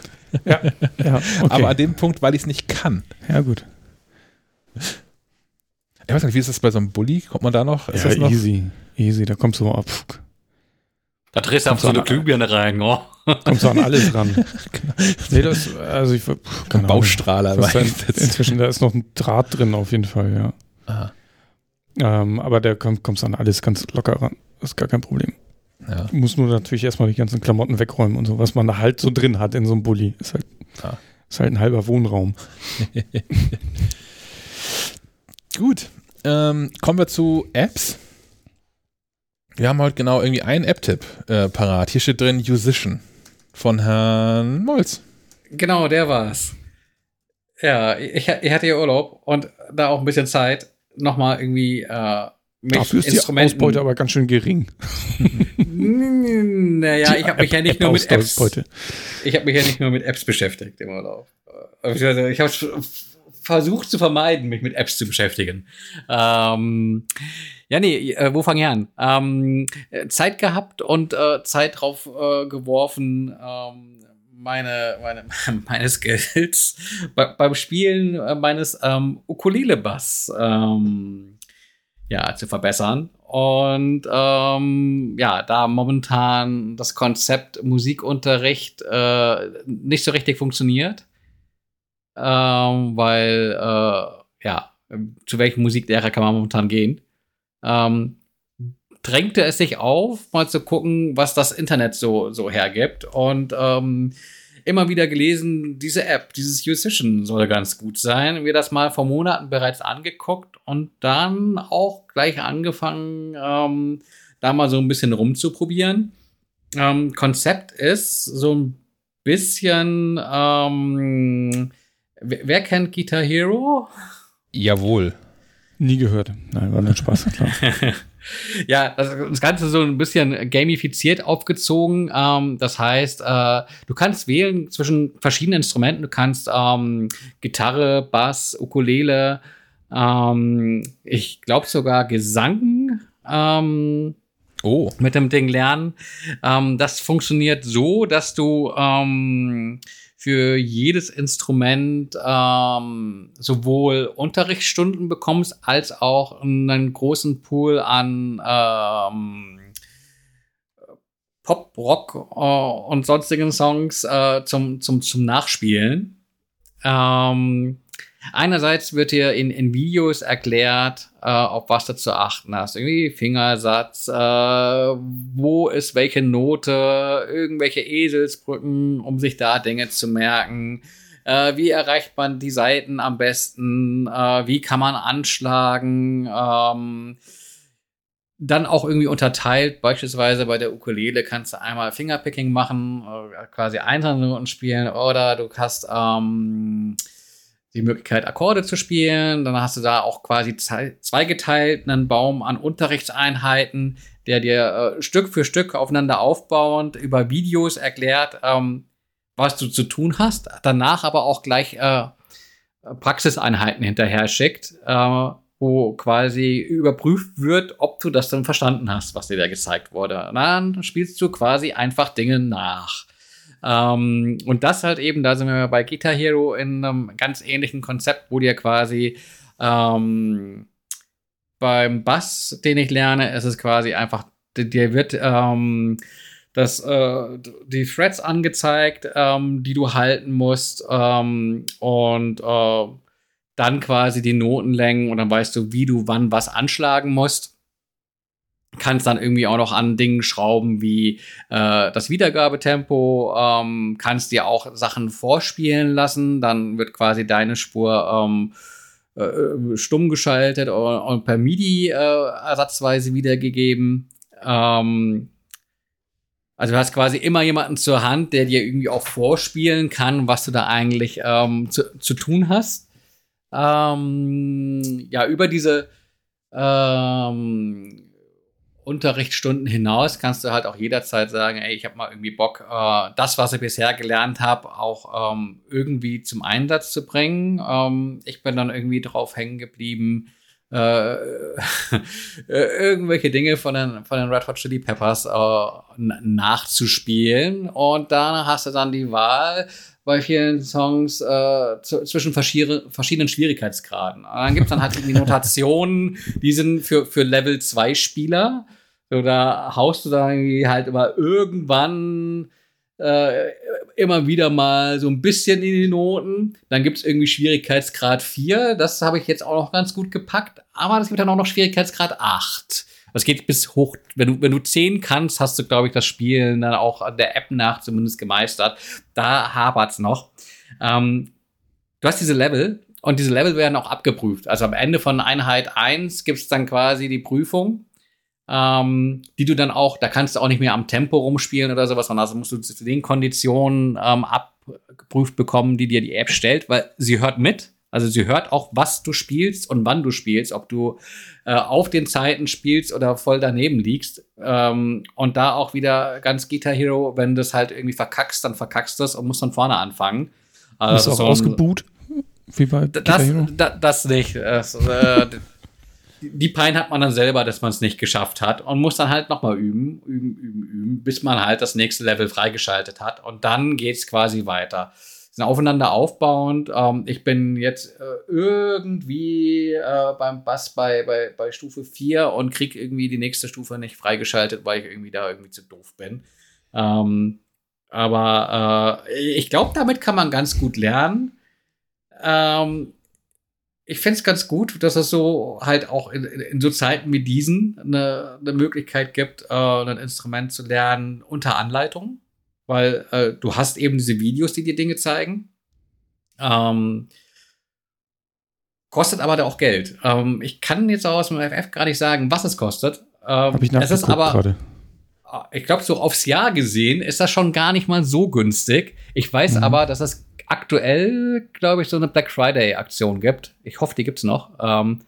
[SPEAKER 2] Ja, (laughs) ja, okay.
[SPEAKER 1] Aber an dem Punkt, weil ich es nicht kann.
[SPEAKER 2] ja, gut.
[SPEAKER 1] Ich weiß nicht, wie ist das bei so einem Bulli? Kommt man da noch? Ist
[SPEAKER 2] ja,
[SPEAKER 1] das noch?
[SPEAKER 2] easy. Easy, da kommst du ab.
[SPEAKER 3] Da drehst du auf so eine Glühbirne rein, oh.
[SPEAKER 2] Kommst du an alles ran. (laughs) nee, das, also ich, pff, keine.
[SPEAKER 1] Baustrahler.
[SPEAKER 2] Ein,
[SPEAKER 1] eingesetzt.
[SPEAKER 2] inzwischen, da ist noch ein Draht drin auf jeden Fall, ja.
[SPEAKER 1] Aha.
[SPEAKER 2] Ähm, aber da komm, kommst du an alles ganz locker ran. Das ist gar kein Problem.
[SPEAKER 1] Ja.
[SPEAKER 2] Du musst nur natürlich erstmal die ganzen Klamotten wegräumen und so, was man da halt so drin hat in so einem Bulli. Ist halt,
[SPEAKER 1] Ja.
[SPEAKER 2] ist halt ein halber Wohnraum. (laughs)
[SPEAKER 1] Gut. Ähm, kommen wir zu Apps. Wir haben heute genau irgendwie einen App-Tipp äh, parat. Hier steht drin Musician von Herrn Molz.
[SPEAKER 3] Genau, der war's. Ja, ich, ich hatte ja Urlaub und da auch ein bisschen Zeit, nochmal irgendwie äh,
[SPEAKER 2] Dafür ist die. Ausbeute aber ganz schön gering. (laughs)
[SPEAKER 3] naja, ich habe mich ja nicht nur mit Apps. Ich habe mich ja nicht nur mit Apps beschäftigt im Urlaub. Ich habe versucht zu vermeiden, mich mit Apps zu beschäftigen. Ähm, ja, nee, äh, wo fange ich an? Ähm, äh, Zeit gehabt und äh, Zeit drauf äh, geworfen, ähm, meine, meine, (laughs) meine Skills bei, beim Spielen äh, meines ähm, Ukulele-Bass ähm, ja, zu verbessern. Und ähm, ja, da momentan das Konzept Musikunterricht äh, nicht so richtig funktioniert, ähm, weil äh, ja, zu welchem Musiklehrer kann man momentan gehen? Ähm, drängte es sich auf, mal zu gucken, was das Internet so, so hergibt. Und ähm, immer wieder gelesen, diese App, dieses Musician soll ganz gut sein. Wir das mal vor Monaten bereits angeguckt und dann auch gleich angefangen, ähm, da mal so ein bisschen rumzuprobieren. Ähm, Konzept ist so ein bisschen, ähm, wer, wer kennt Guitar Hero?
[SPEAKER 1] Jawohl.
[SPEAKER 2] Nie gehört. Nein, war nur Spaß, klar. (laughs)
[SPEAKER 3] ja, das, das Ganze so ein bisschen gamifiziert aufgezogen. Ähm, das heißt, äh, du kannst wählen zwischen verschiedenen Instrumenten. Du kannst ähm, Gitarre, Bass, Ukulele, ähm, ich glaube sogar Gesang ähm,
[SPEAKER 1] Oh.
[SPEAKER 3] mit dem Ding lernen. Ähm, das funktioniert so, dass du ähm, für jedes Instrument ähm, sowohl Unterrichtsstunden bekommst, als auch einen großen Pool an ähm, Pop, Rock äh, und sonstigen Songs äh, zum, zum, zum Nachspielen. Ähm, einerseits wird dir in, in Videos erklärt, äh, auf was du zu achten hast. Irgendwie Fingersatz, äh, wo ist welche Note, irgendwelche Eselsbrücken, um sich da Dinge zu merken. Äh, wie erreicht man die Seiten am besten? Äh, wie kann man anschlagen? Ähm, dann auch irgendwie unterteilt. Beispielsweise bei der Ukulele kannst du einmal Fingerpicking machen, äh, quasi einzelne Noten spielen, oder du hast ähm, die Möglichkeit, Akkorde zu spielen. Dann hast du da auch quasi zweigeteilt einen Baum an Unterrichtseinheiten, der dir äh, Stück für Stück aufeinander aufbauend über Videos erklärt, ähm, was du zu tun hast. Danach aber auch gleich äh, Praxiseinheiten hinterher schickt, äh, wo quasi überprüft wird, ob du das dann verstanden hast, was dir da gezeigt wurde. Und dann spielst du quasi einfach Dinge nach. Ähm, und das halt eben, da sind wir bei Guitar Hero in einem ganz ähnlichen Konzept, wo dir quasi ähm, beim Bass, den ich lerne, ist es quasi einfach, dir- wird ähm, das, äh, die Threads angezeigt, ähm, die du halten musst ähm, und äh, dann quasi die Notenlängen und dann weißt du, wie du wann was anschlagen musst. Kannst dann irgendwie auch noch an Dingen schrauben wie äh, das Wiedergabetempo, ähm, kannst dir auch Sachen vorspielen lassen, dann wird quasi deine Spur ähm, äh, stumm geschaltet und, und per MIDI äh, ersatzweise wiedergegeben. Ähm, also du hast quasi immer jemanden zur Hand, der dir irgendwie auch vorspielen kann, was du da eigentlich ähm, zu, zu tun hast. Ähm, ja, über diese ähm, Unterrichtsstunden hinaus kannst du halt auch jederzeit sagen, ey, ich habe mal irgendwie Bock, äh, das, was ich bisher gelernt habe, auch ähm, irgendwie zum Einsatz zu bringen. Ähm, ich bin dann irgendwie drauf hängen geblieben, äh, (laughs) irgendwelche Dinge von den, von den Red Hot Chili Peppers äh, nachzuspielen. Und dann hast du dann die Wahl bei vielen Songs äh, zwischen verschiedenen Schwierigkeitsgraden. Und dann gibt's dann halt irgendwie Notationen, die sind für, für Level 2 Spieler. Da haust du da irgendwie halt immer irgendwann äh, immer wieder mal so ein bisschen in die Noten. Dann gibt's irgendwie Schwierigkeitsgrad 4. Das habe ich jetzt auch noch ganz gut gepackt. Aber es gibt dann auch noch Schwierigkeitsgrad 8. Das geht bis hoch. Wenn du, wenn du 10 kannst, hast du, glaube ich, das Spielen dann auch an der App nach zumindest gemeistert. Da hapert's noch. Ähm, du hast diese Level und diese Level werden auch abgeprüft. Also am Ende von Einheit 1 gibt's dann quasi die Prüfung ähm, die du dann auch, da kannst du auch nicht mehr am Tempo rumspielen oder sowas, sondern das musst du zu den Konditionen ähm, abgeprüft bekommen, die dir die App stellt, weil sie hört mit. Also sie hört auch, was du spielst und wann du spielst, ob du äh, auf den Zeiten spielst oder voll daneben liegst. Ähm, und da auch wieder ganz Guitar Hero, wenn du es halt irgendwie verkackst, dann verkackst du es und musst von vorne anfangen.
[SPEAKER 2] Also ist auch so ausgebuht, wie bei
[SPEAKER 3] das, das, das nicht. Das, äh, (laughs) die Pein hat man dann selber, dass man es nicht geschafft hat und muss dann halt nochmal üben, üben, üben, üben, bis man halt das nächste Level freigeschaltet hat und dann geht es quasi weiter. Sind aufeinander aufbauend. Ähm, ich bin jetzt äh, irgendwie äh, beim Bass bei, bei, bei Stufe 4 und krieg irgendwie die nächste Stufe nicht freigeschaltet, weil ich irgendwie da irgendwie zu doof bin. Ähm, aber äh, ich glaube, damit kann man ganz gut lernen. Ähm, ich finde es ganz gut, dass es so halt auch in, in so Zeiten wie diesen eine, eine Möglichkeit gibt, äh, ein Instrument zu lernen unter Anleitung, weil äh, du hast eben diese Videos, die dir Dinge zeigen. Ähm, kostet aber da auch Geld. Ähm, ich kann jetzt auch aus dem FF gar nicht sagen, was es kostet. Ähm,
[SPEAKER 2] Hab ich
[SPEAKER 3] es ist aber,
[SPEAKER 2] grade.
[SPEAKER 3] Ah, ich glaube, so aufs Jahr gesehen ist das schon gar nicht mal so günstig. Ich weiß mhm. aber, dass das aktuell, glaube ich, so eine Black Friday-Aktion gibt. Ich hoffe, die gibt es noch. Ähm,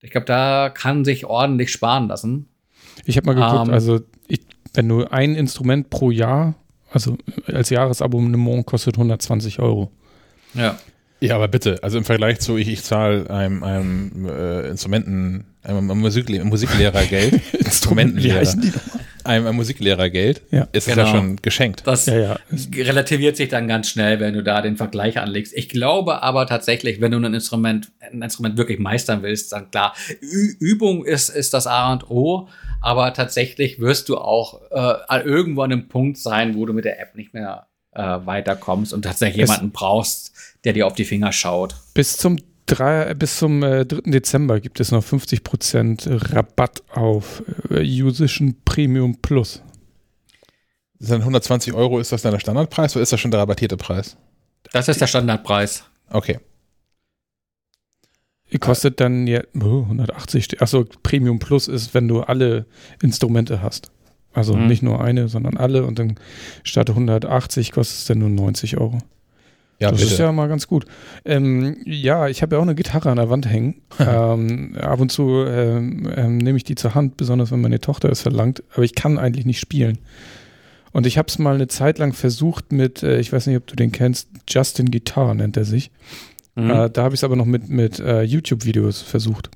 [SPEAKER 3] ich glaube, da kann sich ordentlich sparen lassen.
[SPEAKER 2] Ich habe mal geguckt, ähm, also ich, wenn du ein Instrument pro Jahr, also als Jahresabonnement kostet 120 Euro.
[SPEAKER 1] Ja. Ja, aber bitte, also im Vergleich zu, ich, ich zahle einem, einem äh, Instrumenten, einem, Musiklehrer, Musiklehrer Geld, (laughs) Instrumentenlehrer, einem, einem Musiklehrer Geld, ja. ist genau. ja schon geschenkt.
[SPEAKER 3] Das ja, ja. relativiert sich dann ganz schnell, wenn du da den Vergleich anlegst. Ich glaube aber tatsächlich, wenn du ein Instrument, ein Instrument wirklich meistern willst, dann klar, Ü Übung ist, ist das A und O, aber tatsächlich wirst du auch äh, irgendwann an einem Punkt sein, wo du mit der App nicht mehr äh, weiterkommst und tatsächlich es jemanden brauchst, der dir auf die Finger schaut.
[SPEAKER 2] Bis zum, 3, bis zum äh, 3. Dezember gibt es noch 50% Rabatt auf äh, Usation Premium Plus.
[SPEAKER 1] Das sind 120 Euro, ist das dann der Standardpreis oder ist das schon der rabattierte Preis?
[SPEAKER 3] Das ist der Standardpreis.
[SPEAKER 1] Okay.
[SPEAKER 2] Kostet dann ja oh, 180. Achso, Premium Plus ist, wenn du alle Instrumente hast. Also mhm. nicht nur eine, sondern alle und dann statt 180 kostet es dann nur 90 Euro. Ja, das bitte. ist ja mal ganz gut. Ähm, ja, ich habe ja auch eine Gitarre an der Wand hängen. (laughs) ähm, ab und zu ähm, ähm, nehme ich die zur Hand, besonders wenn meine Tochter es verlangt, aber ich kann eigentlich nicht spielen. Und ich habe es mal eine Zeit lang versucht mit, äh, ich weiß nicht, ob du den kennst, Justin Guitar nennt er sich. Mhm. Äh, da habe ich es aber noch mit, mit äh, YouTube-Videos versucht.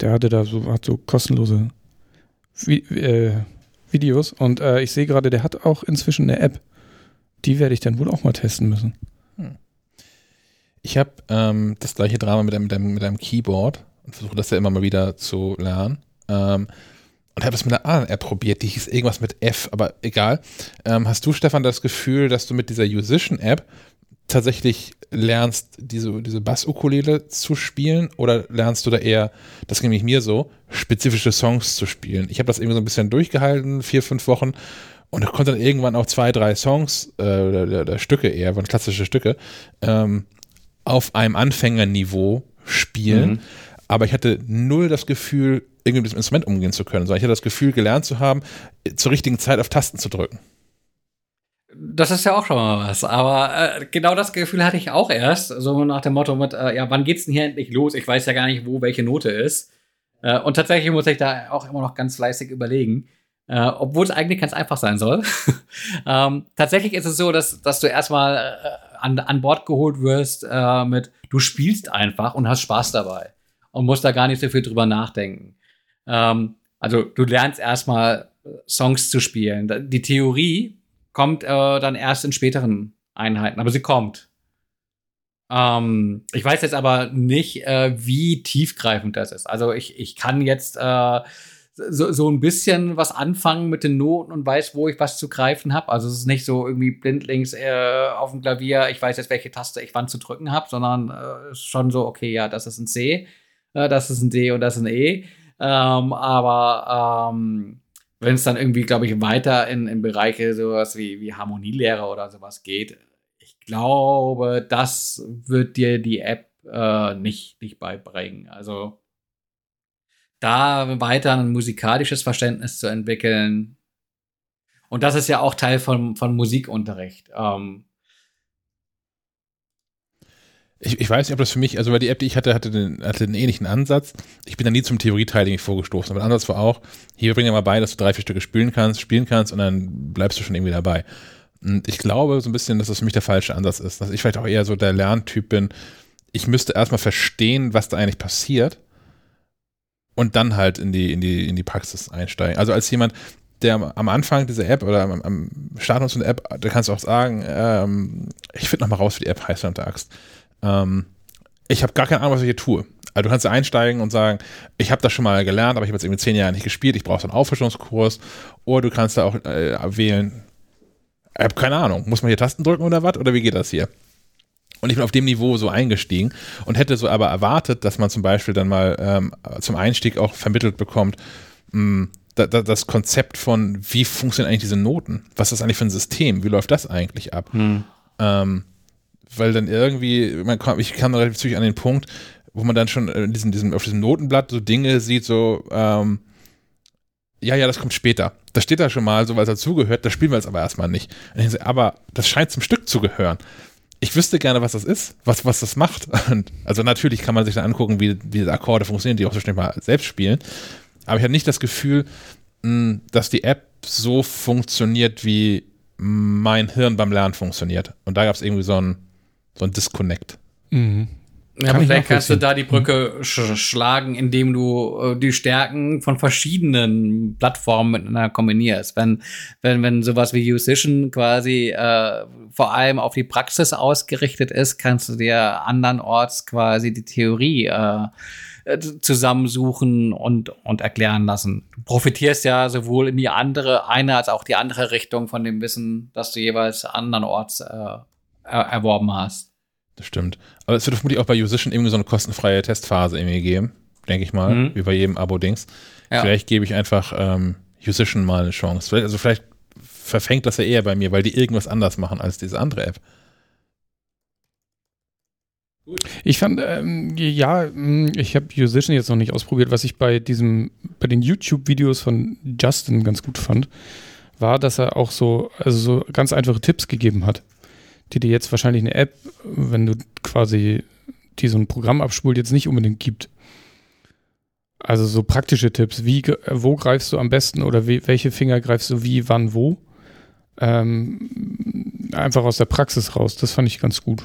[SPEAKER 2] Der hatte da so, hat so kostenlose Vi äh, Videos und äh, ich sehe gerade, der hat auch inzwischen eine App. Die werde ich dann wohl auch mal testen müssen. Hm.
[SPEAKER 1] Ich habe ähm, das gleiche Drama mit einem, mit einem, mit einem Keyboard und versuche das ja immer mal wieder zu lernen. Ähm, und habe das mit einer anderen App probiert, die hieß irgendwas mit F, aber egal. Ähm, hast du, Stefan, das Gefühl, dass du mit dieser Musician-App tatsächlich lernst, diese, diese Bass-Ukulele zu spielen oder lernst du da eher, das ging nämlich mir so, spezifische Songs zu spielen? Ich habe das irgendwie so ein bisschen durchgehalten, vier, fünf Wochen und ich konnte dann irgendwann auch zwei, drei Songs äh, oder, oder, Stücke eher, waren klassische Stücke, ähm, auf einem Anfängerniveau spielen. Mhm. Aber ich hatte null das Gefühl, irgendwie mit dem Instrument umgehen zu können, sondern ich hatte das Gefühl, gelernt zu haben, zur richtigen Zeit auf Tasten zu drücken.
[SPEAKER 3] Das ist ja auch schon mal was. Aber äh, genau das Gefühl hatte ich auch erst. So nach dem Motto mit, äh, ja, wann geht's denn hier endlich los? Ich weiß ja gar nicht, wo welche Note ist. Äh, und tatsächlich muss ich da auch immer noch ganz fleißig überlegen. Äh, obwohl es eigentlich ganz einfach sein soll. (laughs) ähm, tatsächlich ist es so, dass, dass du erstmal äh, an, an Bord geholt wirst äh, mit, du spielst einfach und hast Spaß dabei und musst da gar nicht so viel drüber nachdenken. Ähm, also du lernst erstmal Songs zu spielen. Die Theorie kommt äh, dann erst in späteren Einheiten, aber sie kommt. Ähm, ich weiß jetzt aber nicht, äh, wie tiefgreifend das ist. Also ich, ich kann jetzt äh, so, so ein bisschen was anfangen mit den Noten und weiß, wo ich was zu greifen habe. Also es ist nicht so irgendwie blindlings äh, auf dem Klavier, ich weiß jetzt, welche Taste ich wann zu drücken habe, sondern äh, schon so, okay, ja, das ist ein C, äh, das ist ein D und das ist ein E. Ähm, aber ähm, wenn es dann irgendwie, glaube ich, weiter in, in Bereiche sowas wie, wie Harmonielehre oder sowas geht, ich glaube, das wird dir die App äh, nicht, nicht beibringen. Also da weiter ein musikalisches Verständnis zu entwickeln. Und das ist ja auch Teil von, von Musikunterricht. Ähm,
[SPEAKER 1] Ich, ich weiß nicht, ob das für mich, also weil die App, die ich hatte, hatte den, hatte einen ähnlichen Ansatz. Ich bin da nie zum Theorieteil irgendwie vorgestoßen, aber der Ansatz war auch, hier bring dir mal bei, dass du drei, vier Stücke spielen kannst, spielen kannst und dann bleibst du schon irgendwie dabei. Und ich glaube so ein bisschen, dass das für mich der falsche Ansatz ist, dass ich vielleicht auch eher so der Lerntyp bin. Ich müsste erstmal verstehen, was da eigentlich passiert und dann halt in die, in die, in die Praxis einsteigen. Also als jemand, der am Anfang dieser App oder am, am Start unserer App, da kannst du auch sagen, ähm, ich finde nochmal raus, wie die App heißt, unter Axt ähm, ich habe gar keine Ahnung, was ich hier tue. Also du kannst einsteigen und sagen, ich habe das schon mal gelernt, aber ich habe jetzt irgendwie zehn Jahre nicht gespielt, ich brauche so einen Auffrischungskurs. Oder du kannst da auch äh, wählen, ich habe keine Ahnung, muss man hier Tasten drücken oder was? Oder wie geht das hier? Und ich bin auf dem Niveau so eingestiegen und hätte so aber erwartet, dass man zum Beispiel dann mal ähm, zum Einstieg auch vermittelt bekommt, mh, hm, da, da, das Konzept von, wie funktionieren eigentlich diese Noten? Was ist das eigentlich für ein System? Wie läuft das eigentlich ab? Hm. Ähm, weil dann irgendwie, man kam, ich kam relativ zügig an den Punkt, wo man dann schon in diesem, diesem, auf diesem Notenblatt so Dinge sieht, so, ähm, ja, ja, das kommt später. Das steht da schon mal, so weil es dazugehört, das spielen wir jetzt aber erstmal nicht. So, aber das scheint zum Stück zu gehören. Ich wüsste gerne, was das ist, was, was das macht. (laughs) Und also natürlich kann man sich dann angucken, wie, wie die Akkorde funktionieren, die auch so schnell mal selbst spielen. Aber ich habe nicht das Gefühl, dass die App so funktioniert, wie mein Hirn beim Lernen funktioniert. Und da gab es irgendwie so ein, so ein Disconnect.
[SPEAKER 3] Mhm. Ja, aber vielleicht kannst du da die Brücke sch schlagen, indem du äh, die Stärken von verschiedenen Plattformen miteinander kombinierst. Wenn, wenn, wenn sowas wie Musician quasi äh, vor allem auf die Praxis ausgerichtet ist, kannst du dir andernorts quasi die Theorie äh, äh zusammensuchen und, und erklären lassen. Du profitierst ja sowohl in die andere, eine als auch die andere Richtung von dem Wissen, das du jeweils andernorts äh, erworben hast.
[SPEAKER 1] Das stimmt. Aber es wird vermutlich auch bei Musician irgendwie so eine kostenfreie Testphase irgendwie geben, denke ich mal, mhm. wie bei jedem Abo-Dings. Ja. Vielleicht gebe ich einfach ähm, Musician mal eine Chance. Vielleicht, also vielleicht verfängt das ja eher bei mir, weil die irgendwas anders machen als diese andere App.
[SPEAKER 2] Ich fand, ähm, ja, hm, ich habe Musician jetzt noch nicht ausprobiert. Was ich bei diesem, bei den YouTube-Videos von Justin ganz gut fand, war, dass er auch so, also so ganz einfache Tipps gegeben hat die dir jetzt wahrscheinlich eine App, wenn du quasi die so ein Programm abspult, jetzt nicht unbedingt gibt. Also so praktische Tipps, wie, wo greifst du am besten oder wie, welche Finger greifst du wie, wann, wo. Ähm, einfach aus der Praxis raus, das fand ich ganz gut.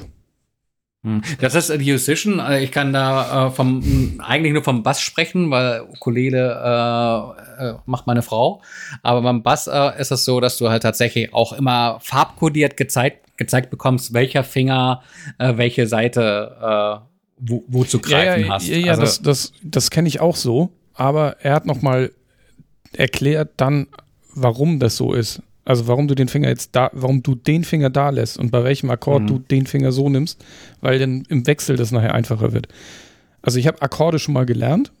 [SPEAKER 3] Hm. Das ist die Musician. Äh, ich kann da äh, vom, eigentlich nur vom Bass sprechen, weil Ukulele äh, äh, macht meine Frau. Aber beim Bass äh, ist es so, dass du halt tatsächlich auch immer farbkodiert gezeigt gezeigt bekommst, welcher Finger äh, welche Seite äh, wo, wo zu greifen
[SPEAKER 2] ja, ja,
[SPEAKER 3] hast.
[SPEAKER 2] Ja, ja, also, das, das, das kenne ich auch so, aber er hat nochmal erklärt dann, warum das so ist. Also warum du den Finger jetzt da, warum du den Finger da lässt und bei welchem Akkord mhm. du den Finger so nimmst, weil dann im Wechsel das nachher einfacher wird. Also ich habe Akkorde schon mal gelernt,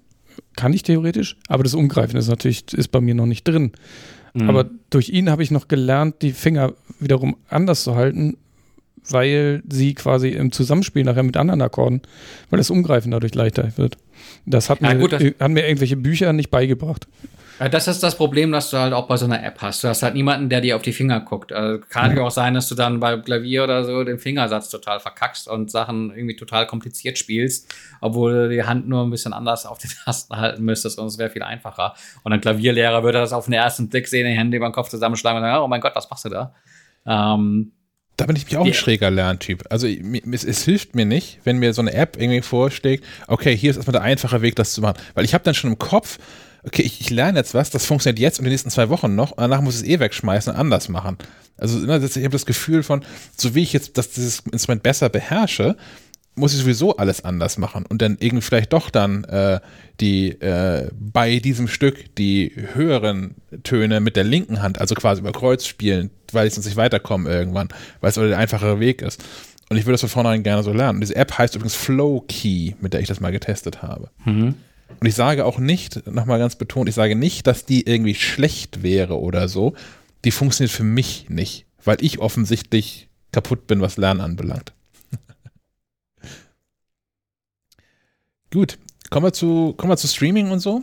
[SPEAKER 2] kann ich theoretisch, aber das Umgreifen ist natürlich ist bei mir noch nicht drin. Mhm. Aber durch ihn habe ich noch gelernt, die Finger wiederum anders zu halten, weil sie quasi im Zusammenspiel nachher mit anderen Akkorden, weil das Umgreifen dadurch leichter wird. Das hat, ja, mir, gut, das hat mir irgendwelche Bücher nicht beigebracht.
[SPEAKER 3] Das ist das Problem, das du halt auch bei so einer App hast. Du hast halt niemanden, der dir auf die Finger guckt. Also kann natürlich auch sein, dass du dann beim Klavier oder so den Fingersatz total verkackst und Sachen irgendwie total kompliziert spielst, obwohl du die Hand nur ein bisschen anders auf die (laughs) Tasten halten müsstest und es wäre viel einfacher. Und ein Klavierlehrer würde das auf den ersten Blick sehen, die Hände über den Kopf zusammenschlagen und sagen, oh mein Gott, was machst du da? Ähm,
[SPEAKER 1] da bin ich mich auch ein schräger Lerntyp. Also es, es, hilft mir nicht, wenn mir so eine App irgendwie vorschlägt, okay, hier ist erstmal der einfache Weg, das zu machen. Weil ich habe dann schon im Kopf, okay, ich, ich, lerne jetzt was, das funktioniert jetzt und die nächsten zwei Wochen noch, und danach muss ich es eh wegschmeißen und anders machen. Also ne, ich habe das Gefühl von, so wie ich jetzt das, dieses Instrument besser beherrsche, muss ich sowieso alles anders machen und dann irgendwie vielleicht doch dann äh, die äh, bei diesem Stück die höheren Töne mit der linken Hand, also quasi über Kreuz spielen, weil ich sonst nicht weiterkomme irgendwann, weil es der einfachere Weg ist. Und ich würde das von vornherein gerne so lernen. Und diese App heißt übrigens Flow Key, mit der ich das mal getestet habe. Mhm. Und ich sage auch nicht, nochmal ganz betont, ich sage nicht, dass die irgendwie schlecht wäre oder so. Die funktioniert für mich nicht, weil ich offensichtlich kaputt bin, was Lernen anbelangt. (laughs) Gut, kommen wir, zu, kommen wir zu Streaming und so.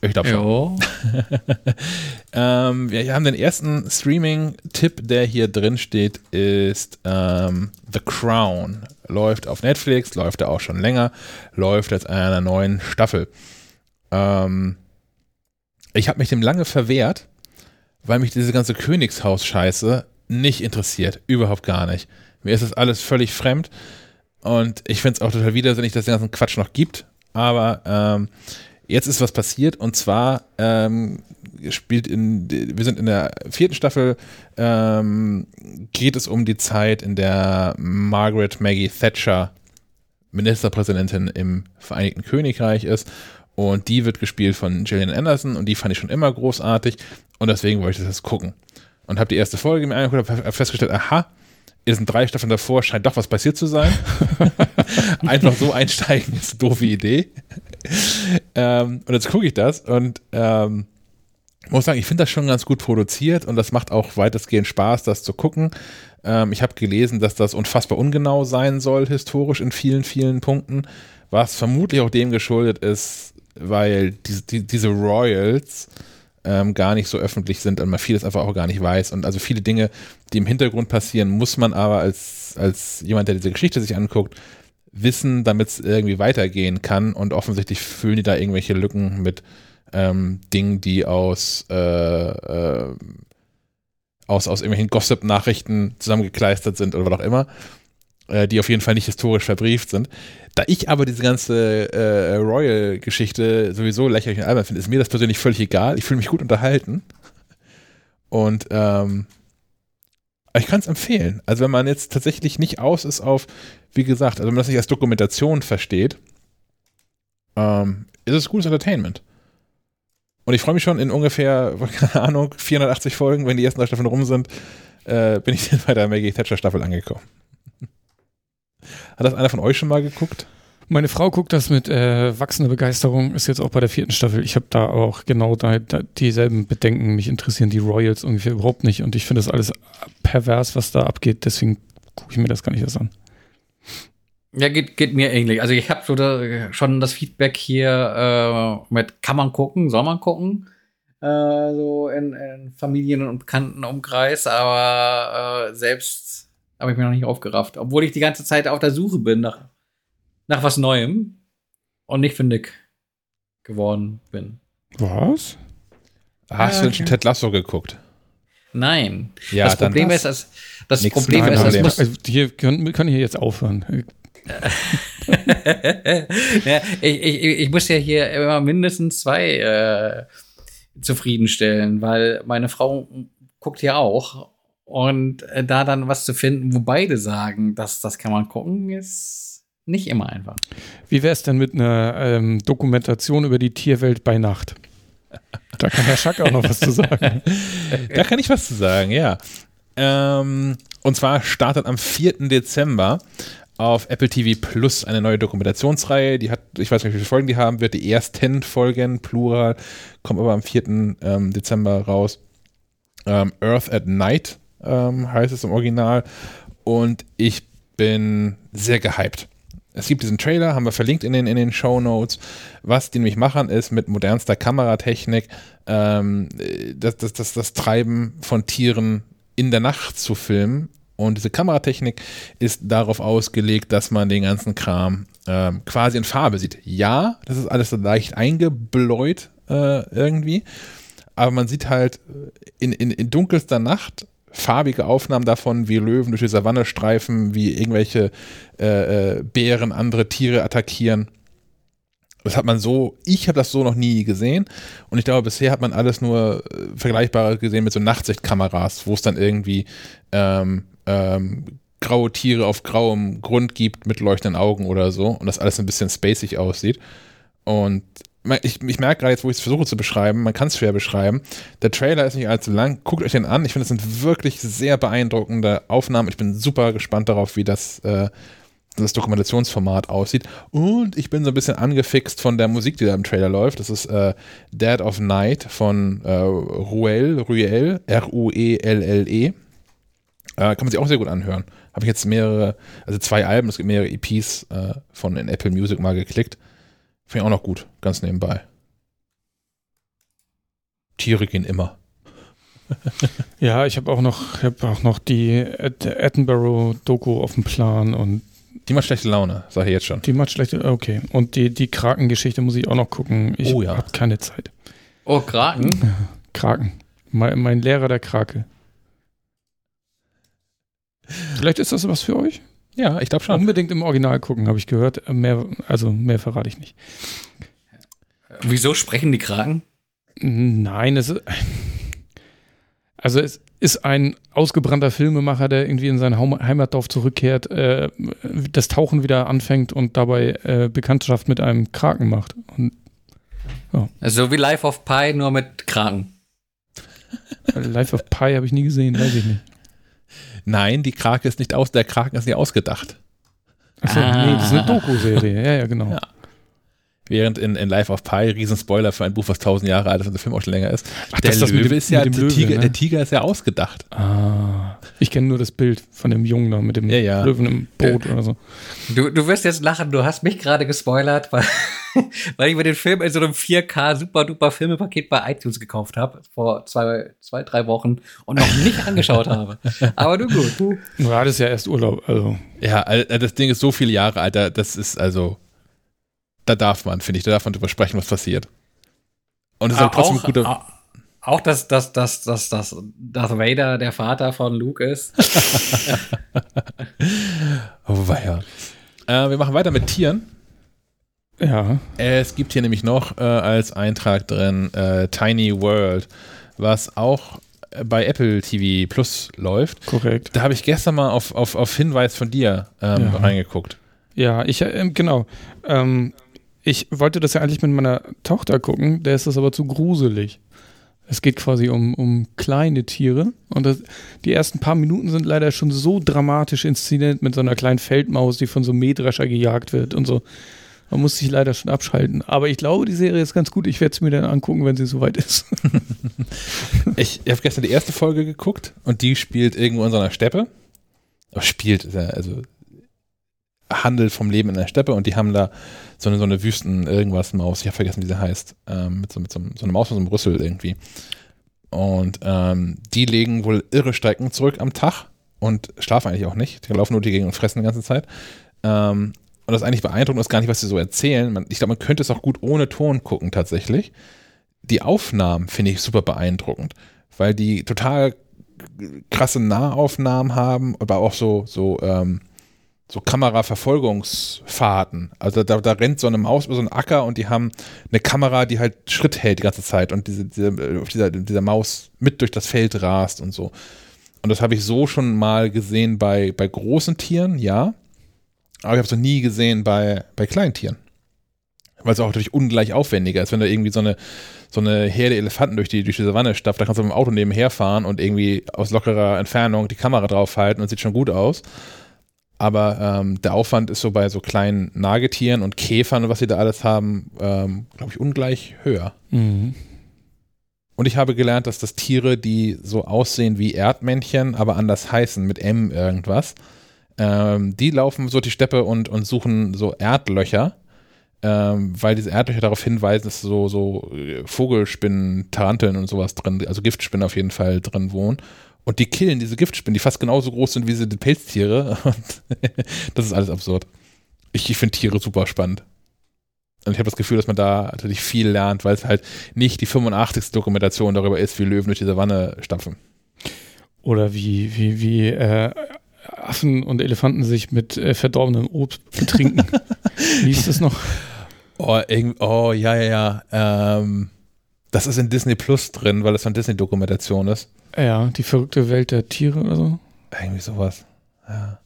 [SPEAKER 1] Ich glaube schon. (laughs) Ähm, wir haben den ersten Streaming-Tipp, der hier drin steht, ist ähm, The Crown. Läuft auf Netflix, läuft da auch schon länger, läuft jetzt an einer neuen Staffel. Ähm, ich habe mich dem lange verwehrt, weil mich diese ganze Königshaus-Scheiße nicht interessiert. Überhaupt gar nicht. Mir ist das alles völlig fremd und ich finde es auch total widersinnig, dass es den ganzen Quatsch noch gibt. Aber ähm, jetzt ist was passiert und zwar ähm, spielt in, wir sind in der vierten Staffel, ähm, geht es um die Zeit, in der Margaret Maggie Thatcher Ministerpräsidentin im Vereinigten Königreich ist. Und die wird gespielt von Gillian Anderson und die fand ich schon immer großartig und deswegen wollte ich das gucken. Und habe die erste Folge mir angeguckt und habe festgestellt, aha, es sind drei Staffeln davor, scheint doch was passiert zu sein. (laughs) Einfach so einsteigen ist eine doofe Idee. ähm, und jetzt gucke ich das und ähm, muss sagen, ich finde das schon ganz gut produziert und das macht auch weitestgehend Spaß, das zu gucken. Ähm, ich habe gelesen, dass das unfassbar ungenau sein soll, historisch in vielen, vielen Punkten, was vermutlich auch dem geschuldet ist, weil diese, die, diese Royals ähm, gar nicht so öffentlich sind und man vieles einfach auch gar nicht weiß. Und also viele Dinge, die im Hintergrund passieren, muss man aber als, als jemand, der diese Geschichte sich anguckt, wissen, damit es irgendwie weitergehen kann. Und offensichtlich füllen die da irgendwelche Lücken mit ähm, Dingen, die aus, äh, äh, aus, aus irgendwelchen Gossip-Nachrichten zusammengekleistert sind oder was auch immer, äh, die auf jeden Fall nicht historisch verbrieft sind. Da ich aber diese ganze äh, Royal-Geschichte sowieso lächerlich und albern finde, ist mir das persönlich völlig egal. Ich fühle mich gut unterhalten. Und ähm, ich kann es empfehlen. Also wenn man jetzt tatsächlich nicht aus ist auf, wie gesagt, also wenn man das nicht als Dokumentation versteht, ähm, ist es gutes Entertainment. Und ich freue mich schon in ungefähr, (laughs) keine Ahnung, 480 Folgen, wenn die ersten drei Staffeln rum sind, äh, bin ich (laughs) dann bei der Maggie Thatcher Staffel angekommen. (laughs) Hat das einer von euch schon mal geguckt?
[SPEAKER 2] Meine Frau guckt das mit äh, wachsender Begeisterung, ist jetzt auch bei der vierten Staffel. Ich habe da auch genau da, da, dieselben Bedenken. Mich interessieren die Royals ungefähr überhaupt nicht und ich finde das alles pervers, was da abgeht. Deswegen gucke ich mir das gar nicht erst an.
[SPEAKER 3] Ja, geht, geht mir ähnlich. Also ich habe so da, schon das Feedback hier äh, mit kann man gucken, soll man gucken, äh, so in, in Familien- und Bekanntenumkreis, aber äh, selbst habe ich mir noch nicht aufgerafft, obwohl ich die ganze Zeit auf der Suche bin nach, nach was Neuem und nicht fündig geworden bin.
[SPEAKER 2] Was?
[SPEAKER 1] Hast
[SPEAKER 3] Ja,
[SPEAKER 1] du denn schon Ted Lasso geguckt?
[SPEAKER 3] Nein.
[SPEAKER 1] Ja,
[SPEAKER 3] das Problem
[SPEAKER 1] das.
[SPEAKER 3] ist, dass das Problem ist,
[SPEAKER 1] Problem.
[SPEAKER 3] muss,
[SPEAKER 2] Also hier können, können hier jetzt aufhören.
[SPEAKER 3] Ja, ich, ich, ich muss ja hier immer mindestens zwei äh, zufriedenstellen, weil meine Frau guckt ja auch. Und äh, da dann was zu finden, wo beide sagen, dass das kann man gucken, ist nicht immer einfach.
[SPEAKER 2] Wie wäre es denn mit einer ähm, Dokumentation über die Tierwelt bei Nacht? Da kann Herr Schack auch noch was zu sagen.
[SPEAKER 1] Da kann ich was zu sagen, ja. Ähm, und zwar startet am 4. Dezember auf Apple TV Plus eine neue Dokumentationsreihe. Die hat, ich weiß nicht, wie viele Folgen die haben wird. Die ersten Folgen, Plural, kommen aber am 4. Ähm, Dezember raus. Ähm, Earth at Night ähm, heißt es im Original. Und ich bin sehr gehypt. Es gibt diesen Trailer, haben wir verlinkt in den, in den Show Notes. Was die nämlich machen, ist mit modernster Kameratechnik ähm, das, das, das, das Treiben von Tieren in der Nacht zu filmen. Und diese Kameratechnik ist darauf ausgelegt, dass man den ganzen Kram ähm, quasi in Farbe sieht. Ja, das ist alles so leicht eingebläut äh, irgendwie, aber man sieht halt in, in, in dunkelster Nacht farbige Aufnahmen davon, wie Löwen durch die Savanne streifen, wie irgendwelche äh, äh, Bären andere Tiere attackieren. Das hat man so, ich habe das so noch nie gesehen und ich glaube, bisher hat man alles nur äh, Vergleichbares gesehen mit so Nachtsichtkameras, wo es dann irgendwie ähm, ähm, graue Tiere auf grauem Grund gibt mit leuchtenden Augen oder so und das alles ein bisschen spacig aussieht. Und ich, ich merke gerade jetzt, wo ich es versuche zu beschreiben, man kann es schwer beschreiben. Der Trailer ist nicht allzu lang. Guckt euch den an. Ich finde, das sind wirklich sehr beeindruckende Aufnahmen. Ich bin super gespannt darauf, wie das, äh, das Dokumentationsformat aussieht. Und ich bin so ein bisschen angefixt von der Musik, die da im Trailer läuft. Das ist äh, Dead of Night von äh, Ruel, Ruel, R-U-E-L-L-E. Äh, kann man sich auch sehr gut anhören. Habe ich jetzt mehrere, also zwei Alben, es gibt mehrere EPs äh, von in Apple Music mal geklickt. Finde ich auch noch gut, ganz nebenbei. Tiere gehen immer. (laughs)
[SPEAKER 2] Ja, ich habe auch noch, ich hab auch noch die Ed Attenborough-Doku auf dem Plan und
[SPEAKER 1] Die macht schlechte Laune, sag ich jetzt schon.
[SPEAKER 2] die macht schlechte, okay. Und die, die Krakengeschichte muss ich auch noch gucken. Ich
[SPEAKER 1] Oh ja.
[SPEAKER 2] habe keine Zeit.
[SPEAKER 3] Oh, Kraken. (laughs)
[SPEAKER 2] Kraken. Mein, mein Lehrer der Krake. Vielleicht ist das was für euch?
[SPEAKER 1] Ja, ich glaube schon.
[SPEAKER 2] Unbedingt im Original gucken, habe ich gehört. Mehr, also mehr verrate ich nicht.
[SPEAKER 3] Wieso sprechen die Kraken?
[SPEAKER 2] Nein, es ist. Also es ist ein ausgebrannter Filmemacher, der irgendwie in sein Heimatdorf zurückkehrt, äh, das Tauchen wieder anfängt und dabei äh, Bekanntschaft mit einem Kraken macht. Und
[SPEAKER 3] So wie Life of Pi, nur mit Kraken.
[SPEAKER 2] Life of Pi habe ich nie gesehen, weiß ich nicht.
[SPEAKER 1] Nein, die Krake ist nicht aus, der Kraken ist nicht ausgedacht.
[SPEAKER 2] Achso,
[SPEAKER 3] Ah.
[SPEAKER 2] nee, das ist eine Doku-Serie. Ja, ja, genau.
[SPEAKER 1] Ja. Während in, in Life of Pi, Riesenspoiler für ein Buch, was tausend Jahre alt ist und der Film auch schon länger ist.
[SPEAKER 2] Ach,
[SPEAKER 1] der
[SPEAKER 2] das ist das
[SPEAKER 1] Löwe
[SPEAKER 2] dem-
[SPEAKER 1] ist ja, der,
[SPEAKER 2] Löwe,
[SPEAKER 1] Tiger,
[SPEAKER 2] ne?
[SPEAKER 1] der Tiger ist ja ausgedacht.
[SPEAKER 2] Ah, ich kenne nur das Bild von dem Jungen da mit dem
[SPEAKER 1] Ja, ja.
[SPEAKER 2] Löwen im Boot oder so.
[SPEAKER 3] Du, du wirst jetzt lachen, du hast mich gerade gespoilert, weil, (laughs) weil ich mir den Film in so einem 4K super duper Filmepaket bei iTunes gekauft habe, vor zwei, zwei, drei Wochen und noch nicht (laughs) angeschaut habe. Aber du gut. Du.
[SPEAKER 2] Du hattest ja erst Urlaub, also.
[SPEAKER 1] Ja, all- das Ding ist so viele Jahre alt, da- das ist also, da darf man, finde ich, da darf man drüber sprechen, was passiert. Und es ist auch trotzdem ein guter.
[SPEAKER 3] auch, auch dass, dass, dass, dass, dass Darth Vader der Vater von Luke ist. (laughs)
[SPEAKER 1] Oh, weia. Äh, wir machen weiter mit Tieren.
[SPEAKER 2] Ja,
[SPEAKER 1] Es gibt hier nämlich noch äh, als Eintrag drin äh, Tiny World, was auch äh, bei Apple TV Plus läuft.
[SPEAKER 2] korrekt.
[SPEAKER 1] Da habe ich gestern mal auf, auf, auf Hinweis von dir ähm,
[SPEAKER 2] Ja.
[SPEAKER 1] reingeguckt.
[SPEAKER 2] Ja, ich, äh, genau. Ähm, ich wollte das ja eigentlich mit meiner Tochter gucken, der ist das aber zu gruselig. Es geht quasi um, um kleine Tiere und das, die ersten paar Minuten sind leider schon so dramatisch inszeniert mit so einer kleinen Feldmaus, die von so einem Mähdrescher gejagt wird und so. Man muss sich leider schon abschalten. Aber ich glaube, die Serie ist ganz gut. Ich werde es mir dann angucken, wenn sie soweit ist. (laughs)
[SPEAKER 1] Ich habe gestern die erste Folge geguckt und die spielt irgendwo in so einer Steppe. Oh, spielt, also handelt vom Leben in der Steppe und die haben da so eine, so eine Wüsten irgendwas Maus, ich habe vergessen, wie sie heißt, ähm, mit, so, mit so, so einer Maus mit so einem Rüssel irgendwie. Und ähm, die legen wohl irre Strecken zurück am Tag und schlafen eigentlich auch nicht. Die laufen nur die Gegend und fressen die ganze Zeit. Ähm, und das eigentlich beeindruckend ist gar nicht, was sie so erzählen. Man, ich glaube, man könnte es auch gut ohne Ton gucken tatsächlich. Die Aufnahmen finde ich super beeindruckend, weil die total krasse Nahaufnahmen haben, aber auch so, so, ähm, so Kameraverfolgungsfahrten. Also da, da rennt so eine Maus über so einen Acker und die haben eine Kamera, die halt Schritt hält die ganze Zeit und diese, diese, auf dieser, dieser Maus mit durch das Feld rast und so. Und das habe ich so schon mal gesehen bei, bei großen Tieren, ja. Aber ich habe es noch nie gesehen bei, bei Kleintieren. Weil es auch natürlich ungleich aufwendiger ist, wenn da irgendwie so eine, so eine Herde Elefanten durch die, durch die Savanne stapft, da kannst du mit dem Auto nebenher fahren und irgendwie aus lockerer Entfernung die Kamera draufhalten und sieht schon gut aus. Aber ähm, der Aufwand ist so bei so kleinen Nagetieren und Käfern und was sie da alles haben, ähm, glaube ich, ungleich höher.
[SPEAKER 2] Mhm.
[SPEAKER 1] Und ich habe gelernt, dass das Tiere, die so aussehen wie Erdmännchen, aber anders heißen, mit M irgendwas, ähm, die laufen so die Steppe und, und suchen so Erdlöcher, ähm, weil diese Erdlöcher darauf hinweisen, dass so, so äh, Vogelspinnen, Taranteln und sowas drin, also Giftspinnen auf jeden Fall drin wohnen. Und die killen diese Giftspinnen, die fast genauso groß sind wie sie die Pelztiere. (laughs) (laughs) Das ist alles absurd. Ich, ich finde Tiere super spannend. Und ich habe das Gefühl, dass man da natürlich viel lernt, weil es halt nicht die 85. Dokumentation darüber ist, wie Löwen durch die Savanne stapfen.
[SPEAKER 2] Oder wie, wie, wie äh, Affen und Elefanten sich mit äh, verdorbenem Obst betrinken. wie ist das noch?
[SPEAKER 1] Oh, oh ja, ja, ja. Ähm, das ist in Disney Plus drin, weil es eine Disney-Dokumentation ist.
[SPEAKER 2] Ja, die verrückte Welt der Tiere oder so.
[SPEAKER 1] Irgendwie sowas. Ja.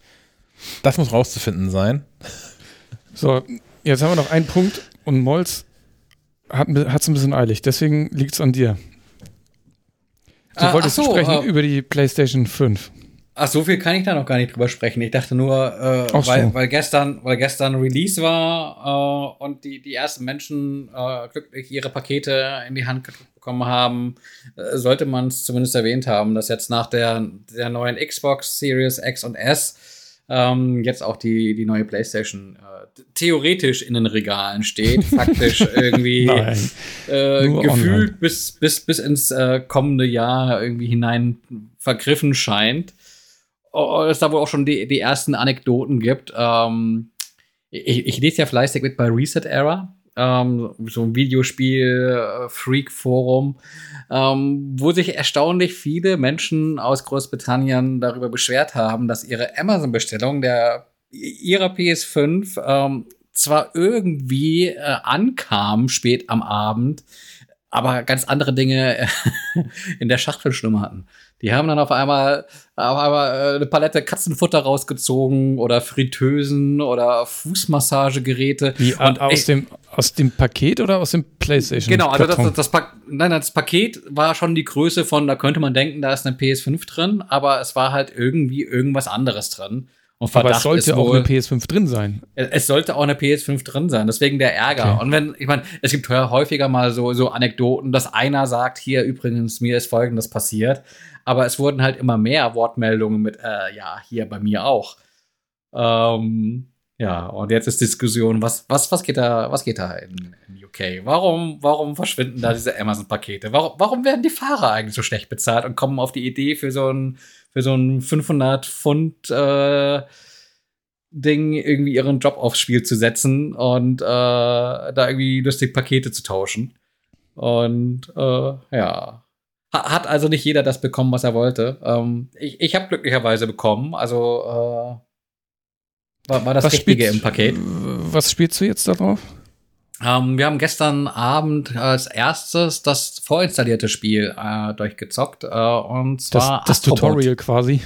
[SPEAKER 1] Das muss rauszufinden sein.
[SPEAKER 2] So, jetzt haben wir noch einen Punkt und Molz hat es ein bisschen eilig, deswegen liegt es an dir. Du
[SPEAKER 3] Ah,
[SPEAKER 2] wolltest
[SPEAKER 3] so,
[SPEAKER 2] sprechen
[SPEAKER 3] äh,
[SPEAKER 2] über die PlayStation 5.
[SPEAKER 3] Ach, so viel kann ich da noch gar nicht drüber sprechen. Ich dachte nur, äh,
[SPEAKER 2] so.
[SPEAKER 3] weil, weil, gestern, weil gestern Release war äh, und die, die ersten Menschen äh, glücklich ihre Pakete in die Hand gedrückt bekommen haben, äh, sollte man es zumindest erwähnt haben, dass jetzt nach der, der neuen Xbox Series X und S ähm, jetzt auch die, die neue PlayStation äh, theoretisch in den Regalen steht, (laughs) faktisch irgendwie äh, gefühlt
[SPEAKER 2] online.
[SPEAKER 3] bis, bis, bis ins äh, kommende Jahr irgendwie hinein vergriffen scheint. Oh, es da wohl auch schon die, die ersten Anekdoten gibt. Ähm, ich, ich lese ja fleißig mit bei Reset Era, ähm, so ein Videospiel-Freak-Forum, ähm, wo sich erstaunlich viele Menschen aus Großbritannien darüber beschwert haben, dass ihre Amazon-Bestellung der ihrer PS5 ähm, zwar irgendwie äh, ankam spät am Abend, aber ganz andere Dinge (laughs) in der Schachtel schlummerten. Die haben dann auf einmal, auf einmal äh, eine Palette Katzenfutter rausgezogen oder Fritteusen oder Fußmassagegeräte.
[SPEAKER 2] Wie,
[SPEAKER 3] Und
[SPEAKER 2] aus,
[SPEAKER 3] ich-
[SPEAKER 2] dem, aus dem Paket oder aus dem PlayStation?
[SPEAKER 3] Genau, also das, das, das, Pa- nein, das Paket war schon die Größe von, da könnte man denken, da ist eine PS5 drin, aber es war halt irgendwie irgendwas anderes drin. Und
[SPEAKER 2] Aber
[SPEAKER 3] Verdacht
[SPEAKER 2] es sollte
[SPEAKER 3] ist
[SPEAKER 2] auch
[SPEAKER 3] wohl,
[SPEAKER 2] eine PS5 drin sein.
[SPEAKER 3] es sollte auch eine PS5 drin sein, deswegen der Ärger.
[SPEAKER 2] Okay.
[SPEAKER 3] Und wenn, ich meine, es gibt häufiger mal so, so Anekdoten, dass einer sagt, hier übrigens, mir ist folgendes passiert. Aber es wurden halt immer mehr Wortmeldungen mit, äh, ja, hier bei mir auch. Ähm, ja, und jetzt ist Diskussion, was, was, was geht da, was geht da in, in UK? Warum, warum verschwinden da diese Amazon-Pakete? Warum, warum werden die Fahrer eigentlich so schlecht bezahlt und kommen auf die Idee für so ein, für so ein 500 Pfund, äh, Ding irgendwie ihren Job aufs Spiel zu setzen und äh, da irgendwie lustig Pakete zu tauschen. Und äh, ja. Ha- Hat also nicht jeder das bekommen, was er wollte. Ähm, ich ich habe glücklicherweise bekommen. Also äh, war, war das Richtige
[SPEAKER 2] spielst-
[SPEAKER 3] im Paket.
[SPEAKER 2] Was spielst du jetzt da drauf?
[SPEAKER 3] Ähm, wir haben gestern Abend als erstes das vorinstallierte Spiel äh, durchgezockt. Äh, und
[SPEAKER 2] Das,
[SPEAKER 3] zwar
[SPEAKER 2] das
[SPEAKER 3] Astrobot.
[SPEAKER 2] Tutorial quasi.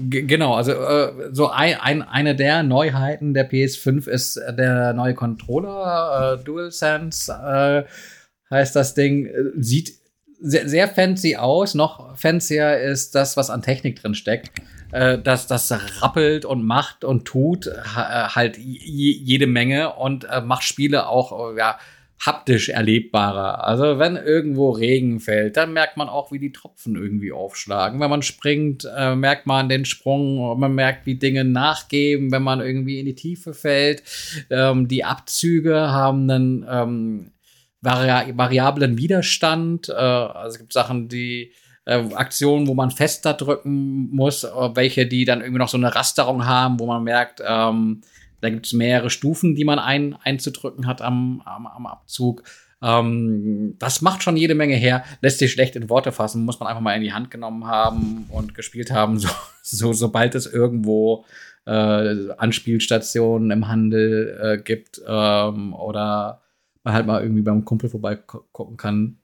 [SPEAKER 3] G genau, also äh, so ein, ein, eine der Neuheiten der PS5 ist der neue Controller, äh, DualSense äh, heißt das Ding, äh, sieht sehr, sehr fancy aus, noch fancier ist das, was an Technik drin steckt. Äh, dass das rappelt und macht und tut äh, halt jede Menge und äh, macht Spiele auch äh, ja, haptisch erlebbarer. Also wenn irgendwo Regen fällt, dann merkt man auch, wie die Tropfen irgendwie aufschlagen. Wenn man springt, äh, merkt man den Sprung, man merkt, wie Dinge nachgeben, wenn man irgendwie in die Tiefe fällt. Ähm, die Abzüge haben einen ähm, vari variablen Widerstand. Äh, also es gibt Sachen, die äh, Aktionen, wo man fester drücken muss, äh, welche, die dann irgendwie noch so eine Rasterung haben, wo man merkt, ähm, da gibt es mehrere Stufen, die man ein, einzudrücken hat am, am, am Abzug. Ähm, das macht schon jede Menge her, lässt sich schlecht in Worte fassen, muss man einfach mal in die Hand genommen haben und gespielt haben, so, (laughs) so sobald es irgendwo äh, Anspielstationen im Handel äh, gibt ähm, oder man halt mal irgendwie beim Kumpel vorbeigucken kann,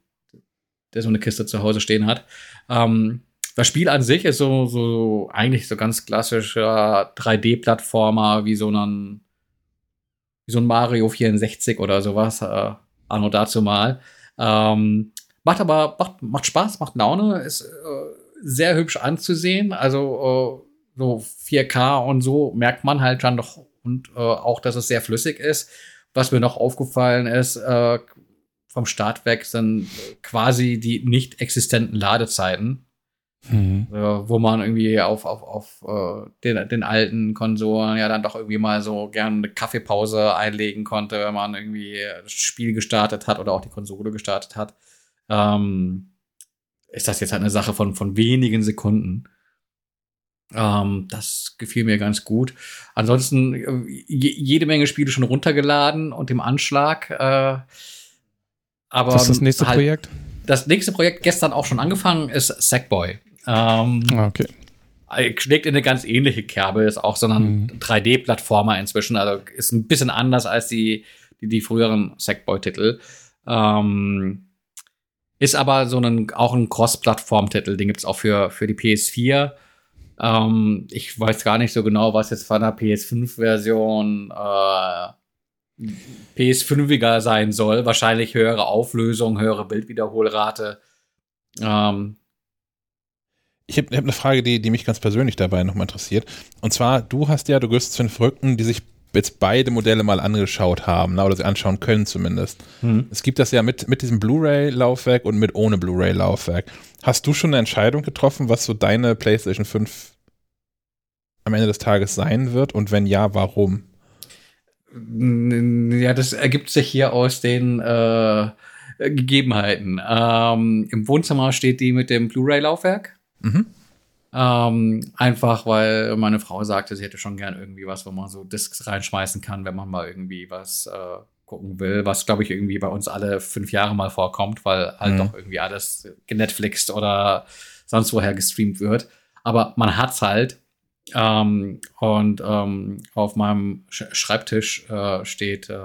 [SPEAKER 3] der so eine Kiste zu Hause stehen hat. Ähm, das Spiel an sich ist so, so eigentlich so ganz klassischer 3D-Plattformer, wie so ein, wie so ein Mario 64 oder sowas, äh, anno dazu mal. Ähm, macht aber, macht, macht Spaß, macht Laune, ist äh, sehr hübsch anzusehen. Also äh, so 4K und so merkt man halt dann doch und äh, auch, dass es sehr flüssig ist. Was mir noch aufgefallen ist, äh, vom Start weg sind quasi die nicht existenten Ladezeiten,
[SPEAKER 2] Mhm.
[SPEAKER 3] äh, wo man irgendwie auf, auf, auf äh, den, den alten Konsolen ja dann doch irgendwie mal so gerne eine Kaffeepause einlegen konnte, wenn man irgendwie das Spiel gestartet hat oder auch die Konsole gestartet hat. Ähm, ist das jetzt halt eine Sache von, von wenigen Sekunden. Ähm, das gefiel mir ganz gut. Ansonsten äh, je, jede Menge Spiele schon runtergeladen und im Anschlag. Äh, aber
[SPEAKER 2] Was ist das nächste
[SPEAKER 3] halt,
[SPEAKER 2] Projekt?
[SPEAKER 3] Das nächste Projekt gestern auch schon angefangen ist Sackboy. Ähm,
[SPEAKER 2] Ah, okay.
[SPEAKER 3] schlägt in eine ganz ähnliche Kerbe, ist auch so ein
[SPEAKER 2] Mhm.
[SPEAKER 3] 3D-Plattformer inzwischen, also ist ein bisschen anders als die, die, die früheren Sackboy-Titel. Ähm, ist aber so ein, auch ein Cross-Plattform-Titel, den gibt's auch für, für die PS4. Ähm, ich weiß gar nicht so genau, was jetzt von der PS5-Version äh, PS5iger sein soll. Wahrscheinlich höhere Auflösung, höhere Bildwiederholrate. Ähm,
[SPEAKER 1] Ich habe hab eine Frage, die, die mich ganz persönlich dabei nochmal interessiert. Und zwar, du hast ja, du gehörst zu den Verrückten, die sich jetzt beide Modelle mal angeschaut haben, na, oder sie anschauen können zumindest.
[SPEAKER 3] hm.
[SPEAKER 1] Es gibt das ja mit, mit diesem Blu-ray-Laufwerk und mit ohne Blu-ray-Laufwerk. Hast du schon eine Entscheidung getroffen, was so deine PlayStation 5 am Ende des Tages sein wird und wenn ja, warum?
[SPEAKER 3] Ja, das ergibt sich hier aus den äh, Gegebenheiten. Ähm, Im Wohnzimmer steht die mit dem Blu-ray-Laufwerk.
[SPEAKER 1] Mhm.
[SPEAKER 3] Ähm, einfach weil meine Frau sagte, sie hätte schon gern irgendwie was, wo man so Discs reinschmeißen kann, wenn man mal irgendwie was äh, gucken will, was glaube ich irgendwie bei uns alle fünf Jahre mal vorkommt, weil halt
[SPEAKER 1] Mhm.
[SPEAKER 3] doch irgendwie alles genetflixt oder sonst woher gestreamt wird. Aber man hat's halt. Ähm, und ähm, auf meinem Sch Schreibtisch äh, steht äh,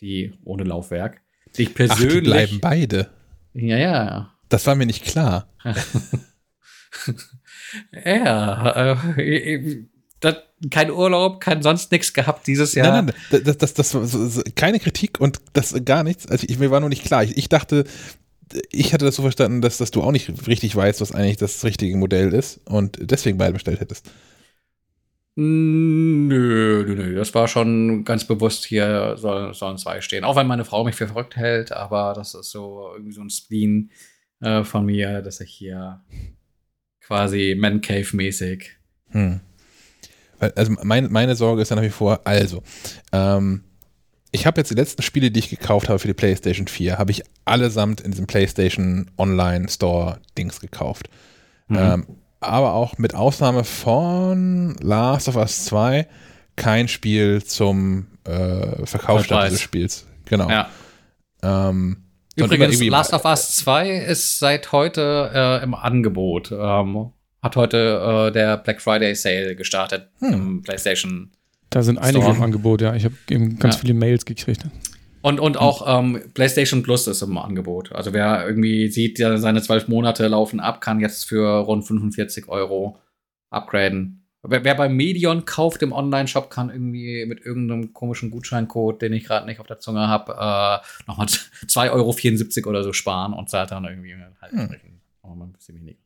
[SPEAKER 3] die ohne Laufwerk. Ich
[SPEAKER 1] Ach,
[SPEAKER 3] persönlich.
[SPEAKER 1] die bleiben beide.
[SPEAKER 3] ja, ja.
[SPEAKER 1] Das war mir nicht klar. (laughs) (laughs)
[SPEAKER 3] Ja, äh, das, kein Urlaub, kein sonst nichts gehabt dieses Jahr.
[SPEAKER 1] Nein, nein, das, das, das so, keine Kritik und das gar nichts. Also ich, mir war nur nicht klar. Ich, ich dachte, ich hatte das so verstanden, dass, dass du auch nicht richtig weißt, was eigentlich das richtige Modell ist und deswegen beide bestellt hättest.
[SPEAKER 3] Nö, nö, nö. Das war schon ganz bewusst hier soll, sollen zwei stehen. Auch wenn meine Frau mich für verrückt hält, aber das ist so irgendwie so ein Spleen äh, von mir, dass ich hier quasi Man Cave-mäßig.
[SPEAKER 1] Hm. Also mein, meine Sorge ist dann nach wie vor, also, ähm, ich habe jetzt die letzten Spiele, die ich gekauft habe für die PlayStation 4, habe ich allesamt in diesem PlayStation Online Store Dings gekauft.
[SPEAKER 3] Mhm.
[SPEAKER 1] Ähm, aber auch mit Ausnahme von Last of Us 2 kein Spiel zum äh, Verkaufsstand
[SPEAKER 3] Vollpreis.
[SPEAKER 1] dieses Spiels. Genau.
[SPEAKER 3] Ja.
[SPEAKER 1] Ähm,
[SPEAKER 3] Übrigens, Last of Us 2 ist seit heute äh, im Angebot. Ähm, hat heute äh, der Black Friday Sale gestartet
[SPEAKER 1] Hm.
[SPEAKER 3] im PlayStation.
[SPEAKER 2] Da sind einige
[SPEAKER 3] Store.
[SPEAKER 2] im Angebot, ja. Ich habe eben ganz
[SPEAKER 3] Ja.
[SPEAKER 2] viele Mails gekriegt.
[SPEAKER 3] Und, und auch ähm, PlayStation Plus ist im Angebot. Also wer irgendwie sieht, ja, seine zwölf Monate laufen ab, kann jetzt für rund 45 Euro upgraden. Wer, wer bei Medion kauft im Online-Shop, kann irgendwie mit irgendeinem komischen Gutscheincode, den ich gerade nicht auf der Zunge habe, äh, nochmal (laughs) 2,74 Euro oder so sparen und zahlt dann irgendwie halt
[SPEAKER 1] Hm.
[SPEAKER 3] ein bisschen weniger.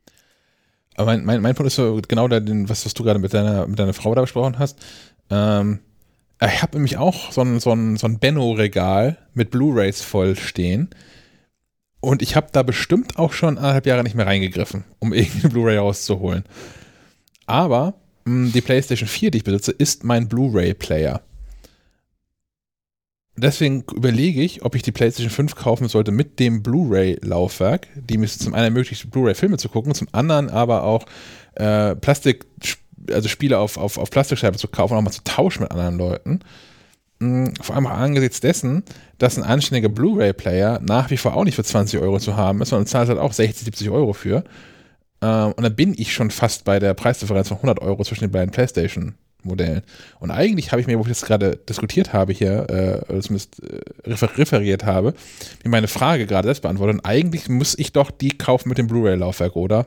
[SPEAKER 1] Aber mein, mein, mein Punkt ist so genau der, den, was, was du gerade mit deiner, mit deiner Frau da besprochen hast. Ähm, ich habe nämlich auch so ein, so ein, so ein Benno-Regal mit Blu-Rays voll stehen. Und ich habe da bestimmt auch schon anderthalb Jahre nicht mehr reingegriffen, um (laughs) irgendeine Blu-Ray rauszuholen. Aber mh, die PlayStation 4, die ich besitze, ist mein Blu-Ray-Player. Deswegen überlege ich, ob ich die PlayStation 5 kaufen sollte mit dem Blu-ray-Laufwerk, die mir zum einen ermöglicht, Blu-ray-Filme zu gucken, zum anderen aber auch äh, Plastik, also Spiele auf, auf, auf Plastikscheibe zu kaufen, auch mal zu tauschen mit anderen Leuten. Mm, Vor allem auch angesichts dessen, dass ein anständiger Blu-ray-Player nach wie vor auch nicht für 20 Euro zu haben ist, sondern zahlt halt auch 60, 70 Euro für. Ähm, und dann bin ich schon fast bei der Preisdifferenz von 100 Euro zwischen den beiden PlayStation-Modellen. Und eigentlich habe ich mir, wo ich das gerade diskutiert habe hier, äh, zumindest äh, refer referiert habe, mir meine Frage gerade selbst beantwortet. Und eigentlich muss ich doch die kaufen mit dem Blu-ray-Laufwerk, oder?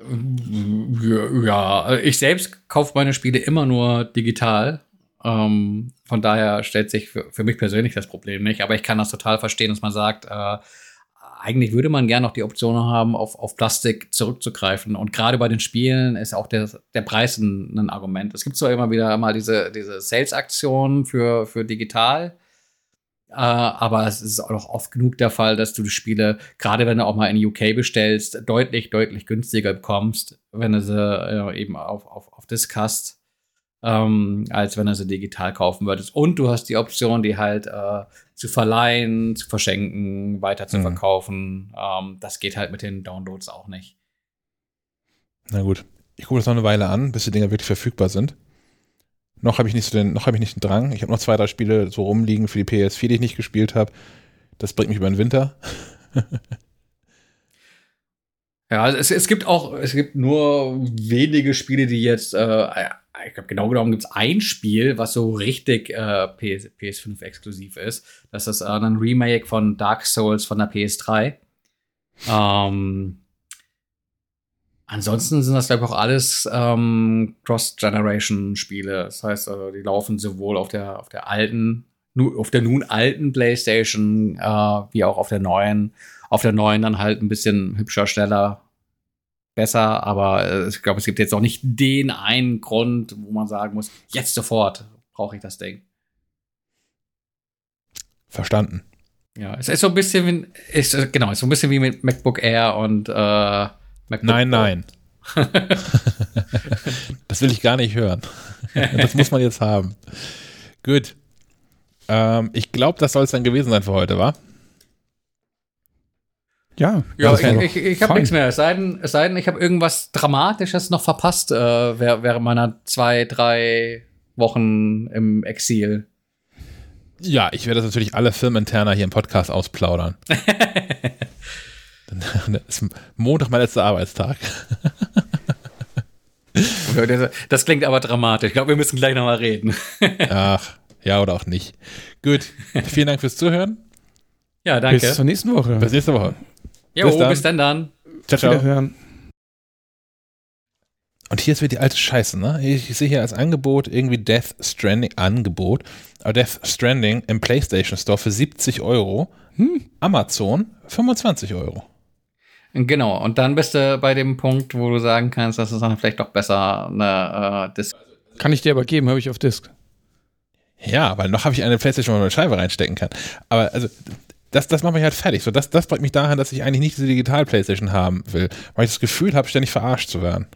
[SPEAKER 3] Ja, ja, ich selbst kaufe meine Spiele immer nur digital. Ähm, von daher stellt sich für, für mich persönlich das Problem nicht. Aber ich kann das total verstehen, dass man sagt, äh, eigentlich würde man gerne noch die Option haben, auf, auf Plastik zurückzugreifen. Und gerade bei den Spielen ist auch der, der Preis ein, ein Argument. Es gibt zwar immer wieder mal diese, diese Sales-Aktionen für, für digital. Äh, aber es ist auch oft genug der Fall, dass du die Spiele, gerade wenn du auch mal in UK bestellst, deutlich, deutlich günstiger bekommst, wenn du sie äh, eben auf, auf, auf Disc hast, ähm, als wenn du sie digital kaufen würdest. Und du hast die Option, die halt äh, zu verleihen, zu verschenken, weiter zu
[SPEAKER 1] Mhm.
[SPEAKER 3] verkaufen. Ähm, das geht halt mit den Downloads auch nicht.
[SPEAKER 1] Na gut. Ich gucke das noch eine Weile an, bis die Dinger wirklich verfügbar sind. Noch habe ich nicht so den, noch habe ich nicht den Drang. Ich habe noch zwei, drei Spiele so rumliegen für die PS4, die ich nicht gespielt habe. Das bringt mich über den Winter. (laughs)
[SPEAKER 3] Ja, also es, es gibt auch, es gibt nur wenige Spiele, die jetzt, äh, ich glaube, genau genommen gibt es ein Spiel, was so richtig äh, PS, PS5 exklusiv ist. Das ist äh, ein Remake von Dark Souls von der PS3. Ähm, ansonsten sind das, glaube ich, auch alles ähm, Cross-Generation-Spiele. Das heißt, also, die laufen sowohl auf der, auf der alten, nu, auf der nun alten PlayStation, äh, wie auch auf der neuen. Auf der neuen dann halt ein bisschen hübscher, schneller, besser, aber äh, ich glaube, es gibt jetzt auch nicht den einen Grund, wo man sagen muss, jetzt sofort brauche ich das Ding.
[SPEAKER 1] Verstanden.
[SPEAKER 3] Ja, es ist so ein bisschen wie, ist, genau, es ist so ein bisschen wie mit MacBook Air und äh, MacBook
[SPEAKER 1] Nein,
[SPEAKER 3] Pro.
[SPEAKER 1] nein. (laughs) das will ich gar nicht hören. Das muss man jetzt haben. Gut. Ähm, ich glaube, das soll es dann gewesen sein für heute, wa?
[SPEAKER 2] Ja,
[SPEAKER 3] Ja, ich, ich, ich habe nichts mehr. Es sei denn, es sei denn ich habe irgendwas Dramatisches noch verpasst äh, während meiner zwei, drei Wochen im Exil.
[SPEAKER 1] Ja, ich werde das natürlich alle Firmeninterner hier im Podcast ausplaudern. (laughs) Ist Montag mein letzter Arbeitstag.
[SPEAKER 3] Das klingt aber dramatisch. Ich glaube, wir müssen gleich nochmal reden. (laughs)
[SPEAKER 1] Ach, ja oder auch nicht. Gut. Vielen Dank fürs Zuhören.
[SPEAKER 3] Ja, danke.
[SPEAKER 2] Bis zur nächsten Woche.
[SPEAKER 1] Bis nächste Woche.
[SPEAKER 3] Jo,
[SPEAKER 1] bis dann.
[SPEAKER 3] bis dann dann.
[SPEAKER 1] Ciao, ciao.
[SPEAKER 2] Wiederhören.
[SPEAKER 1] Und hier ist wieder die alte Scheiße, ne? Ich, ich sehe hier als Angebot irgendwie Death Stranding, Angebot, aber Death Stranding im PlayStation Store für 70 Euro. Amazon 25 Euro.
[SPEAKER 3] Genau, und dann bist du bei dem Punkt, wo du sagen kannst, das ist dann vielleicht doch besser eine äh, Dis
[SPEAKER 2] Kann ich dir aber geben, habe ich auf Disk.
[SPEAKER 1] Ja, weil noch habe ich eine PlayStation, wo man eine Scheibe reinstecken kann. Aber also, das, das macht mich halt fertig. So, das, das bringt mich dahin, dass ich eigentlich nicht diese Digital-PlayStation haben will, weil ich das Gefühl habe, ständig verarscht zu werden.